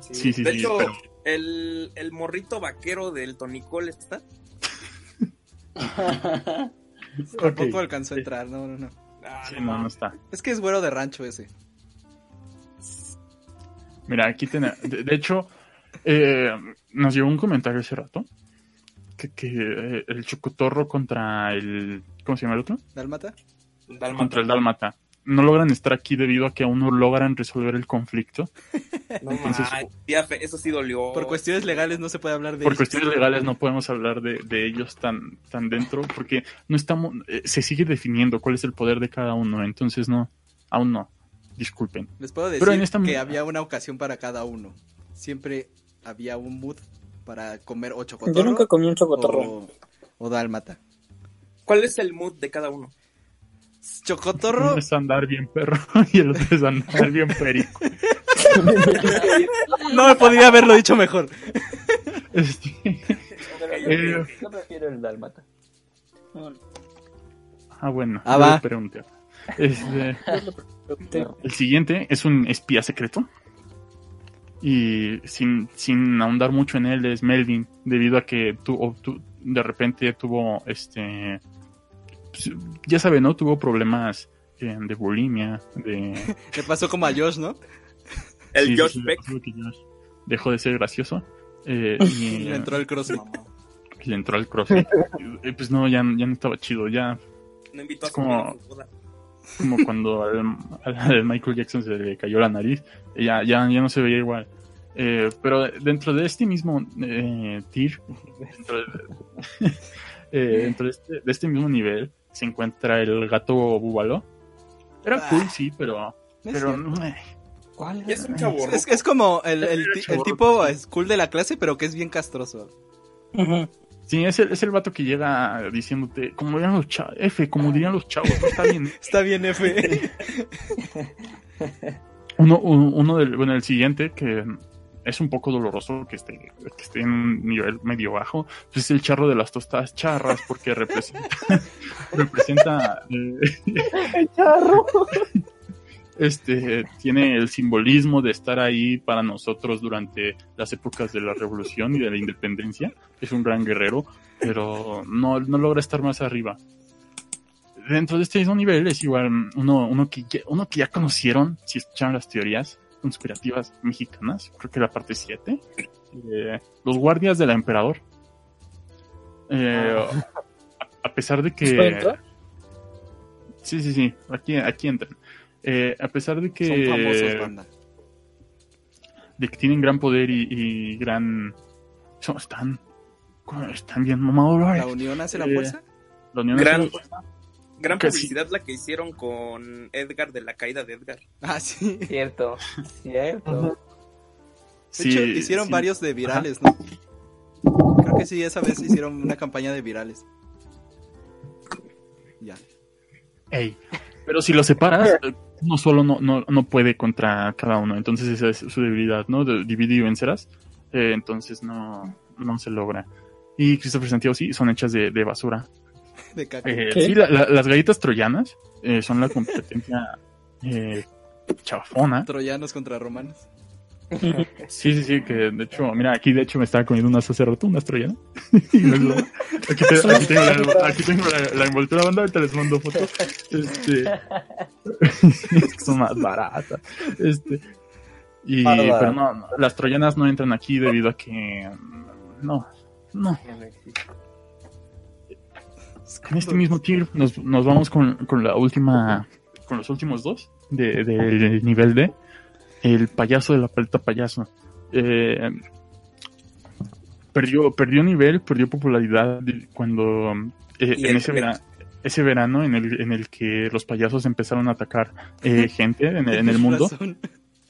Sí, sí, de sí, hecho, pero- el, el morrito vaquero del Tonicol está. Tampoco alcanzó a entrar, no, no, no. Ah, Sí, no, no está. Es que es güero de rancho ese. Mira, aquí tenemos. De, de hecho, eh, nos llegó un comentario hace rato que, que eh, el chocotorro contra el. ¿Cómo se llama el otro? Dálmata. Contra el dálmata. No logran estar aquí debido a que aún no logran resolver el conflicto. No Entonces- manches, tía Fe, eso sí dolió. Por cuestiones legales no se puede hablar de Por ellos. cuestiones legales no podemos hablar de, de ellos tan, tan dentro porque no estamos. eh, se sigue definiendo cuál es el poder de cada uno. Entonces, no. Aún no. Disculpen. Les puedo Pero decir en esta- que había una ocasión para cada uno. Siempre había un mood para comer o chocotorro Yo nunca comí un chocotorro. o, o dálmata. ¿Cuál es el mood de cada uno? Chocotorro, Uno es andar bien perro y el otro es andar bien perico. no me podría haberlo dicho mejor. Este, Eh, Yo prefiero el dálmata. ah, bueno. Ah, va. pregunté. Este, Te- El siguiente es un espía secreto. Y sin, sin ahondar mucho en él es Melvin, debido a que tu, tu- de repente tuvo este. Pues, ya sabe, ¿no? Tuvo problemas eh, de bulimia, de. Le pasó como a Josh, ¿no? El sí, Josh que Josh Dejó de ser gracioso. eh, y Le entró el crossfit. le entró al CrossFit. Y, pues no, ya, ya no estaba chido. Ya No invitó a como- como cuando al, al Michael Jackson se le cayó la nariz, ya, ya, ya no se veía igual. Eh, pero dentro de este mismo eh, tier, dentro, de, eh, dentro de, este, de este mismo nivel, se encuentra el gato búbalo. Era Ah. cool, sí, pero, pero ¿Cuál es. Es, es como el, el el tipo es cool de la clase, pero que es bien castroso. Sí, es el, es el vato que llega diciéndote, como dirían los chavos, F, como dirían los chavos, está bien. Está bien, F. Uno, uno, uno del, bueno, el siguiente, que es un poco doloroso que esté, que esté en un nivel medio bajo, pues es el charro de las tostadas charras, porque representa, representa, eh, charro. este, tiene el simbolismo de estar ahí para nosotros durante las épocas de la revolución y de la independencia. Es un gran guerrero, pero no, no logra estar más arriba. Dentro de este mismo nivel es igual uno, uno, que, uno que ya conocieron, si escucharon las teorías conspirativas mexicanas, creo que la parte 7, eh, los guardias del emperador. Eh, a, a pesar de que... Sí, sí, sí, aquí, aquí entran. Eh, a pesar de que, Son famosos, banda. de que tienen gran poder y, y gran... son- están, están bien mamadores. La unión hace la Eh, fuerza. La unión Gran- hace la fuerza. Gran que sí. publicidad la que hicieron con Edgar de la caída de Edgar. Ah, sí. De Cierto, cierto. Sí, hecho, hicieron sí. varios de virales, ¿no? Creo que sí, esa vez hicieron una campaña de virales. Ya. Ey, Pero si lo separas, uno solo no, no, no puede contra cada uno. Entonces esa es su debilidad, ¿no? De dividir y vencerás. Eh, entonces no, no se logra. y Christopher Santiago sí, son hechas de, de basura. De caca. Eh, sí, la- la- las galletas troyanas eh, son la competencia eh, chafona. Troyanos contra romanos. Sí, sí, sí, que de hecho, mira, aquí de hecho me estaba comiendo unas hace rato, unas troyanas. Aquí, te- aquí tengo, la, aquí tengo la, la envoltura banda, ahorita les mando fotos. Este, son más baratas. Este, y, pero no, no, las troyanas no entran aquí debido a que no, no. En este mismo tier nos, nos vamos con, con la última, con los últimos dos de- del nivel D. El payaso de la paleta payaso. Eh, perdió, perdió nivel, perdió popularidad de- cuando eh, en ese, efecto. vera- ese verano en el, en el que los payasos empezaron a atacar eh, gente en, el- en el Tienes mundo.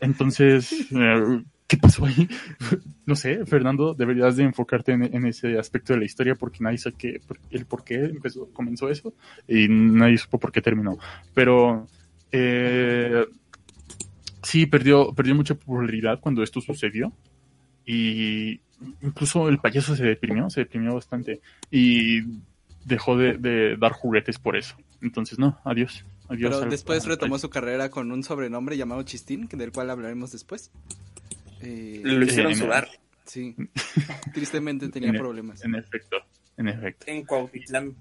Entonces, eh, ¿qué pasó ahí? No sé, Fernando, deberías de enfocarte en, en ese aspecto de la historia porque nadie sabe qué- el por qué empezó, comenzó eso y nadie supo por qué terminó. Pero eh, sí, perdió, perdió mucha popularidad cuando esto sucedió y incluso el payaso se deprimió, se deprimió bastante y dejó de, de dar juguetes por eso. Entonces, no, adiós. adiós Pero al- después al retomó su carrera con un sobrenombre llamado Chistín, del cual hablaremos después. Eh, Lo hicieron en- sudar sí, tristemente tenía En- problemas. En efecto, en efecto. en Cuautitlán.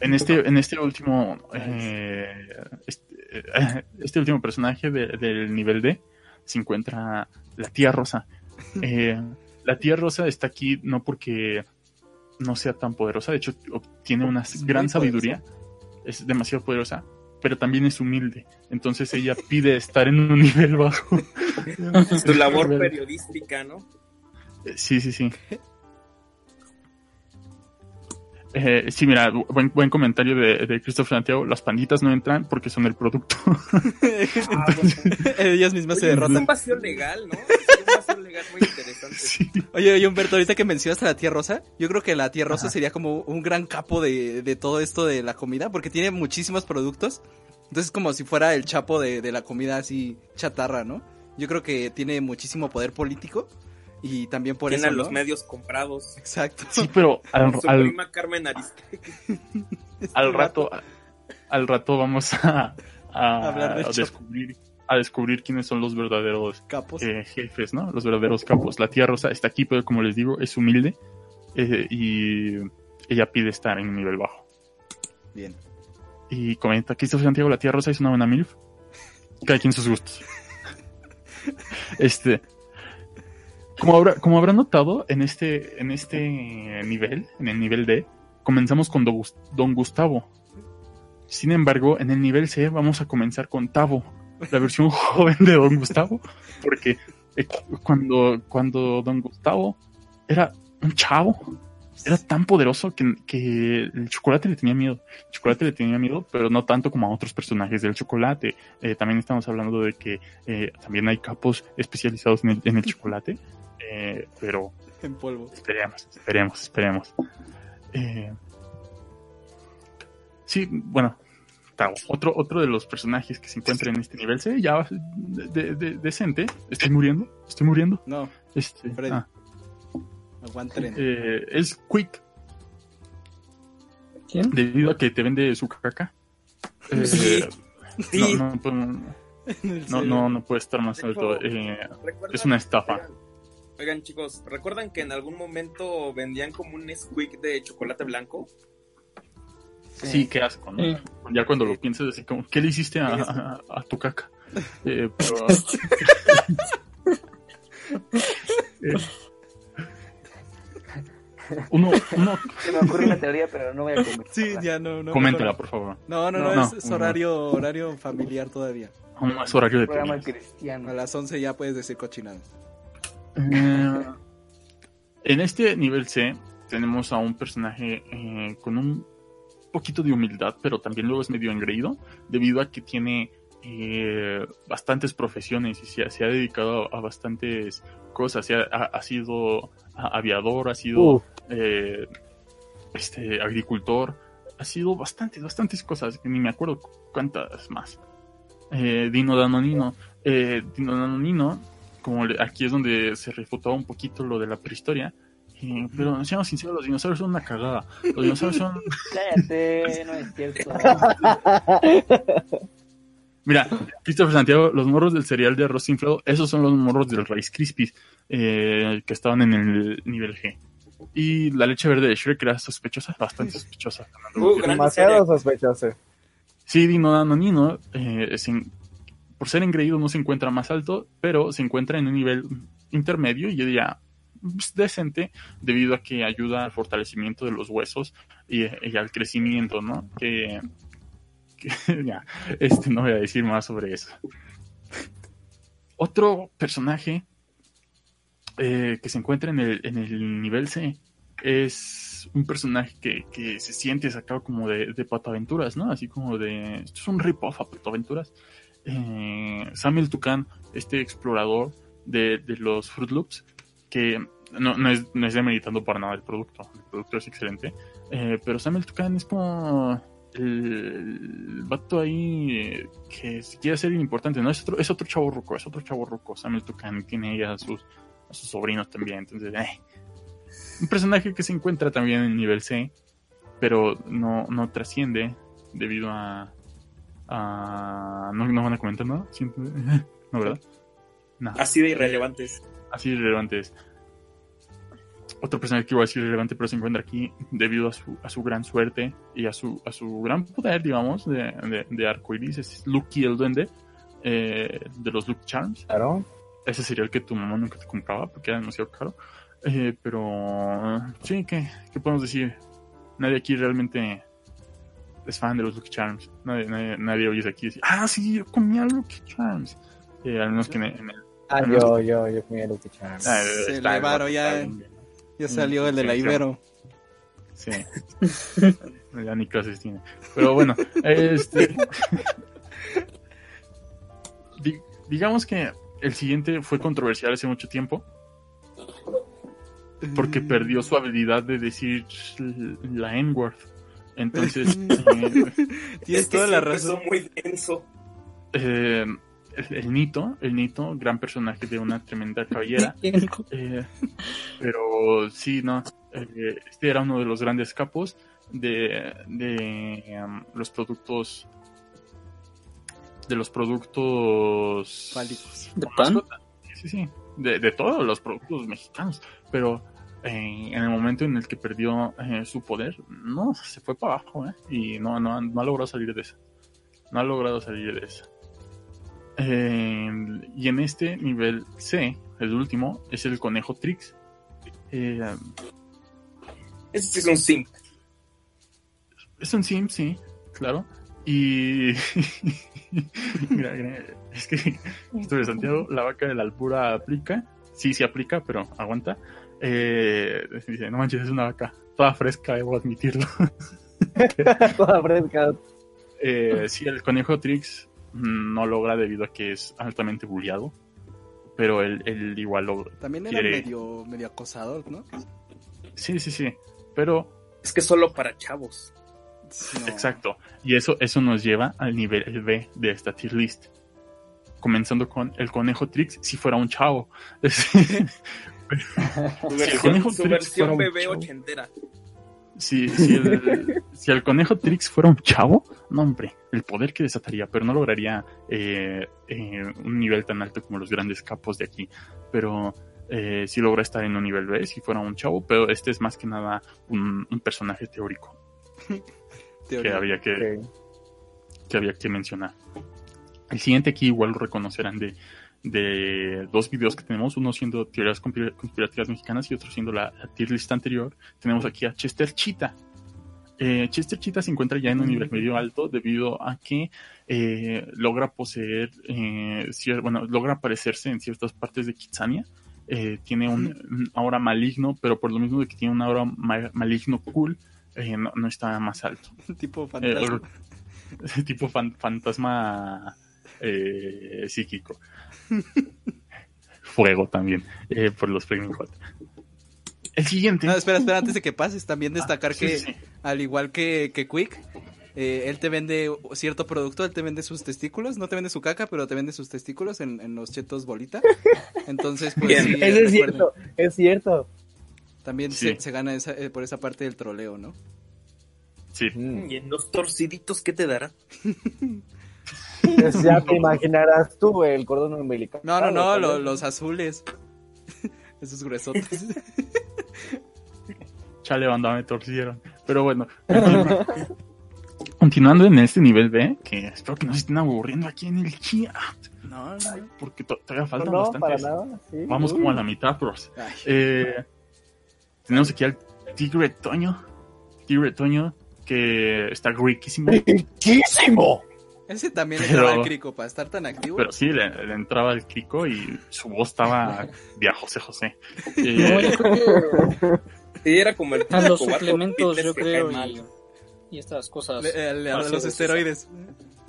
En este, en este último, eh, este, eh, este último personaje de- del nivel D se encuentra la tía Rosa. Eh, la tía Rosa está aquí no porque no sea tan poderosa, de hecho tiene una gran sabiduría, es demasiado poderosa, pero también es humilde. Entonces ella pide estar en un nivel bajo. Su labor periodística, ¿no? Eh, Sí, sí, sí. Eh, sí, mira, buen, buen comentario de, de Christopher Santiago. Las panditas no entran porque son el producto. Ellas mismas se Oye, es derrotan. un vacío legal, ¿no? Es un vacío legal muy interesante. Sí. Oye, oye, Humberto, ahorita que mencionas a la tía Rosa, yo creo que la tía Rosa sería como un gran capo de, de todo esto de la comida, porque tiene muchísimos productos. Entonces, como si fuera el chapo de, de la comida así chatarra, ¿no? Yo creo que tiene muchísimo poder político y también por Tiene eso. a los ¿no? medios comprados. Exacto. Sí, pero al, Su al, prima Carmen Aristegui. al rato, al rato vamos a, a Chapo. descubrir, a descubrir quiénes son los verdaderos Capos. eh, jefes, ¿no? Los verdaderos capos. La tía Rosa está aquí, pero como les digo, es humilde eh, y ella pide estar en un nivel bajo. Bien. Y comenta, Christopher Santiago, la tía Rosa es una buena MILF. Cada quien sus gustos. este. Como, habrá, como habrán notado, en este, en este nivel, en el nivel D, comenzamos con Don Gus- Don Gustavo. Sin embargo, en el nivel C vamos a comenzar con Tavo, la versión joven de Don Gustavo, porque eh, cuando, cuando Don Gustavo era un chavo, era tan poderoso que, que el chocolate le tenía miedo. El chocolate le tenía miedo, pero no tanto como a otros personajes del chocolate. Eh, también estamos hablando de que eh, también hay capos especializados en el, en el chocolate, eh, pero En polvo. esperemos, esperemos, esperemos. Sí, bueno, Tao, otro, otro de los personajes que se encuentra en este nivel C, ya de- de- de- decente. Estoy muriendo, estoy muriendo. No, Este, Freddy. ah, eh, es Quick, ¿Quién? debido a que te vende su caca. Eh, Sí. Sí. No, no, no, no, no, no puede estar más alto. Eh, ¿Recuerdan- es una estafa. Oigan, oigan, chicos, ¿recuerdan que en algún momento vendían como un squeak de chocolate blanco? Sí, qué asco, ¿no? Ya cuando lo piensas, así como, ¿qué le hiciste a, a- a tu caca? Eh, pero, eh, uno, uno, Se me ocurre una teoría, pero no voy a comentar. Sí, ya no, no. coméntela, por favor. No, no, no, No, es, horario, horario familiar todavía. Aún no es horario de programa teorías. cristiano. A las 11 ya puedes decir cochinadas. Eh, en este nivel C tenemos a un personaje eh, con un poquito de humildad, pero también luego es medio engreído, debido a que tiene eh, bastantes profesiones y se, ha- se ha dedicado a bastantes cosas. Se ha, ha- ha sido aviador, ha sido eh, este agricultor, ha sido bastantes, bastantes cosas, que ni me acuerdo cuántas más. Eh, Dino Danonino. Eh, Dino Danonino, como le- aquí es donde se refutaba un poquito lo de la prehistoria, Pero seamos sinceros, los dinosaurios son una cagada. Los dinosaurios son... Cállate, no es cierto. Mira, Christopher Santiago, los morros del cereal de arroz inflado, esos son los morros del Rice Krispies eh, que estaban en el nivel G. Y la leche verde de Shrek era sospechosa, bastante sospechosa. Uh, gran Demasiado sospechoso. Sí, Dino Danonino, eh, sin- por ser engreído no se encuentra más alto, pero se encuentra en un nivel intermedio y yo diría decente debido a que ayuda al fortalecimiento de los huesos y, al crecimiento, ¿no? Que, ya, este no voy a decir más sobre eso. Otro personaje eh, que se encuentra en el, en el nivel C es un personaje que, que se siente sacado como de, de Pataventuras, ¿no? Así como de... Esto es un rip-off a Pataventuras. Eh, Samuel Tucan, este explorador de, de los Fruit Loops, que no, no, es, no es demeritando para nada el producto, el producto es excelente, eh, pero Samuel Tucan es como el, el vato ahí eh, que se quiere hacer importante, ¿no? Es otro, es otro chavo ruco, es otro chavo ruco, Samuel Tucan tiene ya a sus, a sus sobrinos también, entonces, eh. Un personaje que se encuentra también en nivel C, pero no, no trasciende debido a... a no, no van a comentar nada, ¿no, verdad? No, Así de irrelevantes. Así relevante es. Otro personaje que iba a decir relevante, pero se encuentra aquí debido a su, a su gran suerte y a su, a su gran poder, digamos, de, de, de arcoiris, es Lucky el Duende, eh, de los Luke Charms. Claro. Ese sería el que tu mamá nunca te compraba porque era demasiado caro. Eh, pero sí, ¿qué, ¿qué podemos decir? Nadie aquí realmente es fan de los Lucky Charms. Nadie, nadie, nadie oye aquí decir, ah, sí, yo comía Lucky Charms. Eh, al menos que en el- Ah, yo, yo, yo comí el Charms. ah, elevaron ya. bien. Ya salió el de la Ibero. Sí. ya ni clases tiene. Pero bueno, este. Di- digamos que el siguiente fue controversial hace mucho tiempo. Porque perdió su habilidad de decir la N-word. Entonces, eh, Tienes Es que toda la razón. muy denso. eh, el, el Nito, el Nito, gran personaje de una tremenda cabellera. Eh, pero sí, no. eh, este era uno de los grandes capos de, de um, los productos. De los productos. Fálicos. ¿De pan? mascota. Sí, sí, sí. De, de todos los productos mexicanos. Pero eh, en el momento en el que perdió eh, su poder, no, se fue para abajo, ¿eh? Y no, no, no ha logrado salir de esa. No ha logrado salir de esa. Eh, y en este nivel C, el último, es el conejo Trix. Eh, sí es un simp. es un sim, sí, claro. Y. mira, mira, es que esto de Santiago, la vaca de la alpura aplica. Sí, sí aplica, pero aguanta. Eh, dice, no manches, es una vaca toda fresca, debo admitirlo. Toda fresca. Eh, sí, el conejo Trix no logra debido a que es altamente bulleado. Pero él, él igual logra. También era Quiere- medio, medio acosador, ¿no? Sí, sí, sí. Pero Es que solo para chavos. No. Exacto. Y eso, eso nos lleva al nivel B de esta tier list. Comenzando con el conejo Trix si fuera un chavo. Su el versión, conejo su Trix versión fuera un bebé chavo. ochentera. Si, si, el, si el conejo Trix fuera un chavo, no hombre, el poder que desataría, pero no lograría eh, eh, un nivel tan alto como los grandes capos de aquí. Pero eh, sí logra estar en un nivel B si fuera un chavo, pero este es más que nada un, un personaje teórico que había que, que había que mencionar. El siguiente aquí igual lo reconocerán de, de dos videos que tenemos, uno siendo teorías conspira- conspirativas mexicanas y otro siendo la, la tier list anterior. Tenemos aquí a Chester Chita. Eh, Chester Chita se encuentra ya en un nivel medio alto debido a que eh, logra poseer, eh, bueno, logra aparecerse en ciertas partes de Kitsania. Eh, tiene un, un aura maligno, pero por lo mismo de que tiene un aura ma- maligno cool, eh, no, no está más alto. tipo fantasma. tipo fan- fantasma eh, psíquico. Fuego también, eh, por los Flaming Hot. El siguiente. No, espera, espera, antes de que pases, también destacar Ah, sí, que, sí. al igual que, que Quick, eh, él te vende cierto producto, él te vende sus testículos, no te vende su caca, pero te vende sus testículos en, en los chetos bolita. Entonces, pues Bien. sí, Eso es cierto, es cierto. También Sí. se, se gana esa- eh, por esa parte del troleo, ¿no? Sí. Mm. Y en los torciditos, ¿qué te dará? Pues ya te imaginarás tú el cordón umbilical. No, no, no, lo- los azules. Esos gruesotes. Chale, banda, me torcieron. Pero bueno. Continuando en este nivel B, que espero que no se estén aburriendo aquí en el chat, No, no. porque to- todavía faltan no, para bastantes. nada. sí. Vamos como a la mitad, bros. Ay, Eh, tenemos aquí al Tigre Toño. Tigre Toño, que está riquísimo. ¡Riquísimo! Ese también le Pero- daba el crico para estar tan activo. Pero sí, le, le entraba el crico y su voz estaba de a José José. No, Eh, yo creo que Sí, era como el a los suplementos, yo creo, y, y estas cosas. Le- le- Ah, a sí, los sí, esteroides.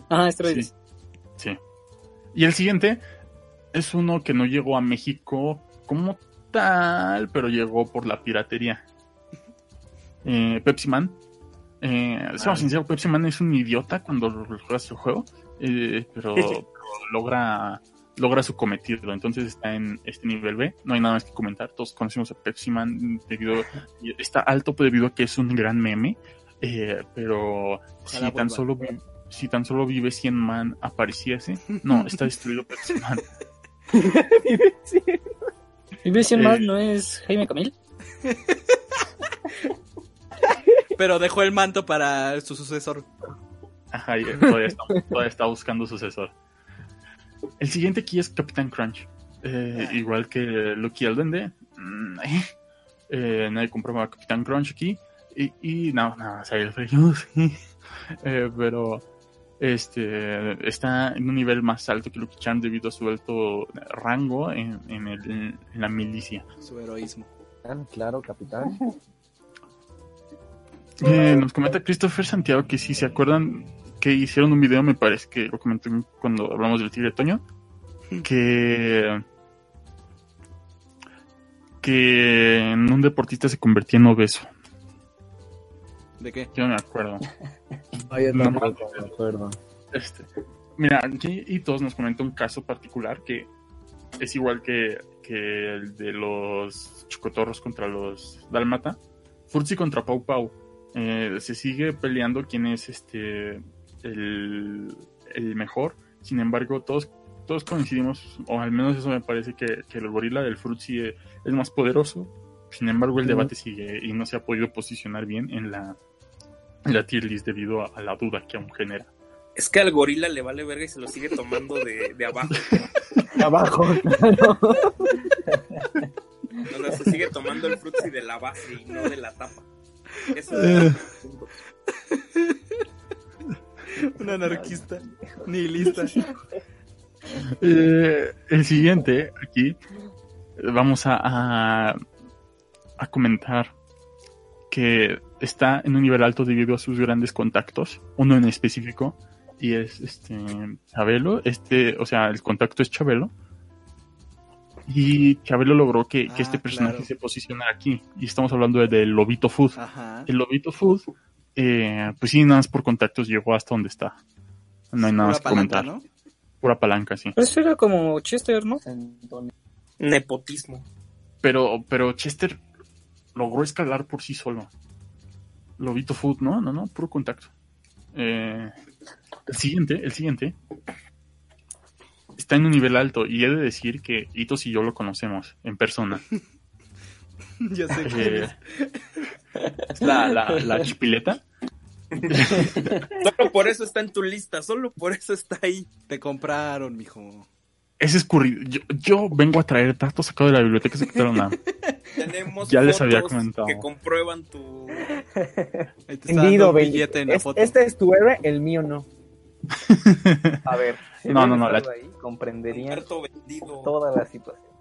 Ajá, esteroides. Sí. Y el siguiente es uno que no llegó a México como tal, pero llegó por la piratería. Eh, Pepsi Man. Eh, seamos sinceros, Pepsi Man es un idiota cuando juegas el juego, eh, pero, pero logra logra su cometido. Entonces está en este nivel B. No hay nada más que comentar. Todos conocemos a Pepsi Man debido está alto debido a que es un gran meme. eh, pero si tan solo vi- si tan solo vive 100 man apareciese, no, está destruido Pepsi Man. Vive 100 Eh. más, ¿no es Jaime Camil? Pero dejó el manto para su sucesor. Ajá, todavía está, todavía está buscando sucesor. El siguiente aquí es Capitán Crunch. Eh, igual que Lucky el Duende. mm, eh, eh, nadie compraba Capitán Crunch aquí. Y, y no, no, o sea, el frío, sí. Eh, pero este está en un nivel más alto que Lucky Charm debido a su alto rango en, en el- en la milicia. Su heroísmo. Claro, capitán. Eh, nos comenta Christopher Santiago que si se acuerdan que hicieron un video, me parece que lo comenté cuando hablamos del Tigre Toño, que que en un deportista se convertía en obeso. ¿De qué? Yo no me acuerdo. No, tampoco me acuerdo. Este, mira, aquí y todos nos comenta un caso particular que es igual que, que el de los chocotorros contra los Dálmata. Furzi contra Pau Pau. Eh, se sigue peleando quién es este el, el mejor. Sin embargo, todos, todos coincidimos, o al menos eso me parece que, que el gorila del Fruitsy es, es más poderoso. Sin embargo, el debate sigue y no se ha podido posicionar bien en la, en la tier list debido a, a la duda que aún genera. Es que al gorila le vale verga y se lo sigue tomando de, de abajo. Abajo, claro. O sea, se sigue tomando el frutzi de la base y no de la tapa. Eso es Un anarquista. Nihilista. Eh, el siguiente, aquí, eh, vamos a, a, a comentar que está en un nivel alto debido a sus grandes contactos, uno en específico, y es este Chabelo, este, o sea, el contacto es Chabelo, y Chabelo logró que, que Ah, este personaje claro. se posicionara aquí, y estamos hablando de- del Lobito Food. Ajá. El Lobito Food, eh, pues sí, nada más por contactos llegó hasta donde está. No hay nada Pura más que palanca, comentar. ¿no? Pura palanca, sí. Eso era como Chester, ¿no? nepotismo. Pero, pero Chester logró escalar por sí solo. Lobito Food, no, no, no, puro contacto. Eh, el siguiente, el siguiente, está en un nivel alto y he de decir que Itos y yo lo conocemos en persona. ya sé quién Eh, es. es la, la, la chipileta. Solo por eso está en tu lista, solo por eso está ahí. Te compraron, mijo. Es escurrido. Yo, yo vengo a traer datos sacados de la biblioteca secretaria. Tenemos Ya les había comentado. que comprueban tu billete en la Es- foto. Este es tu héroe, el mío no. A ver, si No, no, no, la- ahí, comprenderían toda la situación.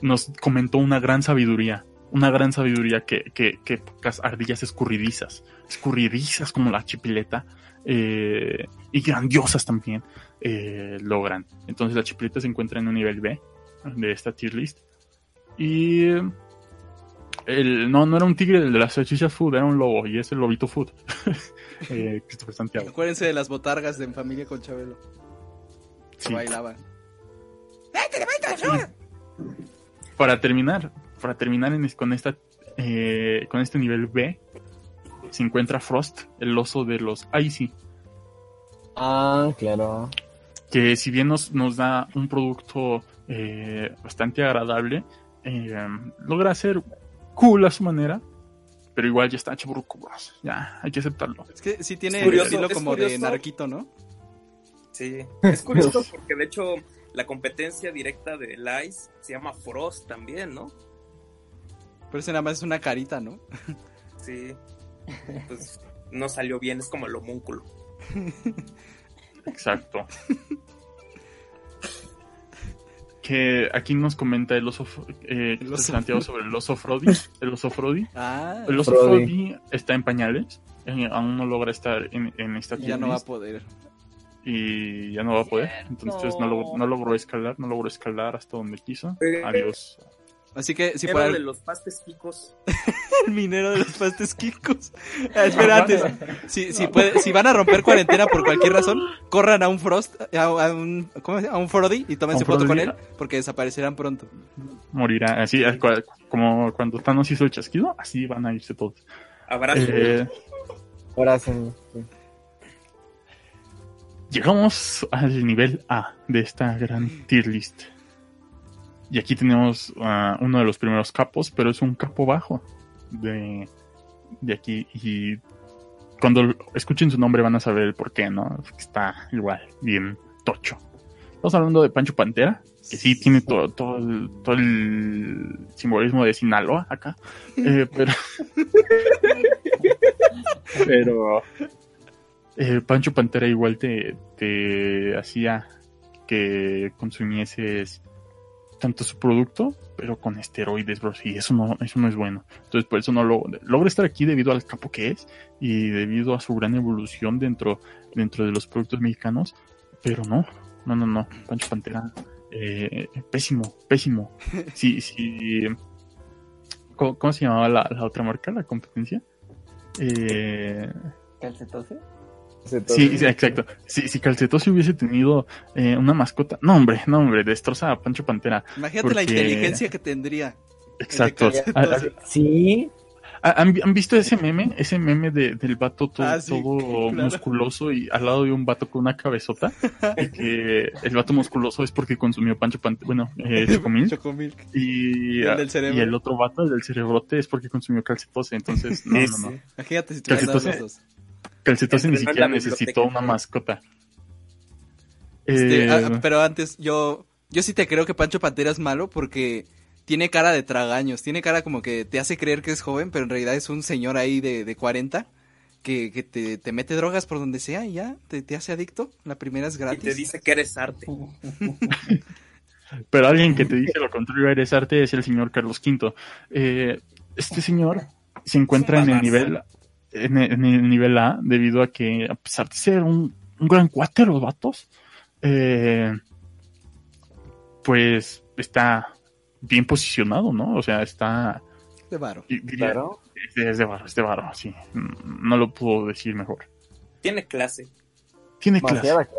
Nos comentó una gran sabiduría. Una gran sabiduría que, que, que pocas ardillas escurridizas, escurridizas como la chipileta, eh, y grandiosas también, eh, logran. Entonces la chipileta se encuentra en un nivel B de esta tier list. Y el, no, no era un tigre el de las salchichas food, era un lobo, y es el lobito food. eh, Christopher Santiago. Acuérdense de las botargas de En Familia con Chabelo. Sí. bailaban. para terminar, para terminar en- con esta eh, con este nivel B, se encuentra Frost, el oso de los Icy, Ah, claro. que si bien nos, nos da un producto eh, bastante agradable, eh, logra ser cool a su manera, pero igual ya está chaburruco, bros. Ya, hay que aceptarlo. Es que sí tiene Es curioso, el estilo es como de. Narquito, ¿no? Sí, es curioso porque de hecho la competencia directa de Lice se llama Frost también, ¿no? Pero ese nada más es una carita, ¿no? Sí. Pues no salió bien, es como el homúnculo. Exacto. Que aquí nos comenta el oso, eh, El oso. Santiago sobre el oso Frodi. El oso Frodi. Ah, El oso Frodi. Frodi está en pañales. eh, aún no logra estar en, en esta ya tier no va a poder. y ya no va a poder. Entonces no, logró, no logró escalar, no logró escalar hasta donde quiso. Adiós. Así que si fuera de los pastes chicos. el minero de los pastes quicos. Ah, espera, antes. Si, si, puede, si van a romper cuarentena por cualquier razón, corran a un Frost, a, a un, ¿cómo? A un Frody y tómense ¿A un foto con él porque desaparecerán pronto. Morirá. Así como cuando Thanos hizo el chasquido, así van a irse todos. Abrazo. Eh. Llegamos al nivel A de esta gran tier list. Y aquí tenemos uno de los primeros capos, pero es un capo bajo de, de aquí. Y cuando escuchen su nombre van a saber el por qué, ¿no? Está igual, bien tocho. Estamos hablando de Pancho Pantera, que sí tiene todo, todo, el, todo el simbolismo de Sinaloa acá. Eh, pero. pero. eh, Pancho Pantera igual te, te hacía que consumieses tanto su producto, pero con esteroides, bro. Y eso no, eso no es bueno. Entonces, por eso no lo logra estar aquí debido al capo que es y debido a su gran evolución dentro, dentro de los productos mexicanos. Pero no, no, no, no. Pancho Pantera, eh, pésimo, pésimo. Sí, sí. ¿Cómo, cómo se llamaba la, la otra marca, la competencia? Eh, ¿Calcetose? Sí, sí, exacto. Si, si Calcetose hubiese tenido eh, una mascota, no hombre, no hombre, destroza a Pancho Pantera. Imagínate la inteligencia que tendría. Exacto. ¿Ha- ha- Sí. ha- ¿Han, han visto ese meme? Ese meme de, del vato todo, Ah, sí, todo claro. musculoso y al lado de un vato con una cabezota. y que el vato musculoso es porque consumió Pancho Pantera, bueno, eh, Chocomil. Chocomilk. Y, ¿Y el del y el otro vato, el del cerebrote, es porque consumió calcetose. Entonces, no, Sí, no, no. sí. Imagínate si tuvieras Calcetose. los dos. Calcetose ni siquiera necesitó una mascota. Este, Eh, ah, pero antes, yo, yo sí te creo que Pancho Pantera es malo porque tiene cara de tragaños, tiene cara como que te hace creer que es joven, pero en realidad es un señor ahí de, de 40 que, que te, te mete drogas por donde sea y ya, te, te hace adicto. La primera es Y gratis. te dice que eres arte. Pero alguien que te dice lo contrario eres arte es el señor Carlos V. Eh, este señor se encuentra en el nivel en el, en el nivel A debido a que a pesar de ser un, un gran cuate los vatos, eh, pues está bien posicionado, ¿no? O sea, está De varo. y diría- Claro. es de, es de varo, es de varo, sí. No lo puedo decir mejor. Tiene clase. Tiene clase. Clase.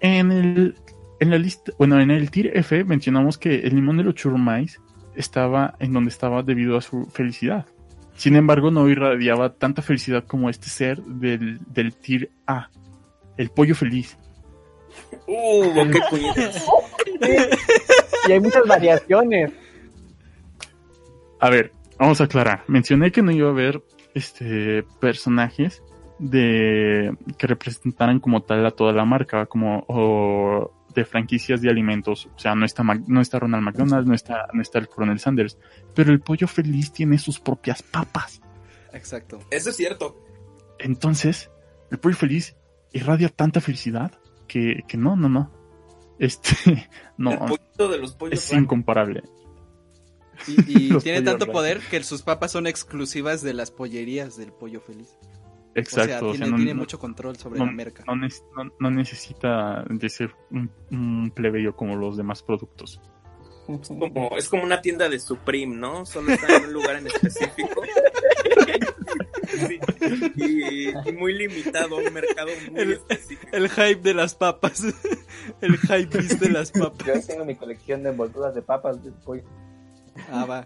En el en la lista, bueno, en el tier F mencionamos que el limón de los churrumais estaba en donde estaba debido a su felicidad. Sin embargo, no irradiaba tanta felicidad como este ser del, del tier A, el pollo feliz. Uh, qué puñetas. Y hay muchas variaciones. A ver, vamos a aclarar. Mencioné que no iba a haber este personajes de que representaran como tal a toda la marca, como o de franquicias de alimentos. O sea, no está Mac- no está Ronald McDonald, no está no está el Coronel Sanders, pero el pollo feliz tiene sus propias papas. Exacto. Eso es cierto. Entonces, el pollo feliz irradia tanta felicidad que, que no, no, no. Este, no, el de los pollos es blancos. incomparable. Y, tiene tanto blancos. poder que sus papas son exclusivas de las pollerías del pollo feliz. Exacto. o sea, no- tiene no- mucho control sobre no- la merca. no, nes- no- no necesita de ser un, un plebeyo como los demás productos. Como, es como una tienda de Supreme, ¿no? Solo está en un lugar en específico. Sí. Y, y muy limitado, un mercado muy El- específico. El hype de las papas. El hype de las Yo papas. tengo mi colección de envolturas de papas pollo. Ah, va.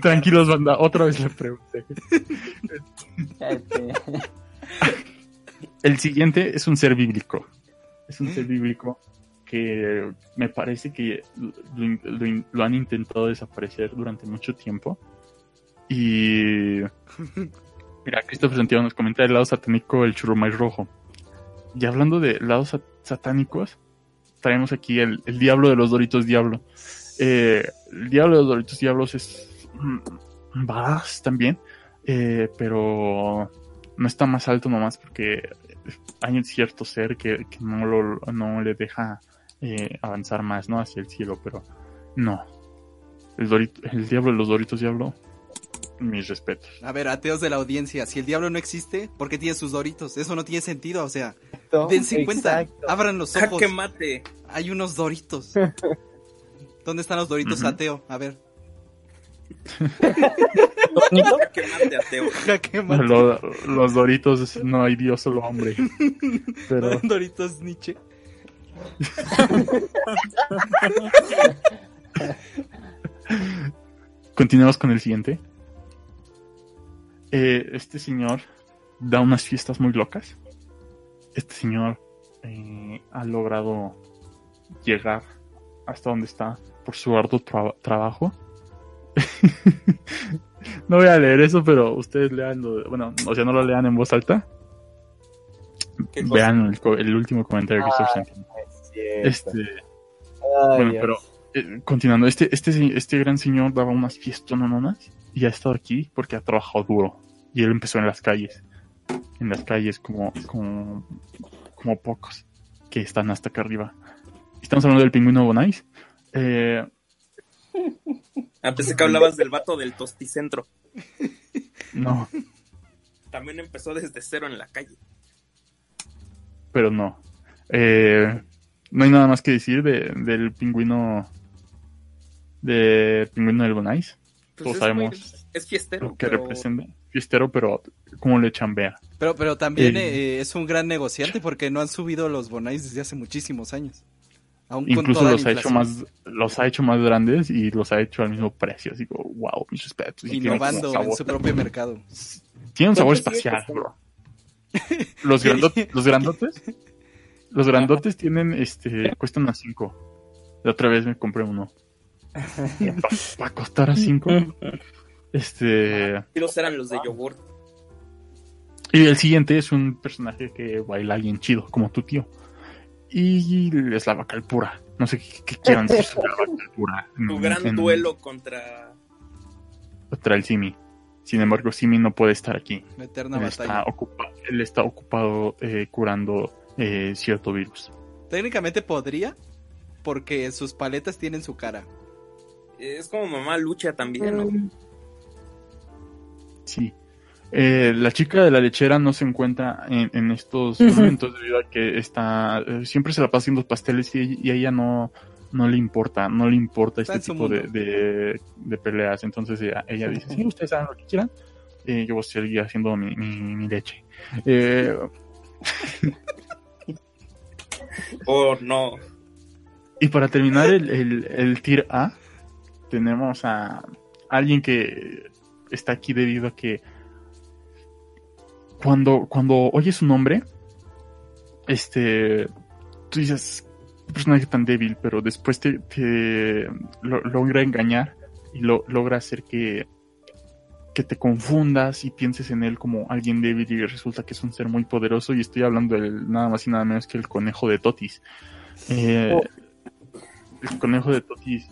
Tranquilos, banda, otra vez le pregunté. El siguiente es un ser bíblico. Es un ser bíblico que me parece que lo, han intentado desaparecer durante mucho tiempo. Y. Mira, Christopher Santiago nos comenta el lado satánico del churrumay rojo. Y hablando de lados sat- satánicos, traemos aquí el, el diablo de los Doritos Diablo. Eh, el diablo de los Doritos Diablos es. badass también. eh, pero no está más alto nomás porque hay un cierto ser que, que no, lo, no le deja eh, avanzar más, ¿no? Hacia el cielo, pero no. El, Dorito- el diablo de los Doritos Diablo, mis respetos. A ver, ateos de la audiencia, si el diablo no existe, ¿por qué tiene sus doritos? Eso no tiene sentido, o sea, dense cuenta, abran los ojos, Jaque mate. hay unos doritos. ¿Dónde están los doritos Ujú. ateo? A ver. Jaque ateo. Jaque mate. Lo- los Doritos, no hay Dios, solo hombre. Pero Doritos Nietzsche. continuamos con el siguiente. Eh, este señor da unas fiestas muy locas. Este señor eh, ha logrado llegar hasta donde está por su arduo tra- trabajo. no voy a leer eso, pero ustedes lean, bueno, o sea, no lo lean en voz alta. Vean el, co- el último comentario que Ah, estoy. Es cierto. Este, Ay, bueno, Dios. pero eh, continuando, este, este, este gran señor daba unas fiestononas y ha estado aquí porque ha trabajado duro. Y él empezó en las calles. En las calles como, como, como pocos que están hasta acá arriba. Estamos hablando del pingüino Bonais. Eh, Ah, pensé que hablabas del vato del tosticentro. no, También empezó desde cero en la calle. pero no. Eh, no hay nada más que decir de, del pingüino. Del pingüino del Bonais. Pues Todos es sabemos muy- es fiestero. Lo que pero representa. Fiestero, pero como le chambea. Pero, pero también Eh. eh, es un gran negociante porque no han subido los bonais desde hace muchísimos años. Aún Incluso los ha hecho más, los ha hecho más grandes y los ha hecho al mismo precio. Así como, wow, mis respetos. Innovando un sabor- en su propio mercado. Tiene un sabor ¿Cuántos espacial, bro. Los, grandot- los grandotes, los grandotes tienen, este, cuestan a 5. La otra vez me compré uno. Para costar a 5. Este, los eran los de yogur. y el siguiente es un personaje que baila bien chido, como tu tío. Y es la vaca pura. No sé qué, qué quieran decir sobre la vaca pura. Tu En- gran en- duelo contra. contra el Simi. Sin embargo, Simi no puede estar aquí. La eterna Él está, batalla. ocupa- él está ocupado eh, curando eh, cierto virus. Técnicamente podría, porque sus paletas tienen su cara. Es como mamá lucha también, ¿no? Sí. Eh, la chica de la lechera no se encuentra en, en estos momentos debido a que está eh, siempre se la pasa haciendo pasteles y, y a ella no no le importa, no le importa Está este tipo de, mundo. de, de peleas. Entonces ella, ella dice, sí, ustedes hagan lo que quieran, eh, yo voy a seguir haciendo mi, mi, mi leche. Eh, Oh, no. Y para terminar el, el, el tier A, tenemos a alguien que está aquí debido a que cuando, cuando oyes su nombre, este, tú dices, "Qué personaje tan débil, pero después te, te lo- logra engañar y lo, logra hacer que, que te confundas y pienses en él como alguien débil y resulta que es un ser muy poderoso y estoy hablando del nada más y nada menos que el conejo de Totis. Eh, Oh. El conejo de Totis.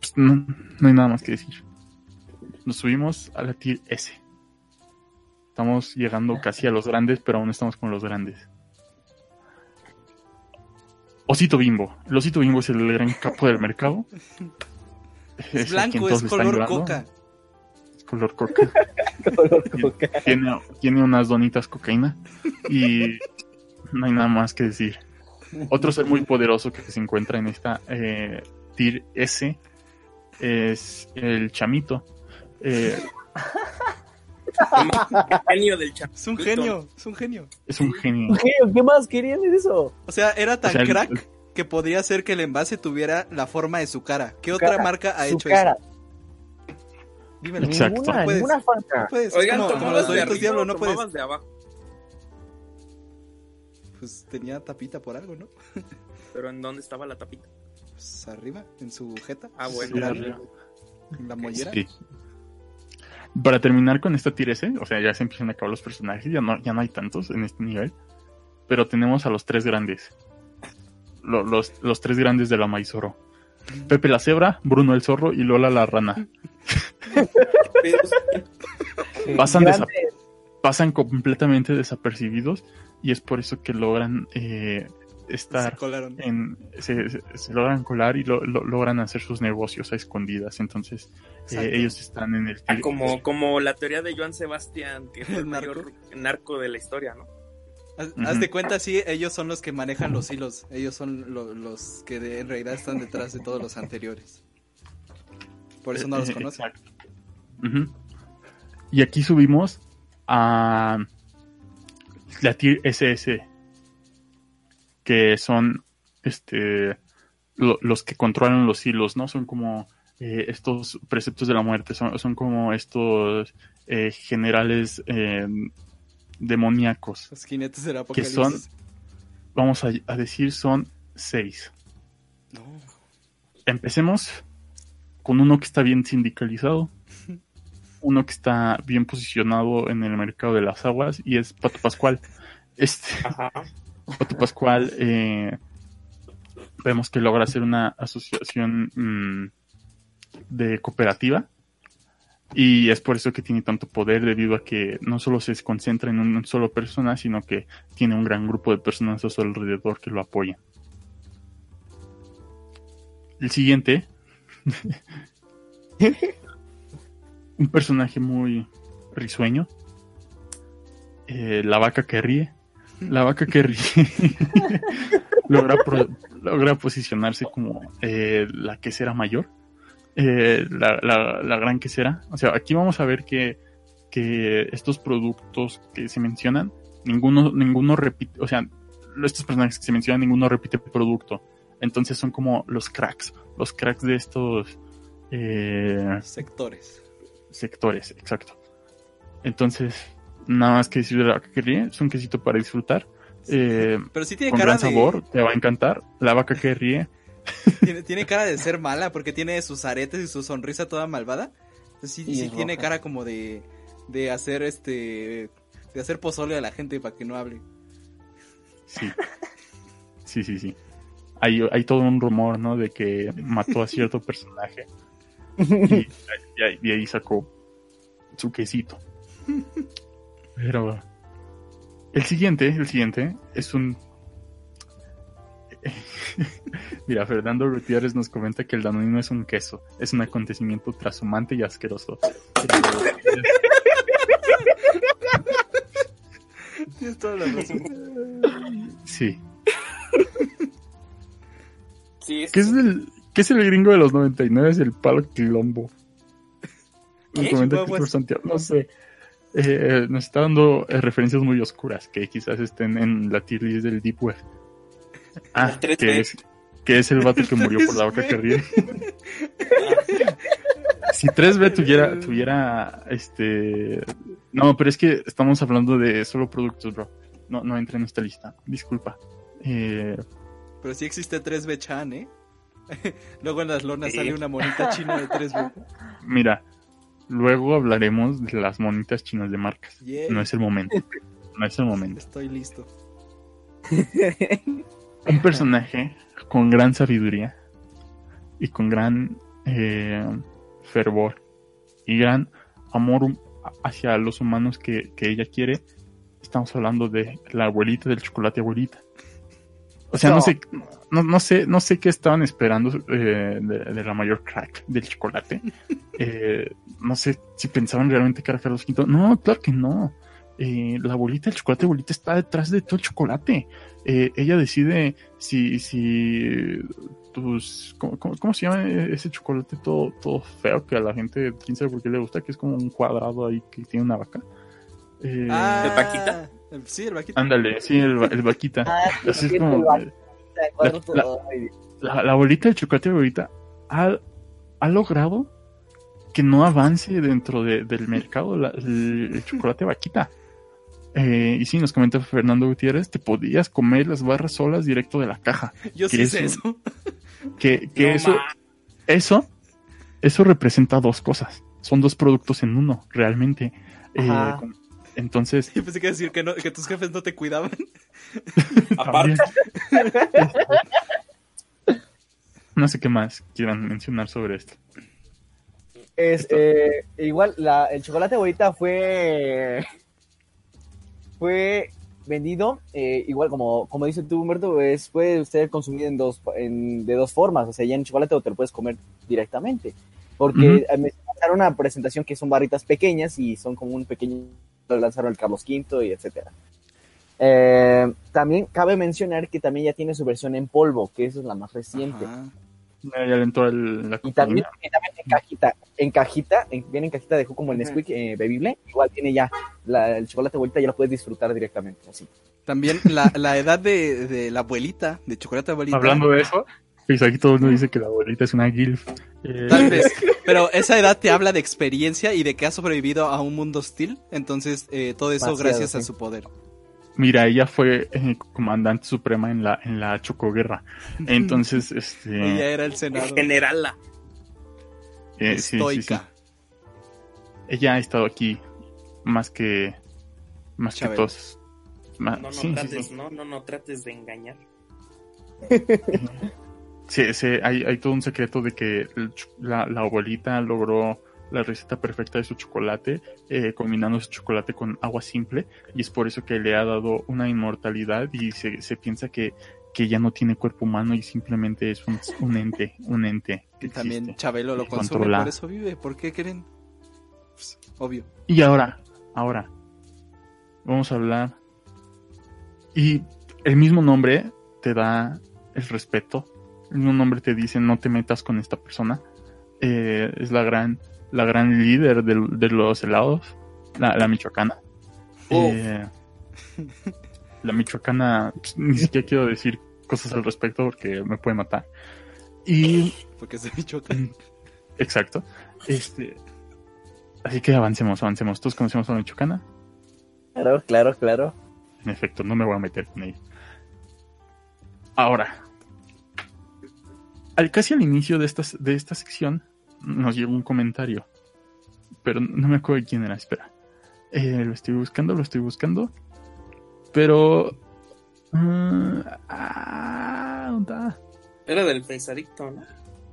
pues, no, no hay nada más que decir. Nos subimos a la tier S. Estamos llegando casi a los grandes, pero aún estamos con los grandes. Osito Bimbo. El Osito Bimbo es el gran capo del mercado. Es blanco, es color coca. Es color coca. tiene, tiene unas donitas cocaína y no hay nada más que decir. Otro ser muy poderoso que se encuentra en esta eh, tier S es el chamito. Eh, Genio del chat. Es un genio, es un genio. es un genio. ¿Qué, ¿Qué más querían de eso? O sea, era tan O sea, el- crack que podría ser que el envase tuviera la forma de su cara. ¿Qué Su otra cara, marca ha su hecho cara. eso? Dímelo. Exacto. Ninguna, Puedes. ninguna falta. Puedes, Oigan, como, como ¿tomabas los de arriba Diablo, no puedes. de abajo? Pues tenía tapita por algo, ¿no? Pero ¿en dónde estaba la tapita? Pues arriba, en su jeta. Ah, bueno. Sí, en, arriba. en la mollera. Sí. Para terminar con esta tier S, o sea, ya se empiezan a acabar los personajes, ya no, ya no hay tantos en este nivel. Pero tenemos a los tres grandes. Lo- los, los tres grandes de la Maizoro. Pepe la cebra, Bruno el zorro y Lola la rana. Pasan, pasan completamente desapercibidos y es por eso que logran eh, Se estar colaron. en, se, se- se logran colar y lo- lo- logran hacer sus negocios a escondidas. Entonces, eh, ellos están en el. Ah, como, como la teoría de Joan Sebastián, que fue el ¿El narco? mayor narco de la historia, ¿no? Haz, de cuenta, sí, ellos son los que manejan los hilos. Ellos son lo- los que de- en realidad están detrás de todos los anteriores. Por eso no los Eh, conocen. exacto. Ujú. Y aquí subimos a la tier SS, que son este lo- los que controlan los hilos, ¿no? Son como eh, estos preceptos de la muerte, son, son como estos eh, generales eh, demoníacos. Los jinetes del Que son, apocalipsis. vamos a, a decir, son seis. No. Empecemos con uno que está bien sindicalizado, uno que está bien posicionado en el mercado de las aguas y es Pato Pascual. Este Pato Pascual eh, vemos que logra hacer una asociación mm, de cooperativa y es por eso que tiene tanto poder debido a que no solo se concentra en una sola persona, sino que tiene un gran grupo de personas a su alrededor que lo apoyan. El siguiente. un personaje muy risueño. Eh, la vaca que ríe. La vaca que ríe. logra, pro- logra posicionarse como eh, la quesera mayor. Eh, la, la- la gran quesera. O sea, aquí vamos a ver que, que estos productos que se mencionan, ninguno, ninguno repite, o sea, estos personajes que se mencionan, ninguno repite producto. Entonces son como los cracks, los cracks de estos eh, Sectores. sectores, exacto. Entonces, nada más que decir de la vaca que ríe, es un quesito para disfrutar, eh, Pero sí tiene con cara gran de. sabor, te va a encantar. La vaca que ríe, Tiene, tiene cara de ser mala porque tiene sus aretes y su sonrisa toda malvada. Entonces sí, sí tiene roja. cara como de, de hacer este. De hacer pozole a la gente para que no hable. sí. Sí, sí, sí. Hay, hay todo un rumor, ¿no? De que mató a cierto personaje. Y, y ahí- y ahí sacó su quesito. Pero el siguiente, el siguiente es un. Mira, Fernando Gutiérrez nos comenta que el danonino es un queso, es un acontecimiento trashumante y asqueroso. Tienes toda la razón. Sí. Sí, es, ¿Qué es el, qué es el gringo de los 99? Es el palo quilombo. Nos no sé. Eh, nos está dando eh, referencias muy oscuras que quizás estén en la tier list del Deep Web. Ah, El 3B. que es, que es el vato que murió por la vaca que ríe. si 3B tuviera, tuviera, este... No, pero es que estamos hablando de solo productos, bro. No, no entra en esta lista. Disculpa. Eh, Pero sí existe 3B Chan, ¿eh? Luego en las lonas Sí. sale una monita china de 3B. Mira, luego hablaremos de las monitas chinas de marcas. No es el momento. No es el momento. Estoy listo. Un personaje con gran sabiduría y con gran eh, fervor y gran amor hacia los humanos que, que ella quiere. Estamos hablando de la abuelita del chocolate abuelita. O sea, no, No. sé, no, no sé, no sé qué estaban esperando eh, de, de la mayor crack del chocolate. Eh, no sé si pensaban realmente que era Carlos V. No, claro que no. Eh, la abuelita del chocolate abuelita está detrás de todo el chocolate. Eh, ella decide si, si tus, ¿cómo, cómo, cómo se llama ese chocolate todo, todo feo que a la gente, quién sabe por qué le gusta, que es como un cuadrado ahí que tiene una vaca? Eh, Ah, ¿El vaquita? Sí, el vaquita. Ándale, sí, el, el vaquita. Ah, sí, Así es como, vaquita. La- La, la bolita de chocolate ahorita ha, ha logrado que no avance dentro de- del mercado la- el, el chocolate vaquita. Eh, y sí, nos comenta Fernando Gutiérrez, te podías comer las barras solas directo de la caja. Yo sí ¿Qué sé es eso. Que, que No eso, ma- eso, eso representa dos cosas. Son dos productos en uno, realmente. Eh, con- entonces, Yo pensé que decir que, no, que tus jefes no te cuidaban. Aparte. No sé qué más quieran mencionar sobre esto. Es, eh, igual, la, el chocolate bolita fue fue vendido, eh, igual como, como dice tú, Humberto, es, puede ser consumido en dos, en, de dos formas, o sea, ya en chocolate o te lo puedes comer directamente, porque eh, me lanzaron una presentación que son barritas pequeñas y son como un pequeño, lanzaron el Carlos V y etcétera. Eh, también cabe mencionar que también ya tiene su versión en polvo, que esa es la más reciente. Ya le entró el- la Y también, y también en cajita, en cajita, en- viene en cajita de jugo como el Nesquik eh, bebible, igual tiene ya la- el chocolate bolita, ya lo puedes disfrutar directamente, así. También la, la edad de, de la abuelita, de chocolate abuelita. Hablando de eso, aquí todo el mundo dice que la abuelita es una GILF. Eh, Tal vez. Pero esa edad te habla de experiencia y de que ha sobrevivido a un mundo hostil. Entonces, eh, todo eso Demasiado, gracias a su poder. Mira, ella fue eh, comandante suprema en la, en la Chocoguerra. Entonces, este. Ella era el senador. generala. eh, sí, sí, sí. Estoica. Ella ha estado aquí más que. Más que todos. Ma- No, no sí, sí, trates, sí. no, no, no trates de engañar. Sí, sí, hay, hay todo un secreto de que la, la abuelita logró la receta perfecta de su chocolate, eh, combinando su chocolate con agua simple, y es por eso que le ha dado una inmortalidad y se, se piensa que, que ya no tiene cuerpo humano y simplemente es un, un ente, un ente que También existe. Chabelo lo consume, controla. por eso vive. ¿Por qué creen? Pues, obvio. Y ahora, ahora, vamos a hablar. Y el mismo nombre te da el respeto. El mismo nombre te dice no te metas con esta persona. Eh, es la gran, la gran líder de, los helados, la, la michoacana. Uf. Eh, la michoacana, pues, ni siquiera quiero decir cosas al respecto porque me puede matar. Y Porque es de Michoacán. Exacto. Este, así que avancemos, avancemos. Todos conocemos a la Michoacana. Claro, claro, claro. En efecto, no me voy a meter con ella. Ahora, al casi al inicio de esta, de esta sección, nos llegó un comentario. Pero no me acuerdo de quién era, espera. Eh, lo estoy buscando, lo estoy buscando. Pero. mm, ah, ¿dónde está? Era del pesadicto, ¿no?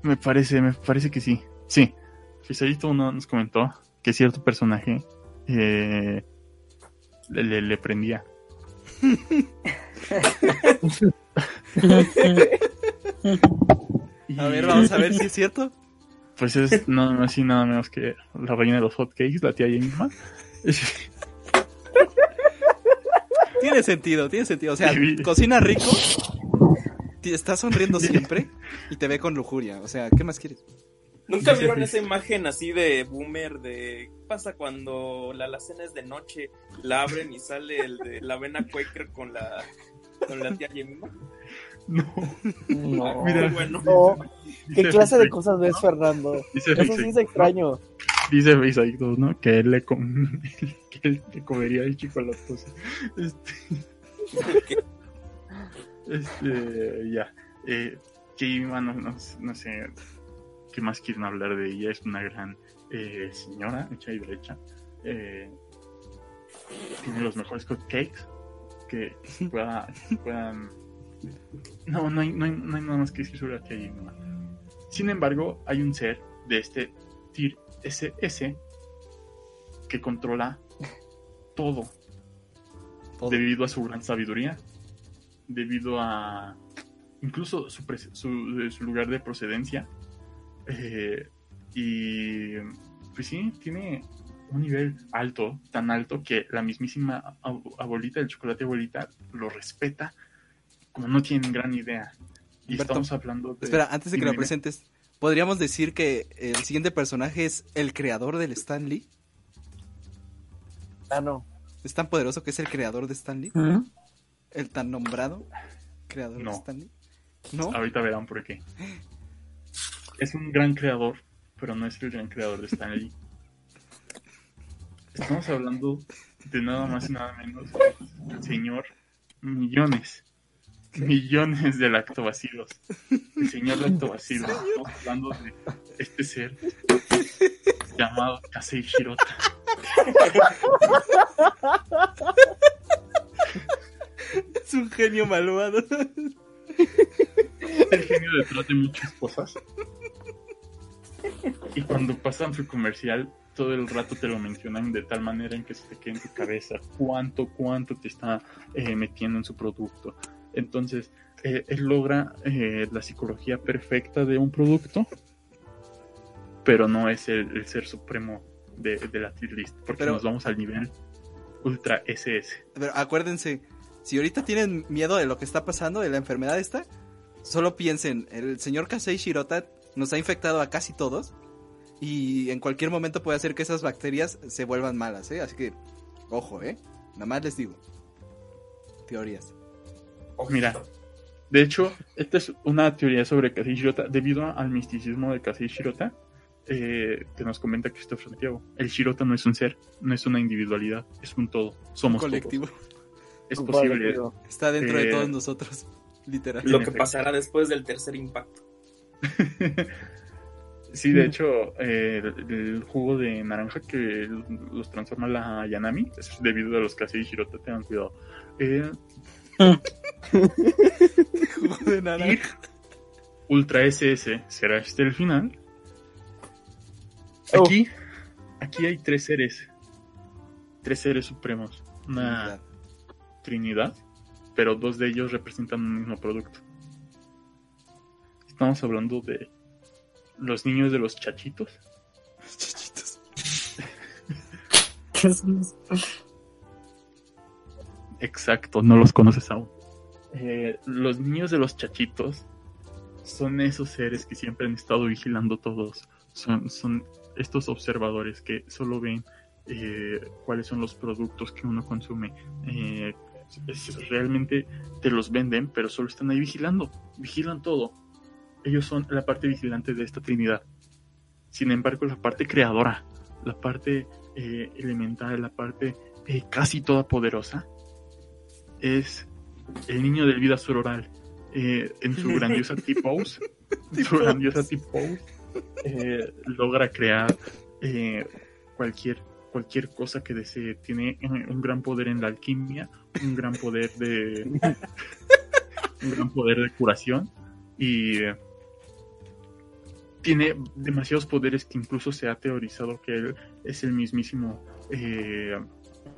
Me parece, me parece que sí. Sí. Fisadito uno nos comentó que cierto personaje eh, le, le- le prendía. Y, A ver, vamos a ver si es cierto. Pues es nada más y nada menos que la reina de los hotcakes, la tía Jemima. Tiene sentido, tiene sentido. O sea, cocina rico, está sonriendo siempre y te ve con lujuria. O sea, ¿qué más quieres? ¿Nunca vieron esa imagen así de boomer de qué pasa cuando la alacena es de noche, la abren y sale el de la avena Quaker con la con la tía Jemima? No, No. Mira. Bueno. No, ¿Qué dice clase de cosas ves, Fernando? Dice Eso sí es extraño. Dice Fisadito, ¿no? Que él le, com- que él le comería el chocolate. Este, este, ya. Eh, Jemima, no, no, no sé qué más quieren hablar de ella. Es una gran eh, señora, hecha y derecha. Eh, tiene los mejores cupcakes que pueda, puedan. No, no hay, no, hay, no hay nada más que decir sobre la tía. Sin embargo, hay un ser de este Tier SS que controla todo Todo. debido a su gran sabiduría, debido a incluso su, su, lugar de procedencia. eh, y pues sí, tiene un nivel alto, tan alto que la mismísima ab- abuelita del chocolate abuelita lo respeta como no tienen gran idea. Y Humberto, estamos hablando de... Espera, antes de que lo presentes, ¿podríamos decir que el siguiente personaje es el creador del Stan Lee? Ah, no. ¿Es tan poderoso que es el creador de Stan Lee? ¿Mm? ¿El tan nombrado creador No. de Stan Lee? ¿No? Ahorita verán por qué. Es un gran creador, pero no es el gran creador de Stan Lee. Estamos hablando de nada más y nada menos del señor millones, millones de lactobacilos. El señor lactobacilos. Estamos hablando de este ser llamado Kasei Shirota. Es un genio malvado. el genio detrás de muchas cosas. Y cuando pasan su comercial, todo el rato te lo mencionan de tal manera en que se te queda en tu cabeza cuánto, cuánto te está eh, metiendo en su producto. Entonces, eh, él logra eh, la psicología perfecta de un producto, pero no es el, el ser supremo de, de la tier list, porque Pero- nos vamos al nivel ultra SS. Pero acuérdense, si ahorita tienen miedo de lo que está pasando, de la enfermedad esta, solo piensen, el señor Kasei Shirota nos ha infectado a casi todos y en cualquier momento puede hacer que esas bacterias se vuelvan malas, ¿eh? Así que, ojo, ¿eh? Nada más les digo. Teorías. Mira, de hecho, esta es una teoría sobre Kasei Shirota debido al misticismo de Kasei Shirota eh, que nos comenta Christopher Santiago. El Shirota no es un ser, no es una individualidad, es un todo. Somos colectivo. todos. Es posible. Está dentro de Eh, todos nosotros, literal. Lo que efecto. pasará después del tercer impacto. sí, de hecho, eh, el, el jugo de naranja que los transforma la Yanami es debido a los Kasei Shirota, tengan cuidado. De Ultra SS será este el final. Aquí, aquí hay tres seres. Tres seres supremos. Una trinidad, pero dos de ellos representan un mismo producto. Estamos hablando de los niños de los chachitos. Chichitos. Exacto, no los conoces aún. Eh, los niños de los chachitos son esos seres que siempre han estado vigilando todos. Son, estos observadores que solo ven eh, cuáles son los productos que uno consume. Eh, es- realmente te los venden, pero solo están ahí vigilando. Vigilan todo. Ellos son la parte vigilante de esta trinidad. Sin embargo, la parte creadora, la parte elemental, la parte casi todopoderosa, es el niño del vida sororal. Eh, en su grandiosa T-Pose, su grandiosa T-Pose, eh, logra crear eh, cualquier, cualquier cosa que desee. Tiene un gran poder en la alquimia, un gran poder de. un gran poder de curación y. tiene demasiados poderes que incluso se ha teorizado que él es el mismísimo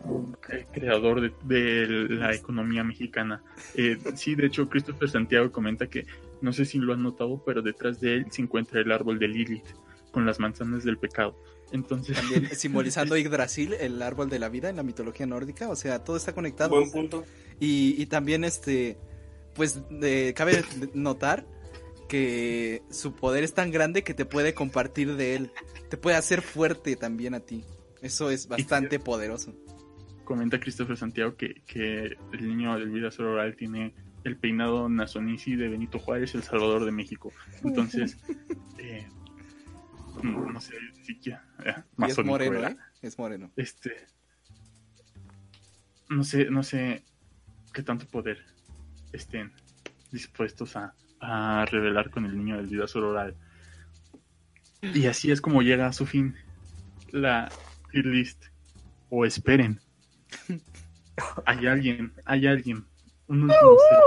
eh, eh, creador de, de la economía mexicana. Eh, sí, de hecho, Christopher Santiago comenta que, no sé si lo han notado, pero detrás de él se encuentra el árbol de Lilith con las manzanas del pecado. Entonces, También simbolizando Yggdrasil, el árbol de la vida en la mitología nórdica. O sea, todo está conectado. Buen punto. Y, y también, este, pues, de- cabe notar que su poder es tan grande que te puede compartir de él. Te puede hacer fuerte también a ti. Eso es bastante poderoso. Comenta Christopher Santiago que, que el niño del vida oral tiene el peinado Nazonici de Benito Juárez, el Salvador de México. Entonces, eh, no, no sé eh, es moreno, ¿verdad? ¿eh? Es moreno. Este, no sé, no sé qué tanto poder estén dispuestos a, a revelar con el niño del vida oral. Y así es como llega a su fin la tier list. O esperen. Hay alguien, hay alguien. Un último ser.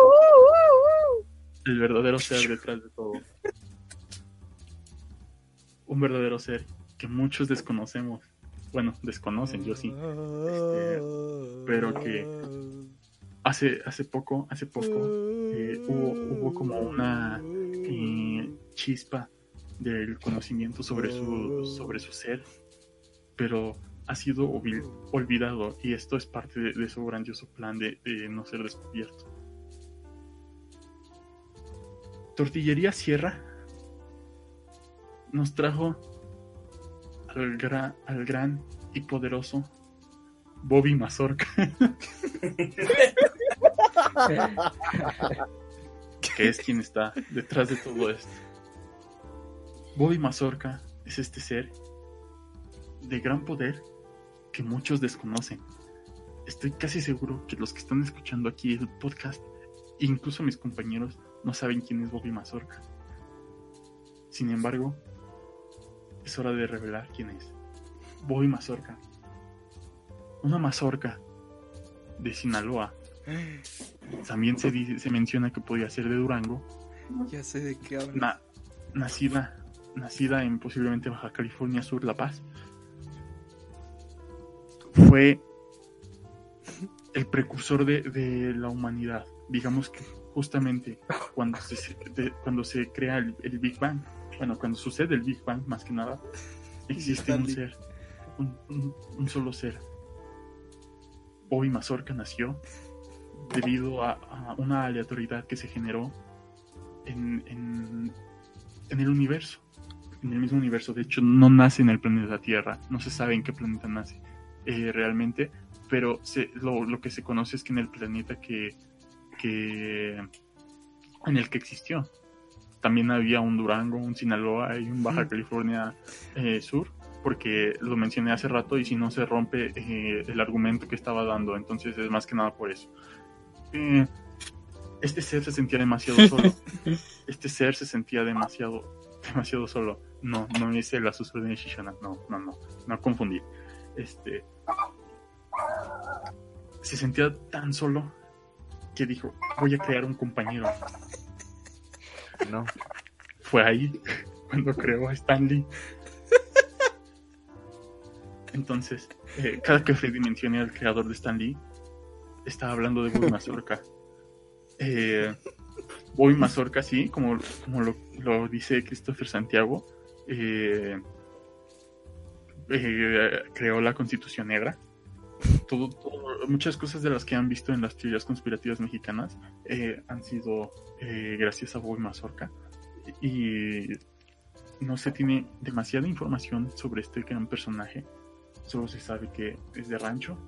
El verdadero ser detrás de todo. Un verdadero ser que muchos desconocemos. Bueno, desconocen, yo sí. Este, pero que hace, hace poco, hace poco, eh, hubo, hubo como una eh, chispa del conocimiento sobre su, sobre su ser, pero ha sido olvi- olvidado y esto es parte de, de su grandioso plan de, de no ser descubierto. Tortillería Sierra nos trajo al, gra- al gran y poderoso Bobby Mazorca. que es quien está detrás de todo esto. Bobby Mazorca es este ser de gran poder que muchos desconocen. Estoy casi seguro que los que están escuchando aquí el podcast, incluso mis compañeros, no saben quién es Bobby Mazorca. Sin embargo, es hora de revelar quién es. Bobby Mazorca. Una mazorca de Sinaloa. También se, dice- se menciona que podía ser de Durango. Ya sé de qué hablas. Na- nacida, nacida en posiblemente Baja California Sur, La Paz. Fue el precursor de, de la humanidad. Digamos que justamente cuando se, de- cuando se crea el, el Big Bang, bueno, cuando sucede el Big Bang más que nada, existe un ser, un, un- un solo ser. Bobby Mazorca nació debido a, a una aleatoriedad que se generó en, en, en el universo. En el mismo universo. De hecho, no nace en el planeta Tierra. No se sabe en qué planeta nace eh, realmente. Pero se, lo, lo que se conoce es que en el planeta que, que en el que existió. También había un Durango, un Sinaloa y un Baja California eh, Sur, porque lo mencioné hace rato y si no se rompe eh, el argumento que estaba dando, entonces es más que nada por eso. Eh, este ser se sentía demasiado solo. Este ser se sentía demasiado, demasiado solo. No, no es el Azusa de Shishana, no, no, no, no confundí. Este, se sentía tan solo que dijo, voy a crear un compañero. No. Fue ahí cuando creó a Stanley. Entonces, eh, cada que Freddy mencione al creador de Stanley, estaba hablando de Bobby Mazorca. Eh, Bobby Mazorca, sí, como, como lo, lo dice Christopher Santiago, eh, eh, creó la Constitución Negra. Todo- todo- muchas cosas de las que han visto en las teorías conspirativas mexicanas eh, han sido eh, gracias a Bobby Mazorca. Y no se tiene demasiada información sobre este gran personaje. Solo se sabe que es de rancho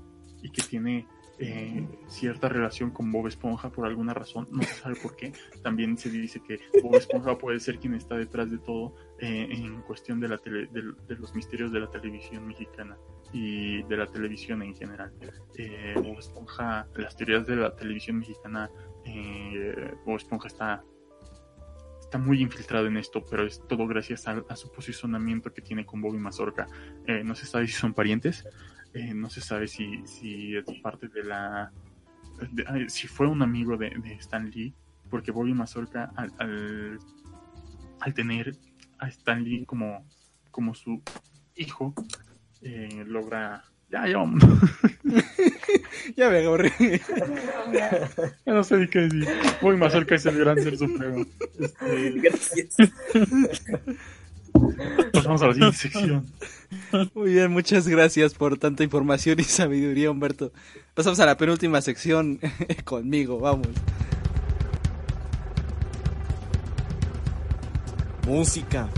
y que tiene eh, cierta relación con Bob Esponja por alguna razón. No se sabe por qué. También se dice que Bob Esponja puede ser quien está detrás de todo eh, en cuestión de, la tele- de los misterios de la televisión mexicana y de la televisión en general. Eh, Bob Esponja, las teorías de la televisión mexicana, eh, Bob Esponja está está muy infiltrado en esto, pero es todo gracias a, su posicionamiento que tiene con Bobby Mazorca. Eh, no se sabe si son parientes, eh, no se sabe si, si es parte de la... si fue un amigo de, de Stan Lee, porque Bobby Mazorca al, al tener a Stan Lee como, como su hijo, eh, logra... Ya, ya, vámonos. Ya me aburrí. Ya no sé ni qué decir. Bobby Mazorca es el gran ser supremo. Este, Gracias. pasamos a la siguiente sección. Muy bien, muchas gracias por tanta información y sabiduría, Humberto. Pasamos a la penúltima sección conmigo, vamos. Música.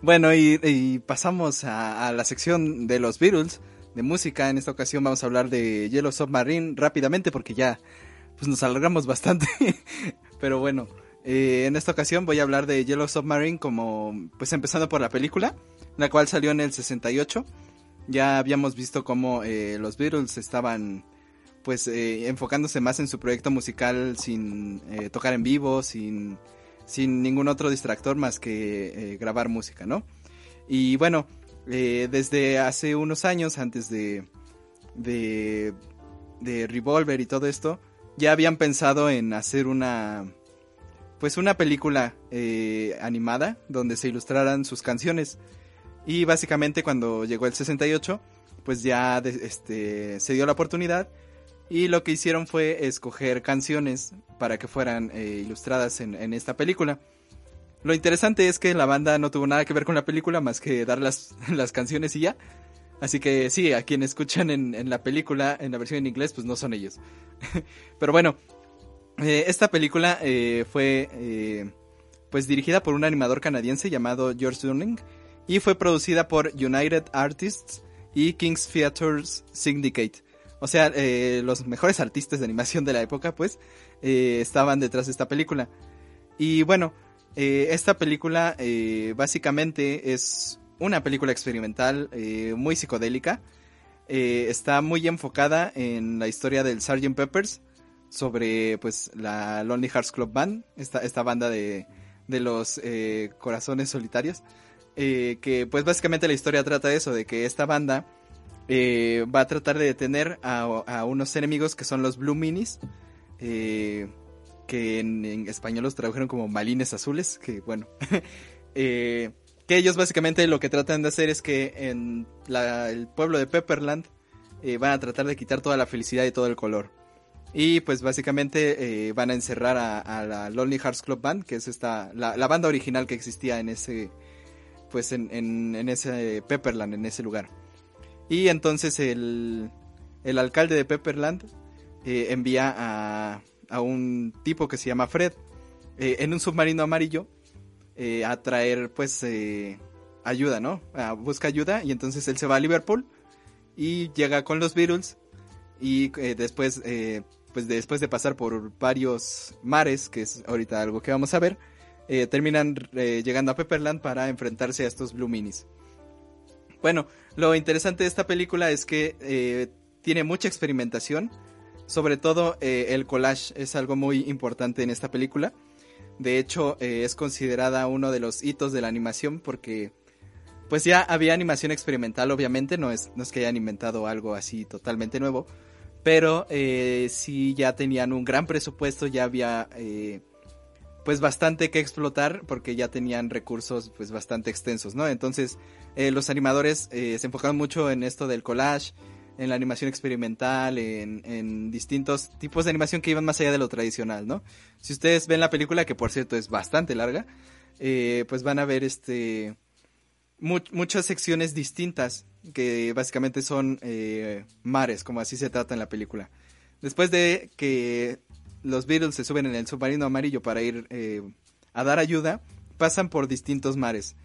Bueno, y, pasamos a, a la sección de los Beatles, de música. En esta ocasión vamos a hablar de Yellow Submarine rápidamente porque ya pues nos alargamos bastante. Pero bueno, eh, en esta ocasión voy a hablar de Yellow Submarine como, pues empezando por la película, la cual salió en el 68. Ya habíamos visto cómo eh, los Beatles estaban pues eh, enfocándose más en su proyecto musical sin eh, tocar en vivo, sin, sin ningún otro distractor más que grabar música, ¿no? Y bueno, desde hace unos años, antes de, de, de Revolver y todo esto, ya habían pensado en hacer una, pues una película eh, animada donde se ilustraran sus canciones. Y básicamente cuando llegó el 68, pues ya este, se dio la oportunidad y lo que hicieron fue escoger canciones para que fueran eh, ilustradas en, en esta película. Lo interesante es que la banda no tuvo nada que ver con la película más que dar las, canciones y ya. Así que sí, a quien escuchan en la película, en la versión en inglés, pues no son ellos. Pero bueno, eh, esta película eh, fue eh, pues dirigida por un animador canadiense llamado George Dunning y fue producida por United Artists y King's Theaters Syndicate. O sea, los mejores artistas de animación de la época, pues, estaban detrás de esta película. Y bueno, esta película básicamente es una película experimental muy psicodélica. está muy enfocada en la historia del Sgt. Peppers sobre pues la Lonely Hearts Club Band, esta, esta banda de, de los corazones solitarios. que pues básicamente la historia trata de eso, de que esta banda eh, va a tratar de detener a, unos enemigos que son los Blue Minis, eh, que en, español los tradujeron como malines azules, que bueno, eh, que ellos básicamente lo que tratan de hacer es que en el pueblo de Pepperland van a tratar de quitar toda la felicidad y todo el color. Y pues básicamente van a encerrar a, la Lonely Hearts Club Band, que es esta, la, banda original que existía en ese, pues en, en ese Pepperland, en ese lugar. Y entonces el, el alcalde de Pepperland eh, envía a, a, un tipo que se llama Fred eh, en un submarino amarillo eh, a traer pues ayuda, ¿no? busca ayuda y entonces él se va a Liverpool y llega con los Beatles y después pues después de pasar por varios mares, que es ahorita algo que vamos a ver, terminan llegando a Pepperland para enfrentarse a estos Blue Minis. Bueno, lo interesante de esta película es que eh, tiene mucha experimentación. Sobre todo eh, el collage es algo muy importante en esta película. De hecho, eh, es considerada uno de los hitos de la animación porque pues ya había animación experimental, obviamente, no es, no es que hayan inventado algo así totalmente nuevo, pero sí ya tenían un gran presupuesto, ya había pues bastante que explotar porque ya tenían recursos pues bastante extensos, ¿no? Entonces eh, los animadores eh, se enfocaron mucho en esto del collage, en la animación experimental, en, distintos tipos de animación que iban más allá de lo tradicional, ¿no? Si ustedes ven la película, que por cierto es bastante larga, eh, pues van a ver este muchas secciones distintas que básicamente son mares, como así se trata en la película. Después de que los Beatles se suben en el submarino amarillo para ir eh, a dar ayuda, pasan por distintos mares.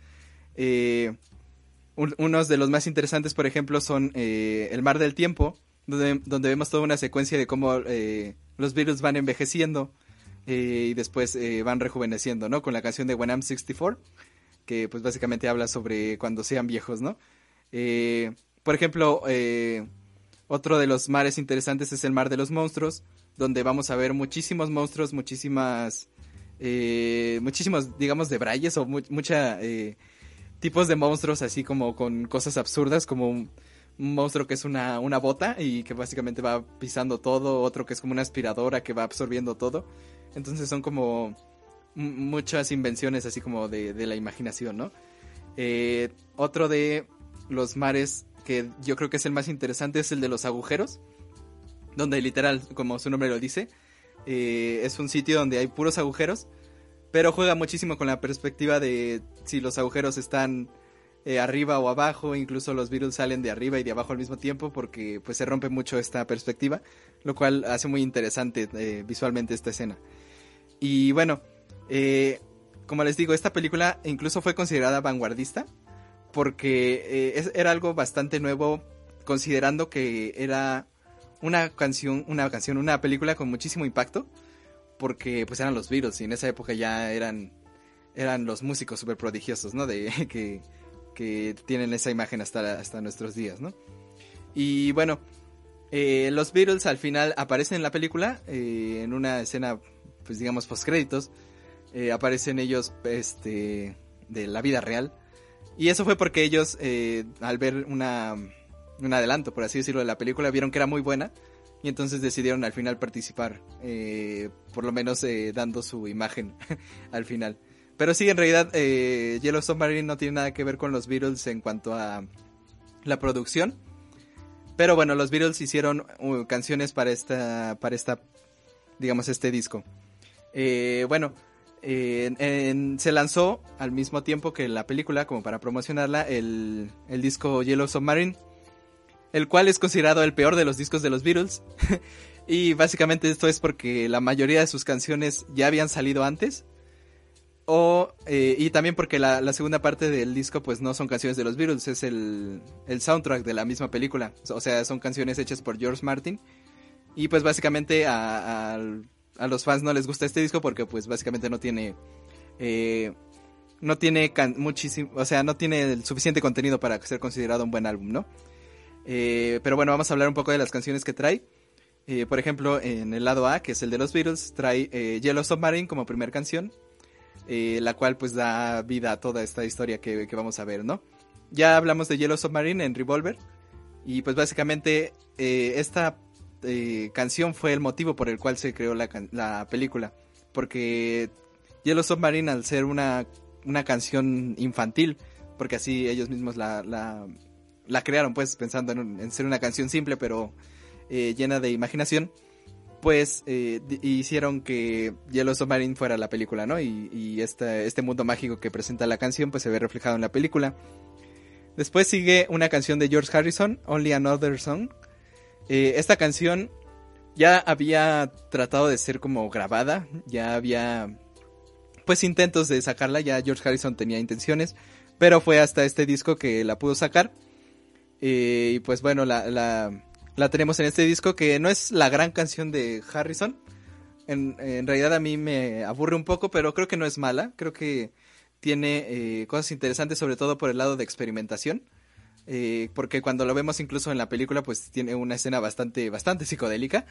Eh, unos de los más interesantes, por ejemplo, son eh, el Mar del Tiempo, donde, donde, vemos toda una secuencia de cómo los Beatles van envejeciendo y después van rejuveneciendo, ¿no? Con la canción de When I'm 64, que pues básicamente habla sobre cuando sean viejos, ¿no? Por ejemplo, otro de los mares interesantes es el Mar de los Monstruos, donde vamos a ver muchísimos monstruos, muchísimas, eh, muchísimos, digamos, de brayes o mucha eh, tipos de monstruos así como con cosas absurdas, como un, monstruo que es una, una bota y que básicamente va pisando todo, otro que es como una aspiradora que va absorbiendo todo. Entonces son como muchas invenciones así como de, de la imaginación, ¿no? Eh, otro de los mares que yo creo que es el más interesante es el de los agujeros donde literal, como su nombre lo dice, eh, es un sitio donde hay puros agujeros, pero juega muchísimo con la perspectiva de si los agujeros están eh, arriba o abajo, incluso los virus salen de arriba y de abajo al mismo tiempo, porque pues se rompe mucho esta perspectiva, lo cual hace muy interesante eh, visualmente esta escena. Y bueno, como les digo, esta película incluso fue considerada vanguardista, porque era algo bastante nuevo, considerando que era una canción, una canción, una película con muchísimo impacto, porque pues eran los Beatles y en esa época ya eran, eran los músicos súper prodigiosos, ¿no? De, que, que tienen esa imagen hasta, hasta nuestros días, ¿no? Y bueno, eh, los Beatles al final aparecen en la película, eh, en una escena, pues digamos, postcréditos, eh, aparecen ellos, este, de la vida real. Y eso fue porque ellos, al ver una, un adelanto, por así decirlo, de la película, vieron que era muy buena y entonces decidieron al final participar, eh, por lo menos eh, dando su imagen al final. Pero sí, en realidad, eh, Yellow Submarine no tiene nada que ver con los Beatles en cuanto a la producción. Pero bueno, los Beatles hicieron uh, canciones para esta, para esta, digamos, este disco. Eh, se lanzó al mismo tiempo que la película, como para promocionarla, el, el disco Yellow Submarine el cual es considerado el peor de los discos de los Beatles. y básicamente esto es porque la mayoría de sus canciones ya habían salido antes. O, eh, y también porque la, la segunda parte del disco pues no son canciones de los Beatles, es el, el soundtrack de la misma película. O sea, son canciones hechas por George Martin. Y pues básicamente a, a- los fans no les gusta este disco porque pues básicamente no tiene... eh, no tiene muchísimo, o sea, no tiene el suficiente contenido para ser considerado un buen álbum, ¿no? Eh, pero bueno, vamos a hablar un poco de las canciones que trae. Eh, por ejemplo, en el lado A, que es el de los Beatles, trae eh, Yellow Submarine como primera canción, la cual pues da vida a toda esta historia que, que vamos a ver, ¿no? Ya hablamos de Yellow Submarine en Revolver, y pues básicamente esta eh, canción fue el motivo por el cual se creó la, la película, porque Yellow Submarine al ser una, una canción infantil, porque así ellos mismos la, la, crearon pues pensando en, ser una canción simple pero eh, llena de imaginación, pues eh, hicieron que Yellow Submarine fuera la película, ¿no? Y, y este, este mundo mágico que presenta la canción pues se ve reflejado en la película. Después sigue una canción de George Harrison, Only Another Song. Eh, esta canción ya había tratado de ser como grabada, ya había pues intentos de sacarla, ya George Harrison tenía intenciones, pero fue hasta este disco que la pudo sacar. Eh, y pues bueno, la, la, la tenemos en este disco que no es la gran canción de Harrison. En, realidad a mí me aburre un poco, pero creo que no es mala. Creo que tiene eh, cosas interesantes, sobre todo por el lado de experimentación. Eh, porque cuando lo vemos incluso en la película, pues tiene una escena bastante, bastante psicodélica.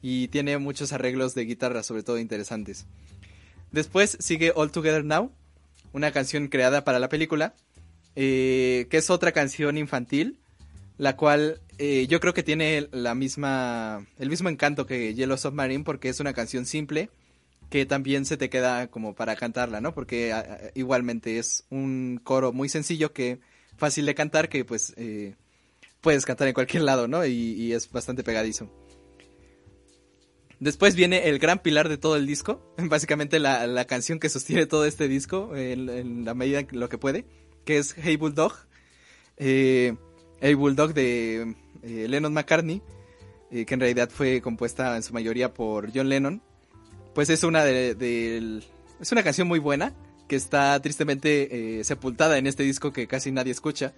Y tiene muchos arreglos de guitarra, sobre todo interesantes. Después sigue All Together Now, una canción creada para la película, eh, que es otra canción infantil, la cual eh, yo creo que tiene la misma, el mismo encanto que Yellow Submarine, porque es una canción simple que también se te queda como para cantarla, ¿no? Porque a- a- igualmente es un coro muy sencillo que fácil de cantar, que pues eh, puedes cantar en cualquier lado, ¿no? Y, es bastante pegadizo. Después viene el gran pilar de todo el disco, básicamente la, canción que sostiene todo este disco en, la medida en lo que puede, que es Hey Bulldog. Eh, hey Bulldog de eh, Lennon McCartney, eh, que en realidad fue compuesta en su mayoría por John Lennon. Pues es una de, del- es una canción muy buena que está tristemente eh, sepultada en este disco que casi nadie escucha.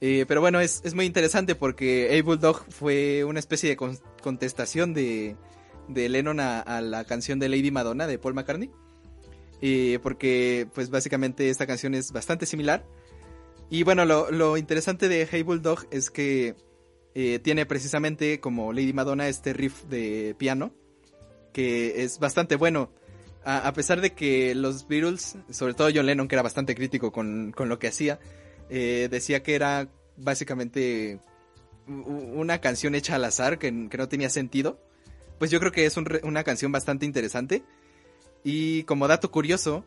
Eh, pero bueno, es, es muy interesante porque Hey Bulldog fue una especie de con- contestación de, de Lennon a, a la canción de Lady Madonna de Paul McCartney. Eh, porque pues básicamente esta canción es bastante similar. Y bueno, lo, lo interesante de Hey Bulldog es que tiene precisamente como Lady Madonna este riff de piano que es bastante bueno. A, pesar de que los Beatles, sobre todo John Lennon, que era bastante crítico con, con lo que hacía, eh, decía que era básicamente una canción hecha al azar, que, que no tenía sentido. Pues yo creo que es una canción bastante interesante. Y como dato curioso,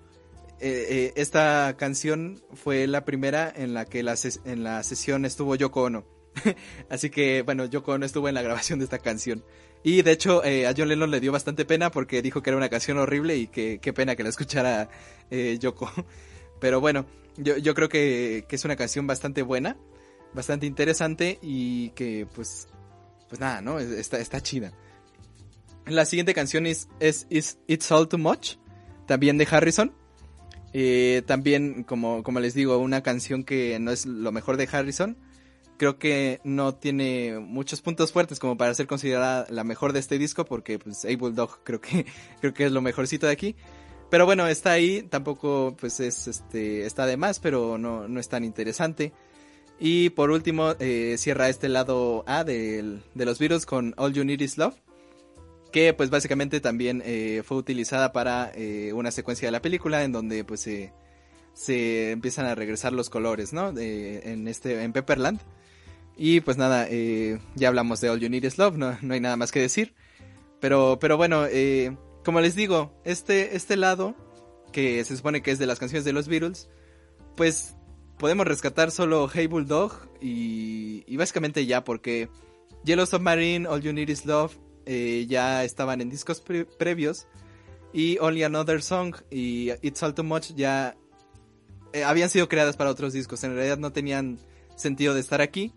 eh, eh, esta canción fue la primera en la que en la sesión estuvo Yoko Ono. Así que, bueno, Yoko Ono estuvo en la grabación de esta canción. Y de hecho, eh, a John Lennon le dio bastante pena porque dijo que era una canción horrible y que qué pena que la escuchara eh, Yoko. Pero bueno, yo, yo creo que, que es una canción bastante buena, bastante interesante y que pues, pues nada, ¿no? Está, está chida. La siguiente canción es, es, It's All Too Much, también de Harrison. Eh, también, como, como les digo, una canción que no es lo mejor de Harrison. Creo que no tiene muchos puntos fuertes como para ser considerada la mejor de este disco, porque pues A Bulldog creo que, creo que es lo mejorcito de aquí. Pero bueno, está ahí, tampoco pues es este, está de más, pero no, no es tan interesante. Y por último, eh, cierra este lado A del- de los Beatles con All You Need Is Love que pues básicamente también eh, fue utilizada para eh, una secuencia de la película en donde pues se se empiezan a regresar los colores, ¿no? En este en Pepperland. Y pues nada, eh, ya hablamos de All You Need Is Love, no, no hay nada más que decir. Pero, pero bueno, eh, como les digo, este, este lado, que se supone que es de las canciones de los Beatles, pues podemos rescatar solo Hey Bulldog y, y básicamente ya, porque Yellow Submarine, All You Need Is Love eh, ya estaban en discos pre- previos y Only Another Song y It's All Too Much ya eh, habían sido creadas para otros discos, en realidad no tenían sentido de estar aquí.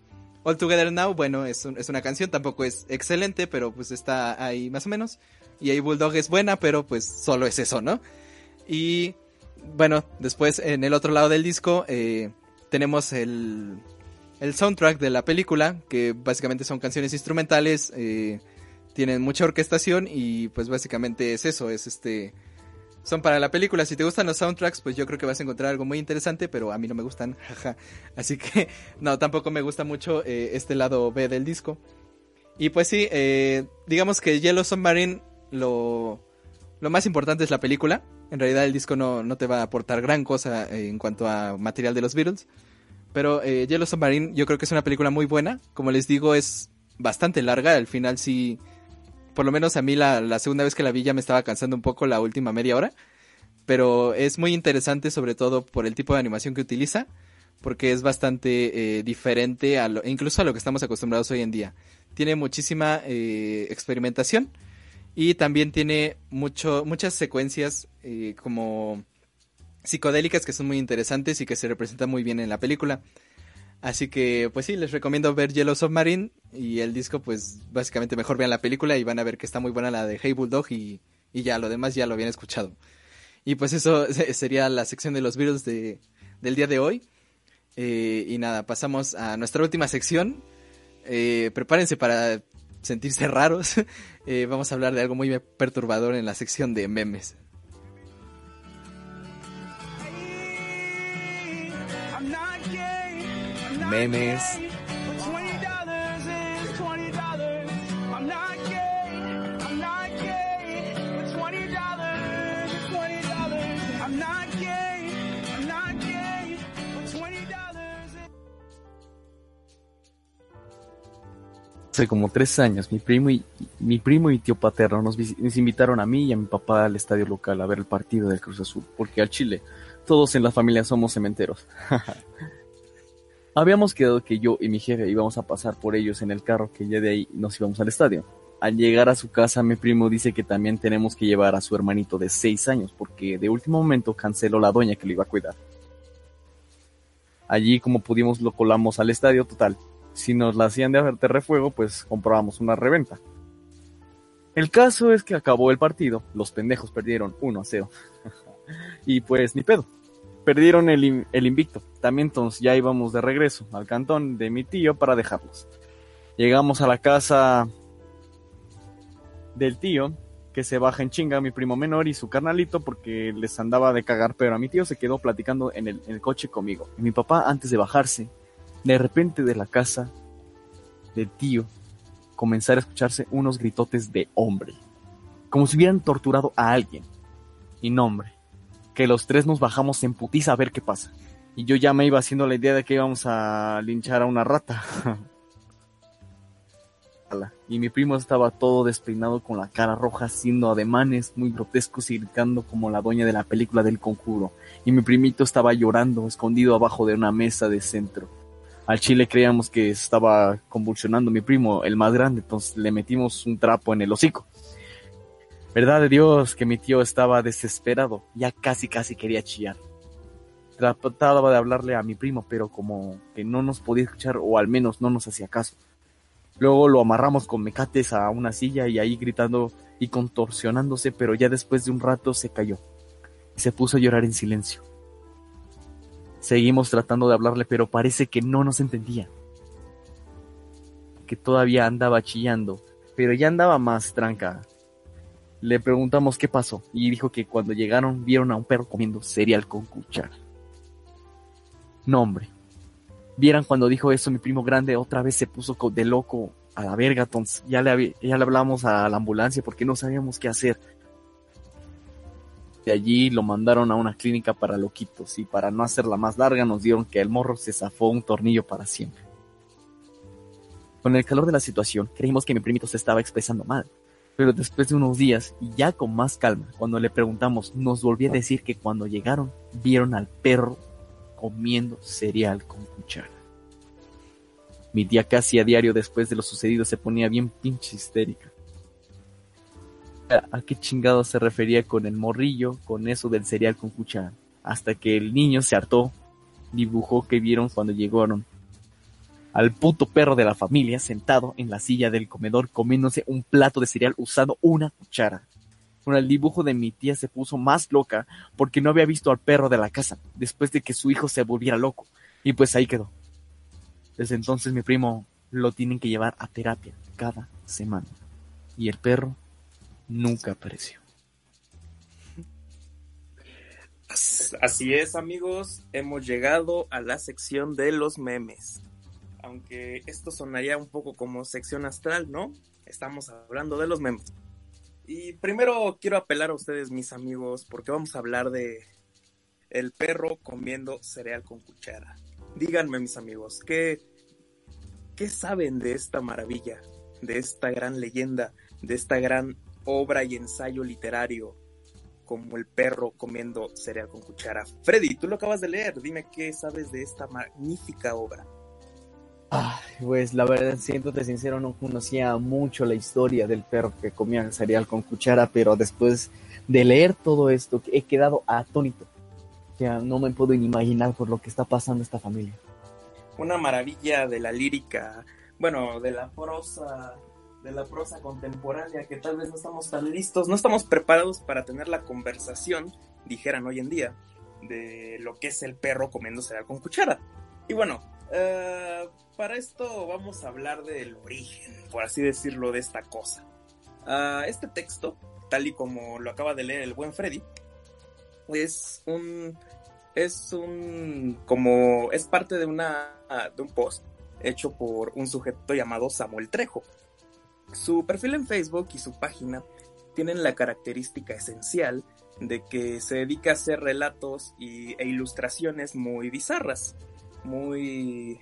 All Together Now, bueno, es, un- es una canción, tampoco es excelente, pero pues está ahí más o menos. Y ahí Bulldog es buena, pero pues solo es eso, ¿no? Y bueno, después en el otro lado del disco eh, tenemos el, el soundtrack de la película, que básicamente son canciones instrumentales, eh, tienen mucha orquestación y pues básicamente es eso, es este... Son para la película, si te gustan los soundtracks, pues yo creo que vas a encontrar algo muy interesante, pero a mí no me gustan, jaja. Así que no, tampoco me gusta mucho eh, este lado B del disco. Y pues sí, eh, digamos que Yellow Submarine lo, lo más importante es la película. En realidad el disco no, no te va a aportar gran cosa eh, en cuanto a material de los Beatles. Pero eh, Yellow Submarine yo creo que es una película muy buena. Como les digo, es bastante larga. Al final sí, por lo menos a mí la, segunda vez que la vi ya me estaba cansando un poco la última media hora. Pero es muy interesante sobre todo por el tipo de animación que utiliza. Porque es bastante eh, diferente a lo, incluso a lo que estamos acostumbrados hoy en día. Tiene muchísima eh, experimentación y también tiene mucho, muchas secuencias eh, como psicodélicas que son muy interesantes y que se representan muy bien en la película. Así que, pues sí, les recomiendo ver Yellow Submarine y el disco, pues básicamente mejor vean la película y van a ver que está muy buena la de Hey Bulldog y, y ya, lo demás ya lo habían escuchado. Y pues eso sería la sección de los Beatles de, del día de hoy. Eh, y nada, pasamos a nuestra última sección. Eh, prepárense para sentirse raros. Eh, vamos a hablar de algo muy perturbador en la sección de memes. Memes. Hace como tres años, mi primo y mi primo y tío paterno nos, invitaron a mí y a mi papá al estadio local a ver el partido del Cruz Azul, porque al Chile todos en la familia somos cementeros. Habíamos quedado que yo y mi jefe íbamos a pasar por ellos en el carro que ya de ahí nos íbamos al estadio. Al llegar a su casa, mi primo dice que también tenemos que llevar a su hermanito de seis años, porque de último momento canceló la doña que lo iba a cuidar. Allí, como pudimos, lo colamos al estadio total. Si nos la hacían de de refuego, pues comprábamos una reventa. El caso es que acabó el partido, los pendejos perdieron 1 a 0. y pues ni pedo. Perdieron el, in- el invicto. También entonces ya íbamos de regreso al cantón de mi tío para dejarlos. Llegamos a la casa del tío, que se baja en chinga mi primo menor y su carnalito porque les andaba de cagar, pero a mi tío se quedó platicando en el, coche conmigo. Y mi papá, antes de bajarse, de repente de la casa del tío, comenzar a escucharse unos gritotes de hombre, como si hubieran torturado a alguien. Y no, hombre, que los tres nos bajamos en putiza a ver qué pasa. Y yo ya me iba haciendo la idea de que íbamos a linchar a una rata. Y mi primo estaba todo despeinado con la cara roja, haciendo ademanes muy grotescos y gritando como la doña de la película del conjuro. Y mi primito estaba llorando, escondido abajo de una mesa de centro. Al chile creíamos que estaba convulsionando mi primo, el más grande, entonces le metimos un trapo en el hocico. Verdad de Dios que mi tío estaba desesperado, ya casi casi quería chillar. Trataba de hablarle a mi primo, pero como que no nos podía escuchar o al menos no nos hacía caso. Luego lo amarramos con mecates a una silla y ahí gritando y contorsionándose, pero ya después de un rato se cayó y se puso a llorar en silencio. Seguimos tratando de hablarle, pero parece que no nos entendía. Que todavía andaba chillando, pero ya andaba más tranca. Le preguntamos qué pasó y dijo que cuando llegaron vieron a un perro comiendo cereal con cuchara. No, hombre. Vieran cuando dijo eso mi primo grande otra vez se puso de loco a la verga, entonces ya le, ya le hablamos a la ambulancia porque no sabíamos qué hacer. De allí lo mandaron a una clínica para loquitos y para no hacerla más larga nos dieron que el morro se zafó un tornillo para siempre. Con el calor de la situación creímos que mi primito se estaba expresando mal, pero después de unos días y ya con más calma, cuando le preguntamos, nos volvió a decir que cuando llegaron vieron al perro comiendo cereal con cuchara. Mi tía casi a diario después de lo sucedido se ponía bien pinche histérica. ¿A qué chingado se refería con el morrillo, con eso del cereal con cuchara? Hasta que el niño se hartó, dibujó que vieron cuando llegaron al puto perro de la familia sentado en la silla del comedor comiéndose un plato de cereal usando una cuchara. con el dibujo de mi tía se puso más loca porque no había visto al perro de la casa después de que su hijo se volviera loco. Y pues ahí quedó. Desde entonces mi primo lo tienen que llevar a terapia cada semana. Y el perro nunca apareció. As- Así es, amigos, hemos llegado a la sección de los memes. Aunque esto sonaría un poco como sección astral, ¿no? Estamos hablando de los memes. Y primero quiero apelar a ustedes, mis amigos, porque vamos a hablar de el perro comiendo cereal con cuchara. Díganme, mis amigos, ¿qué, qué saben de esta maravilla, de esta gran leyenda, de esta gran obra y ensayo literario como el perro comiendo cereal con cuchara. Freddy, tú lo acabas de leer, dime qué sabes de esta magnífica obra. Ay, pues la verdad, siéndote sincero, no conocía mucho la historia del perro que comía cereal con cuchara, pero después de leer todo esto, he quedado atónito. Ya no me puedo imaginar por lo que está pasando esta familia. Una maravilla de la lírica, bueno, de la prosa, de la prosa contemporánea que tal vez no estamos tan listos, no estamos preparados para tener la conversación, dijeran hoy en día, de lo que es el perro comiendo cereal con cuchara. Y bueno, eh, para esto vamos a hablar del origen, por así decirlo, de esta cosa. Ah, este texto, tal y como lo acaba de leer el buen Freddy, es un es un como es parte de una de un post hecho por un sujeto llamado Samuel Trejo. Su perfil en Facebook y su página tienen la característica esencial de que se dedica a hacer relatos y, e ilustraciones muy bizarras, muy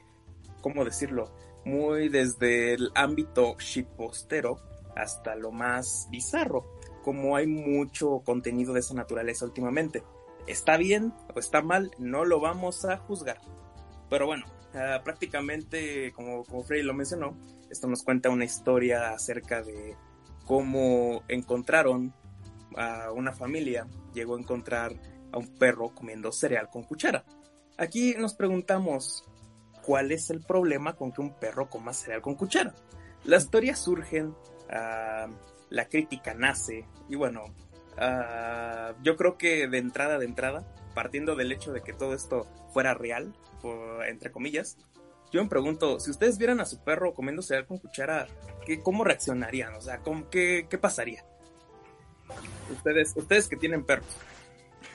¿cómo decirlo? Muy desde el ámbito shitpostero hasta lo más bizarro, como hay mucho contenido de esa naturaleza últimamente. Está bien o está mal, no lo vamos a juzgar. Pero bueno, uh, prácticamente, como, como Freddy lo mencionó, esto nos cuenta una historia acerca de cómo encontraron a una familia, llegó a encontrar a un perro comiendo cereal con cuchara. Aquí nos preguntamos, ¿cuál es el problema con que un perro coma cereal con cuchara? Las historias surgen, uh, la crítica nace, y bueno, uh, yo creo que de entrada, de entrada, partiendo del hecho de que todo esto fuera real, por, entre comillas, yo me pregunto, si ustedes vieran a su perro comiendo cereal con cuchara, ¿qué, ¿cómo reaccionarían? O sea, ¿cómo, qué, ¿qué pasaría? Ustedes, ustedes que tienen perros.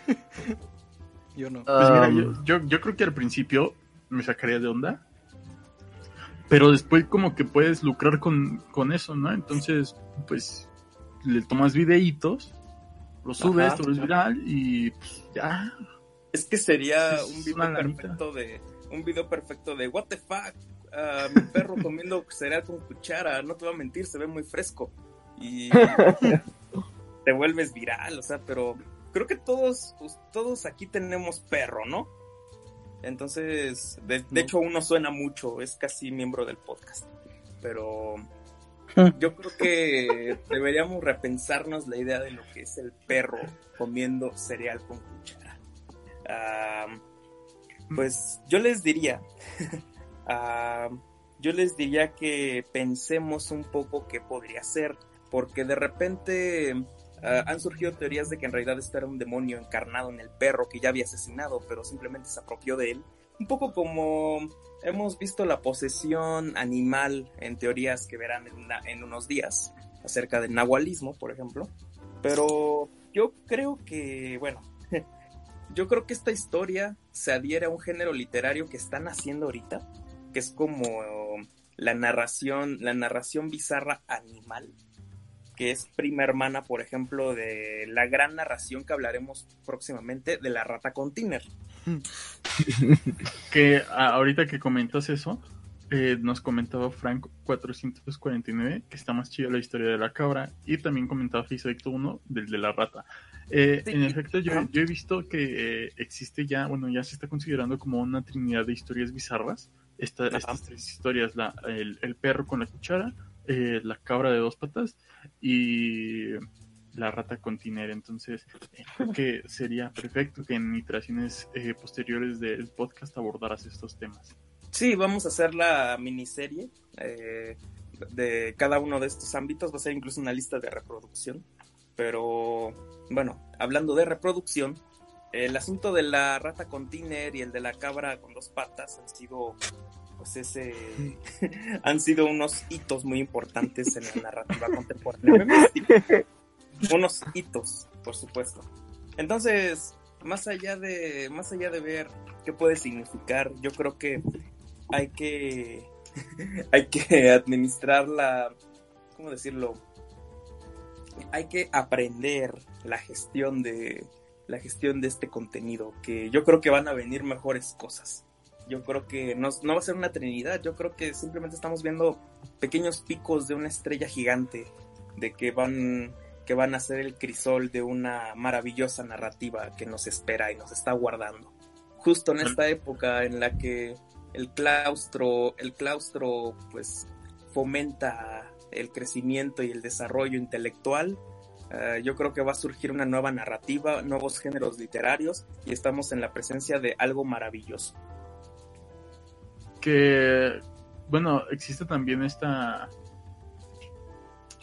yo no. Pues mira, yo, yo, yo creo que al principio me sacaría de onda. Pero después como que puedes lucrar con, con eso, ¿no? Entonces, pues, le tomas videitos, lo subes, lo ves viral y pues, ya. Es que sería un video perfecto de un video perfecto de what the fuck, uh, mi perro comiendo cereal con cuchara, no te voy a mentir, se ve muy fresco y te vuelves viral, o sea, pero creo que todos pues, todos aquí tenemos perro, ¿no? Entonces, de, de no. hecho uno suena mucho, es casi miembro del podcast, pero yo creo que deberíamos repensarnos la idea de lo que es el perro comiendo cereal con cuchara. Uh, pues yo les diría, uh, yo les diría que pensemos un poco qué podría ser, porque de repente uh, han surgido teorías de que en realidad este era un demonio encarnado en el perro que ya había asesinado, pero simplemente se apropió de él. Un poco como hemos visto la posesión animal en teorías que verán en, una, en unos días, acerca del nahualismo, por ejemplo. Pero yo creo que, bueno, yo creo que esta historia se adhiere a un género literario que están haciendo ahorita, que es como la narración, la narración bizarra animal, que es prima hermana, por ejemplo, de la gran narración que hablaremos próximamente de la rata con Tiner. que ahorita que comentas eso, eh, nos comentaba Frank 449 que está más chida la historia de la cabra y también comentaba Fisecto 1 del de la rata. Eh, sí. En efecto, yo, yo, he visto que eh, existe ya, bueno, ya se está considerando como una trinidad de historias bizarras. Esta, estas tres historias, la, el, el, perro con la cuchara, eh, la cabra de dos patas y la rata con tiner. Entonces, creo que sería perfecto que en iteraciones eh, posteriores del podcast abordaras estos temas. Sí, vamos a hacer la miniserie eh, de cada uno de estos ámbitos. Va a ser incluso una lista de reproducción Pero bueno, hablando de reproducción, el asunto de la rata con tiner y el de la cabra con dos patas han sido pues ese han sido unos hitos muy importantes en la narrativa contemporánea unos hitos por supuesto. Entonces más allá de más allá de ver qué puede significar yo creo que hay que hay que administrar la cómo decirlo hay que aprender la gestión de la gestión de este contenido que yo creo que van a venir mejores cosas yo creo que no, no va a ser una trinidad, yo creo que simplemente estamos viendo pequeños picos de una estrella gigante, de que van, que van a ser el crisol de una maravillosa narrativa que nos espera y nos está guardando. Justo en esta época en la que el claustro, el claustro pues fomenta el crecimiento y el desarrollo intelectual, eh, yo creo que va a surgir una nueva narrativa, nuevos géneros literarios y estamos en la presencia de algo maravilloso que, bueno, existe también esta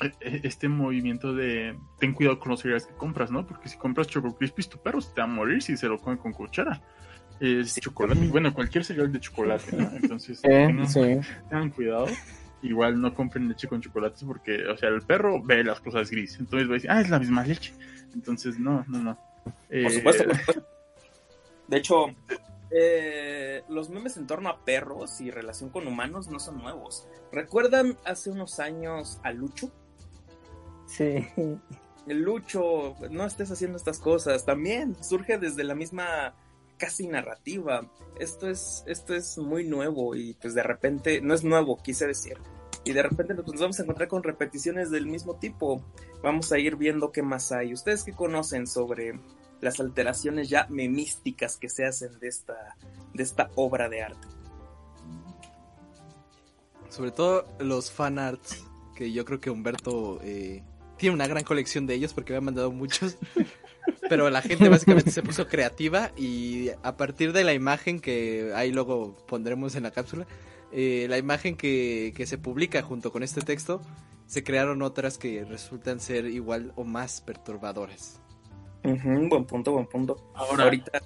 e, e, este movimiento de ten cuidado con los cereales que compras, ¿no? Porque si compras Choco Crispies, tu perro se te va a morir si se lo come con cuchara. Es chocolate, bueno, cualquier cereal de chocolate, ¿no? Entonces, tengan, cuidado. Igual no compren leche con chocolates porque, o sea, el perro ve las cosas gris. Entonces va a decir, ah, es la misma leche. Entonces, no, no, no. Por supuesto. Eh, de hecho, eh, los memes en torno a perros y relación con humanos no son nuevos. ¿Recuerdan hace unos años a Lucho? Sí. Lucho, no estés haciendo estas cosas. También surge desde la misma casi narrativa. Esto es, esto es muy nuevo y pues de repente, no es nuevo, quise decir. Y de repente nos vamos a encontrar con repeticiones del mismo tipo. Vamos a ir viendo qué más hay. ¿Ustedes qué conocen sobre las alteraciones ya memísticas que se hacen de esta, de esta obra de arte. Sobre todo los fan arts, que yo creo que Humberto eh, tiene una gran colección de ellos porque me ha mandado muchos. Pero la gente básicamente se puso creativa y a partir de la imagen que ahí luego pondremos en la cápsula, eh, la imagen que, que se publica junto con este texto, se crearon otras que resultan ser igual o más perturbadoras buen punto, buen punto. Ahora, ahorita.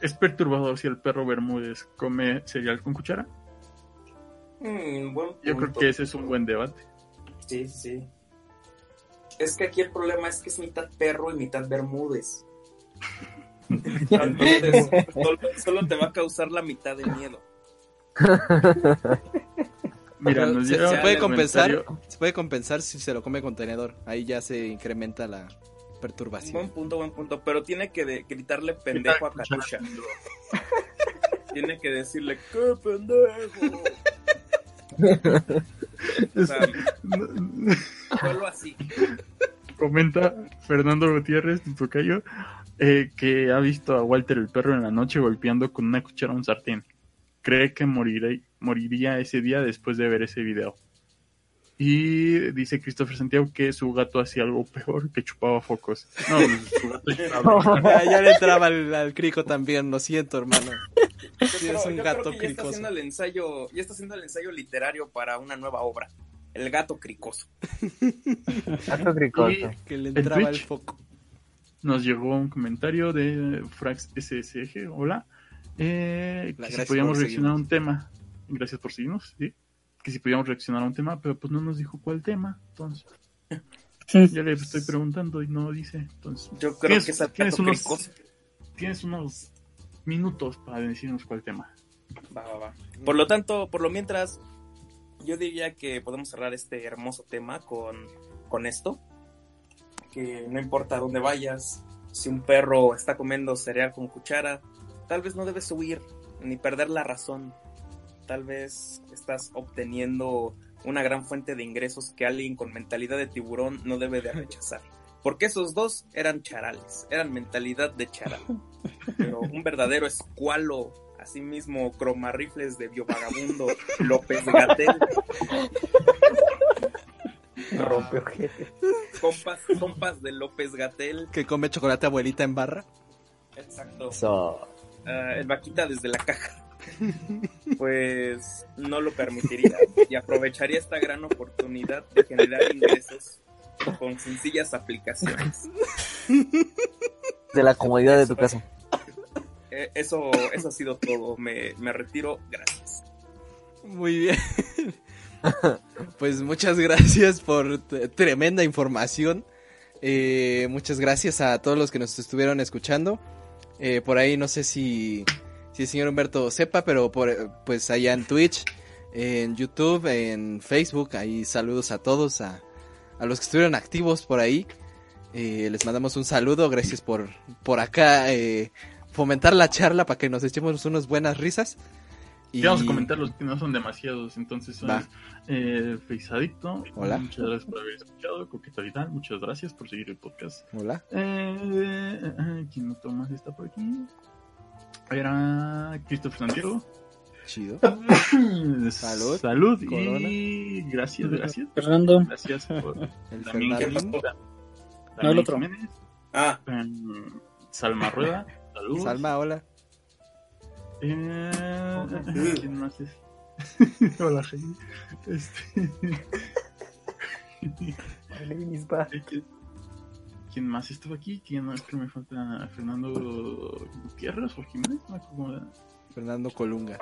¿Es perturbador si el perro Bermúdez come cereal con cuchara? Mm, Yo creo que ese es un buen debate. Sí, sí. Es que aquí el problema es que es mitad perro y mitad Bermúdez. Entonces, solo, te va a causar la mitad de miedo. Mira, se, puede compensar, se puede compensar si se lo come con tenedor. Ahí ya se incrementa la, perturbación. Buen punto, buen punto. Pero tiene que gritarle pendejo a Katusha. tiene que decirle, ¡qué pendejo! solo así. Comenta Fernando Gutiérrez, tu tocayo, eh, que ha visto a Walter el perro en la noche golpeando con una cuchara un sartén. Cree que moriría ese día después de ver ese video. Y dice Christopher Santiago que su gato hacía algo peor, que chupaba focos. No, su gato ya, le entraba al, crico también, lo siento, hermano. es un gato creo ya Está haciendo el ensayo, ya está haciendo el ensayo literario para una nueva obra. El gato cricoso. gato cricoso. que le entraba el, foco. Nos llegó un comentario de Frax SSG. Hola. Eh, que si podíamos reaccionar a un tema. Gracias por seguirnos. ¿sí? Que si podíamos reaccionar a un tema, pero pues no nos dijo cuál tema, entonces. Ya le estoy preguntando y no dice, entonces. Yo creo que tienes unos, tienes unos minutos para decirnos cuál tema. Va, va, va. Por lo tanto, por lo mientras, yo diría que podemos cerrar este hermoso tema con, con esto, que no importa dónde vayas, si un perro está comiendo cereal con cuchara, tal vez no debes huir ni perder la razón tal vez estás obteniendo una gran fuente de ingresos que alguien con mentalidad de tiburón no debe de rechazar. Porque esos dos eran charales, eran mentalidad de charal. Pero un verdadero escualo, así mismo cromarrifles de biovagabundo López Gatel. Rompe compas, compas de López Gatel. Que come chocolate abuelita en barra. Exacto. Ah, el vaquita desde la caja pues no lo permitiría y aprovecharía esta gran oportunidad de generar ingresos con sencillas aplicaciones. De la comodidad de tu casa. Eh, eso, eso ha sido todo. Me, me retiro. Gracias. Muy bien. pues muchas gracias por tremenda información. Eh, muchas gracias a todos los que nos estuvieron escuchando. Eh, por ahí no sé si, el señor Humberto sepa, pero por, pues allá en Twitch, en YouTube, en Facebook, ahí saludos a todos, a, a los que estuvieron activos por ahí. Eh, les mandamos un saludo, gracias por, por acá eh, fomentar la charla para que nos echemos unas buenas risas. Y... Ya vamos a comentar los que no son demasiados. Entonces, son eh. Hola. Muchas gracias por haber escuchado. Coqueta Vidal, muchas gracias por seguir el podcast. Hola. Eh, eh, ¿Quién no más está por aquí? Era Christopher Santiago. Chido. Salud. Salud Corona. y gracias, gracias. Fernando. Gracias por El también. No, el otro. Jiménez, Ah, em, Salma Rueda. Saludos. Salma, hola. Eh, ¿Quién más es? Hola, Jaime. Este... ¿Quién más estuvo aquí? ¿Quién más? Creo que me falta Fernando Gutiérrez o Jiménez. No me acuerdo cómo era. Fernando Colunga.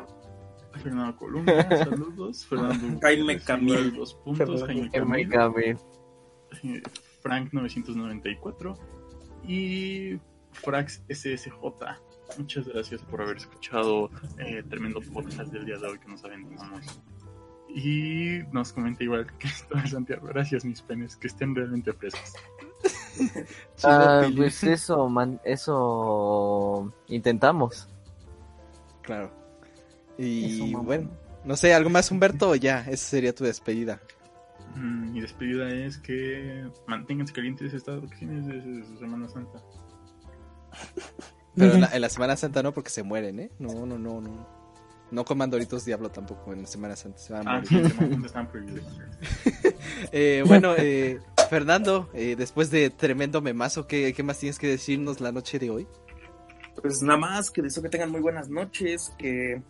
Fernando Colunga, saludos. Fernando Jaime Camil. Dos puntos. Jaime Camil. Camil. Frank 994 y Frax SSJ. Muchas gracias por haber escuchado eh, tremendo podcast del día de hoy que nos aventamos. Y nos comenta igual que esto de Santiago. Gracias, mis penes, que estén realmente frescos. Ah, pues eso, man, eso intentamos. Claro. Y Eso, bueno, no sé, ¿algo más, Humberto? O ya, esa sería tu despedida. Mm, Mi despedida es que manténganse calientes estas vacaciones de Semana Santa. Pero en la, en la Semana Santa no, porque se mueren, ¿eh? No, no, no, no. No coman Doritos Diablo tampoco en la Semana Santa, se van a Ah, morir. sí, están prohibidos. Eh, bueno, eh, Fernando, eh, después de tremendo memazo, ¿qué, ¿qué más tienes que decirnos la noche de hoy? Pues nada más que deseo que tengan muy buenas noches, que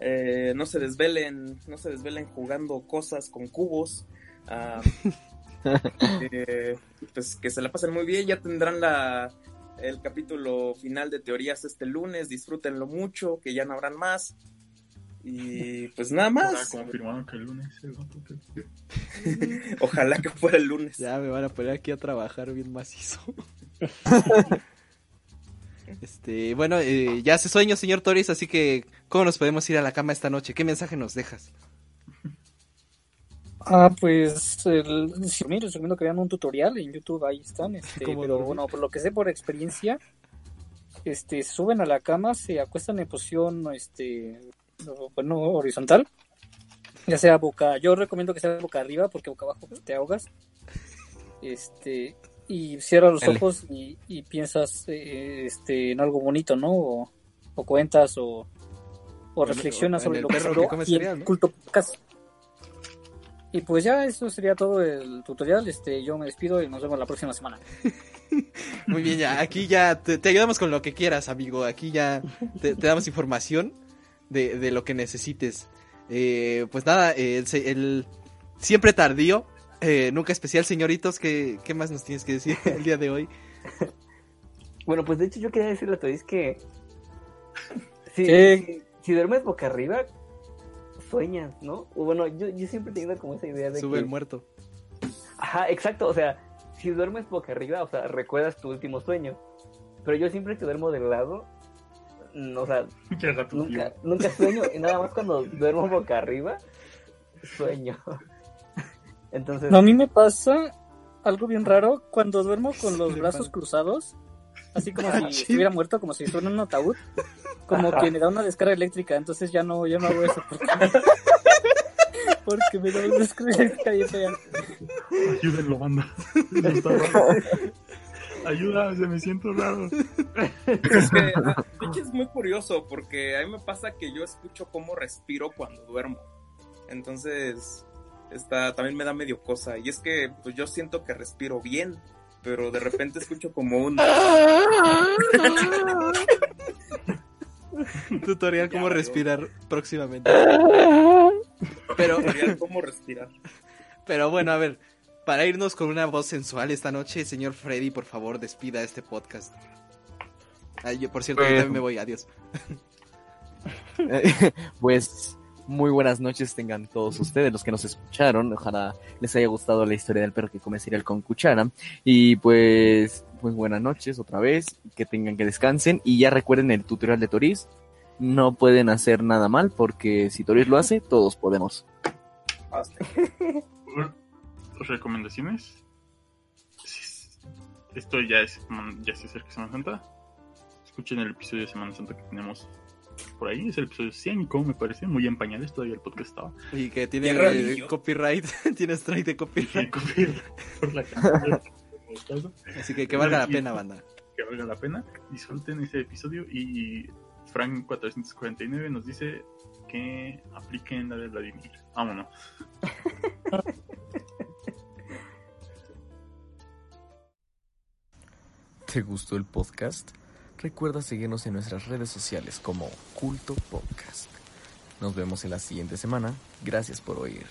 eh, no se desvelen, no se desvelen jugando cosas con cubos. ah, eh, pues que se la pasen muy bien, ya tendrán la el capítulo final de teorías este lunes, disfrútenlo mucho, que ya no habrán más. Y pues nada más, confirmaron que el lunes el otro que- ojalá que fuera el lunes. Ya me van a poner aquí a trabajar bien macizo. este, bueno, eh, ya hace sueño, señor Torres, así que ¿cómo nos podemos ir a la cama esta noche? ¿Qué mensaje nos dejas? Ah, pues el, les recomiendo que vean un tutorial en YouTube, ahí están, este, ¿Cómo pero dormir? bueno, por lo que sé por experiencia, este, suben a la cama, se acuestan en posición, este, bueno, horizontal, ya sea boca, yo recomiendo que sea boca arriba porque boca abajo pues, te ahogas, este, y cierras los Dale. ojos y, y piensas, eh, este, en algo bonito, ¿no? O, o cuentas o, o reflexionas sobre lo que pasó come y el cereal, ¿no? culto podcast. Y pues ya eso sería todo el tutorial. Este, yo me despido y nos vemos la próxima semana. Muy bien, ya, aquí ya te, te ayudamos con lo que quieras, amigo. Aquí ya te, te damos información de, de lo que necesites. Eh, pues nada, eh, el, se- el siempre tardío, eh, nunca especial, señoritos. ¿qué, ¿Qué más nos tienes que decir el día de hoy? Bueno, pues de hecho yo quería decirle a Toris que si, si, si duermes boca arriba, sueñas, ¿no? O bueno, yo, yo siempre he tenido como esa idea de Sube que... el muerto. Ajá, exacto, o sea, si duermes boca arriba, o sea, recuerdas tu último sueño. Pero yo siempre que duermo de lado, o sea, nunca, nunca sueño, y nada más cuando duermo boca arriba, sueño. Entonces, No, a mí me pasa algo bien raro cuando duermo con los brazos cruzados, así como Ah, si chido. estuviera muerto, como si estuviera en un ataúd, como Ajá. que me da una descarga eléctrica, entonces ya no, ya no hago eso porque, porque me da una descarga eléctrica fea. Ayúdenlo, banda. Ayuda, se me siento raro. Es que, de hecho, es muy curioso porque a mí me pasa que yo escucho cómo respiro cuando duermo. Entonces, está, también me da medio cosa. Y es que pues yo siento que respiro bien, pero de repente escucho como un... Tutorial cómo Ya, respirar próximamente. Pero, tutorial cómo respirar. pero bueno, a ver. Para irnos con una voz sensual esta noche, señor Freddy, por favor, despida este podcast. Ay, yo, por cierto, yo Pues- también me voy, adiós. pues muy buenas noches tengan todos ustedes, los que nos escucharon. Ojalá les haya gustado la historia del perro que come cereal con cuchara. Y pues, pues buenas noches otra vez, que tengan que descansen. Y ya recuerden el tutorial de Toris. No pueden hacer nada mal porque si Toris lo hace, todos podemos. ¿Recomendaciones? Esto ya es ya se acerca Semana Santa. Escuchen el episodio de Semana Santa que tenemos por ahí. Es el episodio 100, me parece. Muy en pañales todavía el podcast estaba. Y que tiene rabillo. copyright, tiene strike de copyright. copiar por la. Así que que valga la pena, banda. que valga la pena. Disfruten ese episodio y Frank 449 nos dice que apliquen la de Vladimir. Vámonos. ¿Te gustó el podcast? Recuerda seguirnos en nuestras redes sociales como Culto Podcast. Nos vemos en la siguiente semana. Gracias por oír.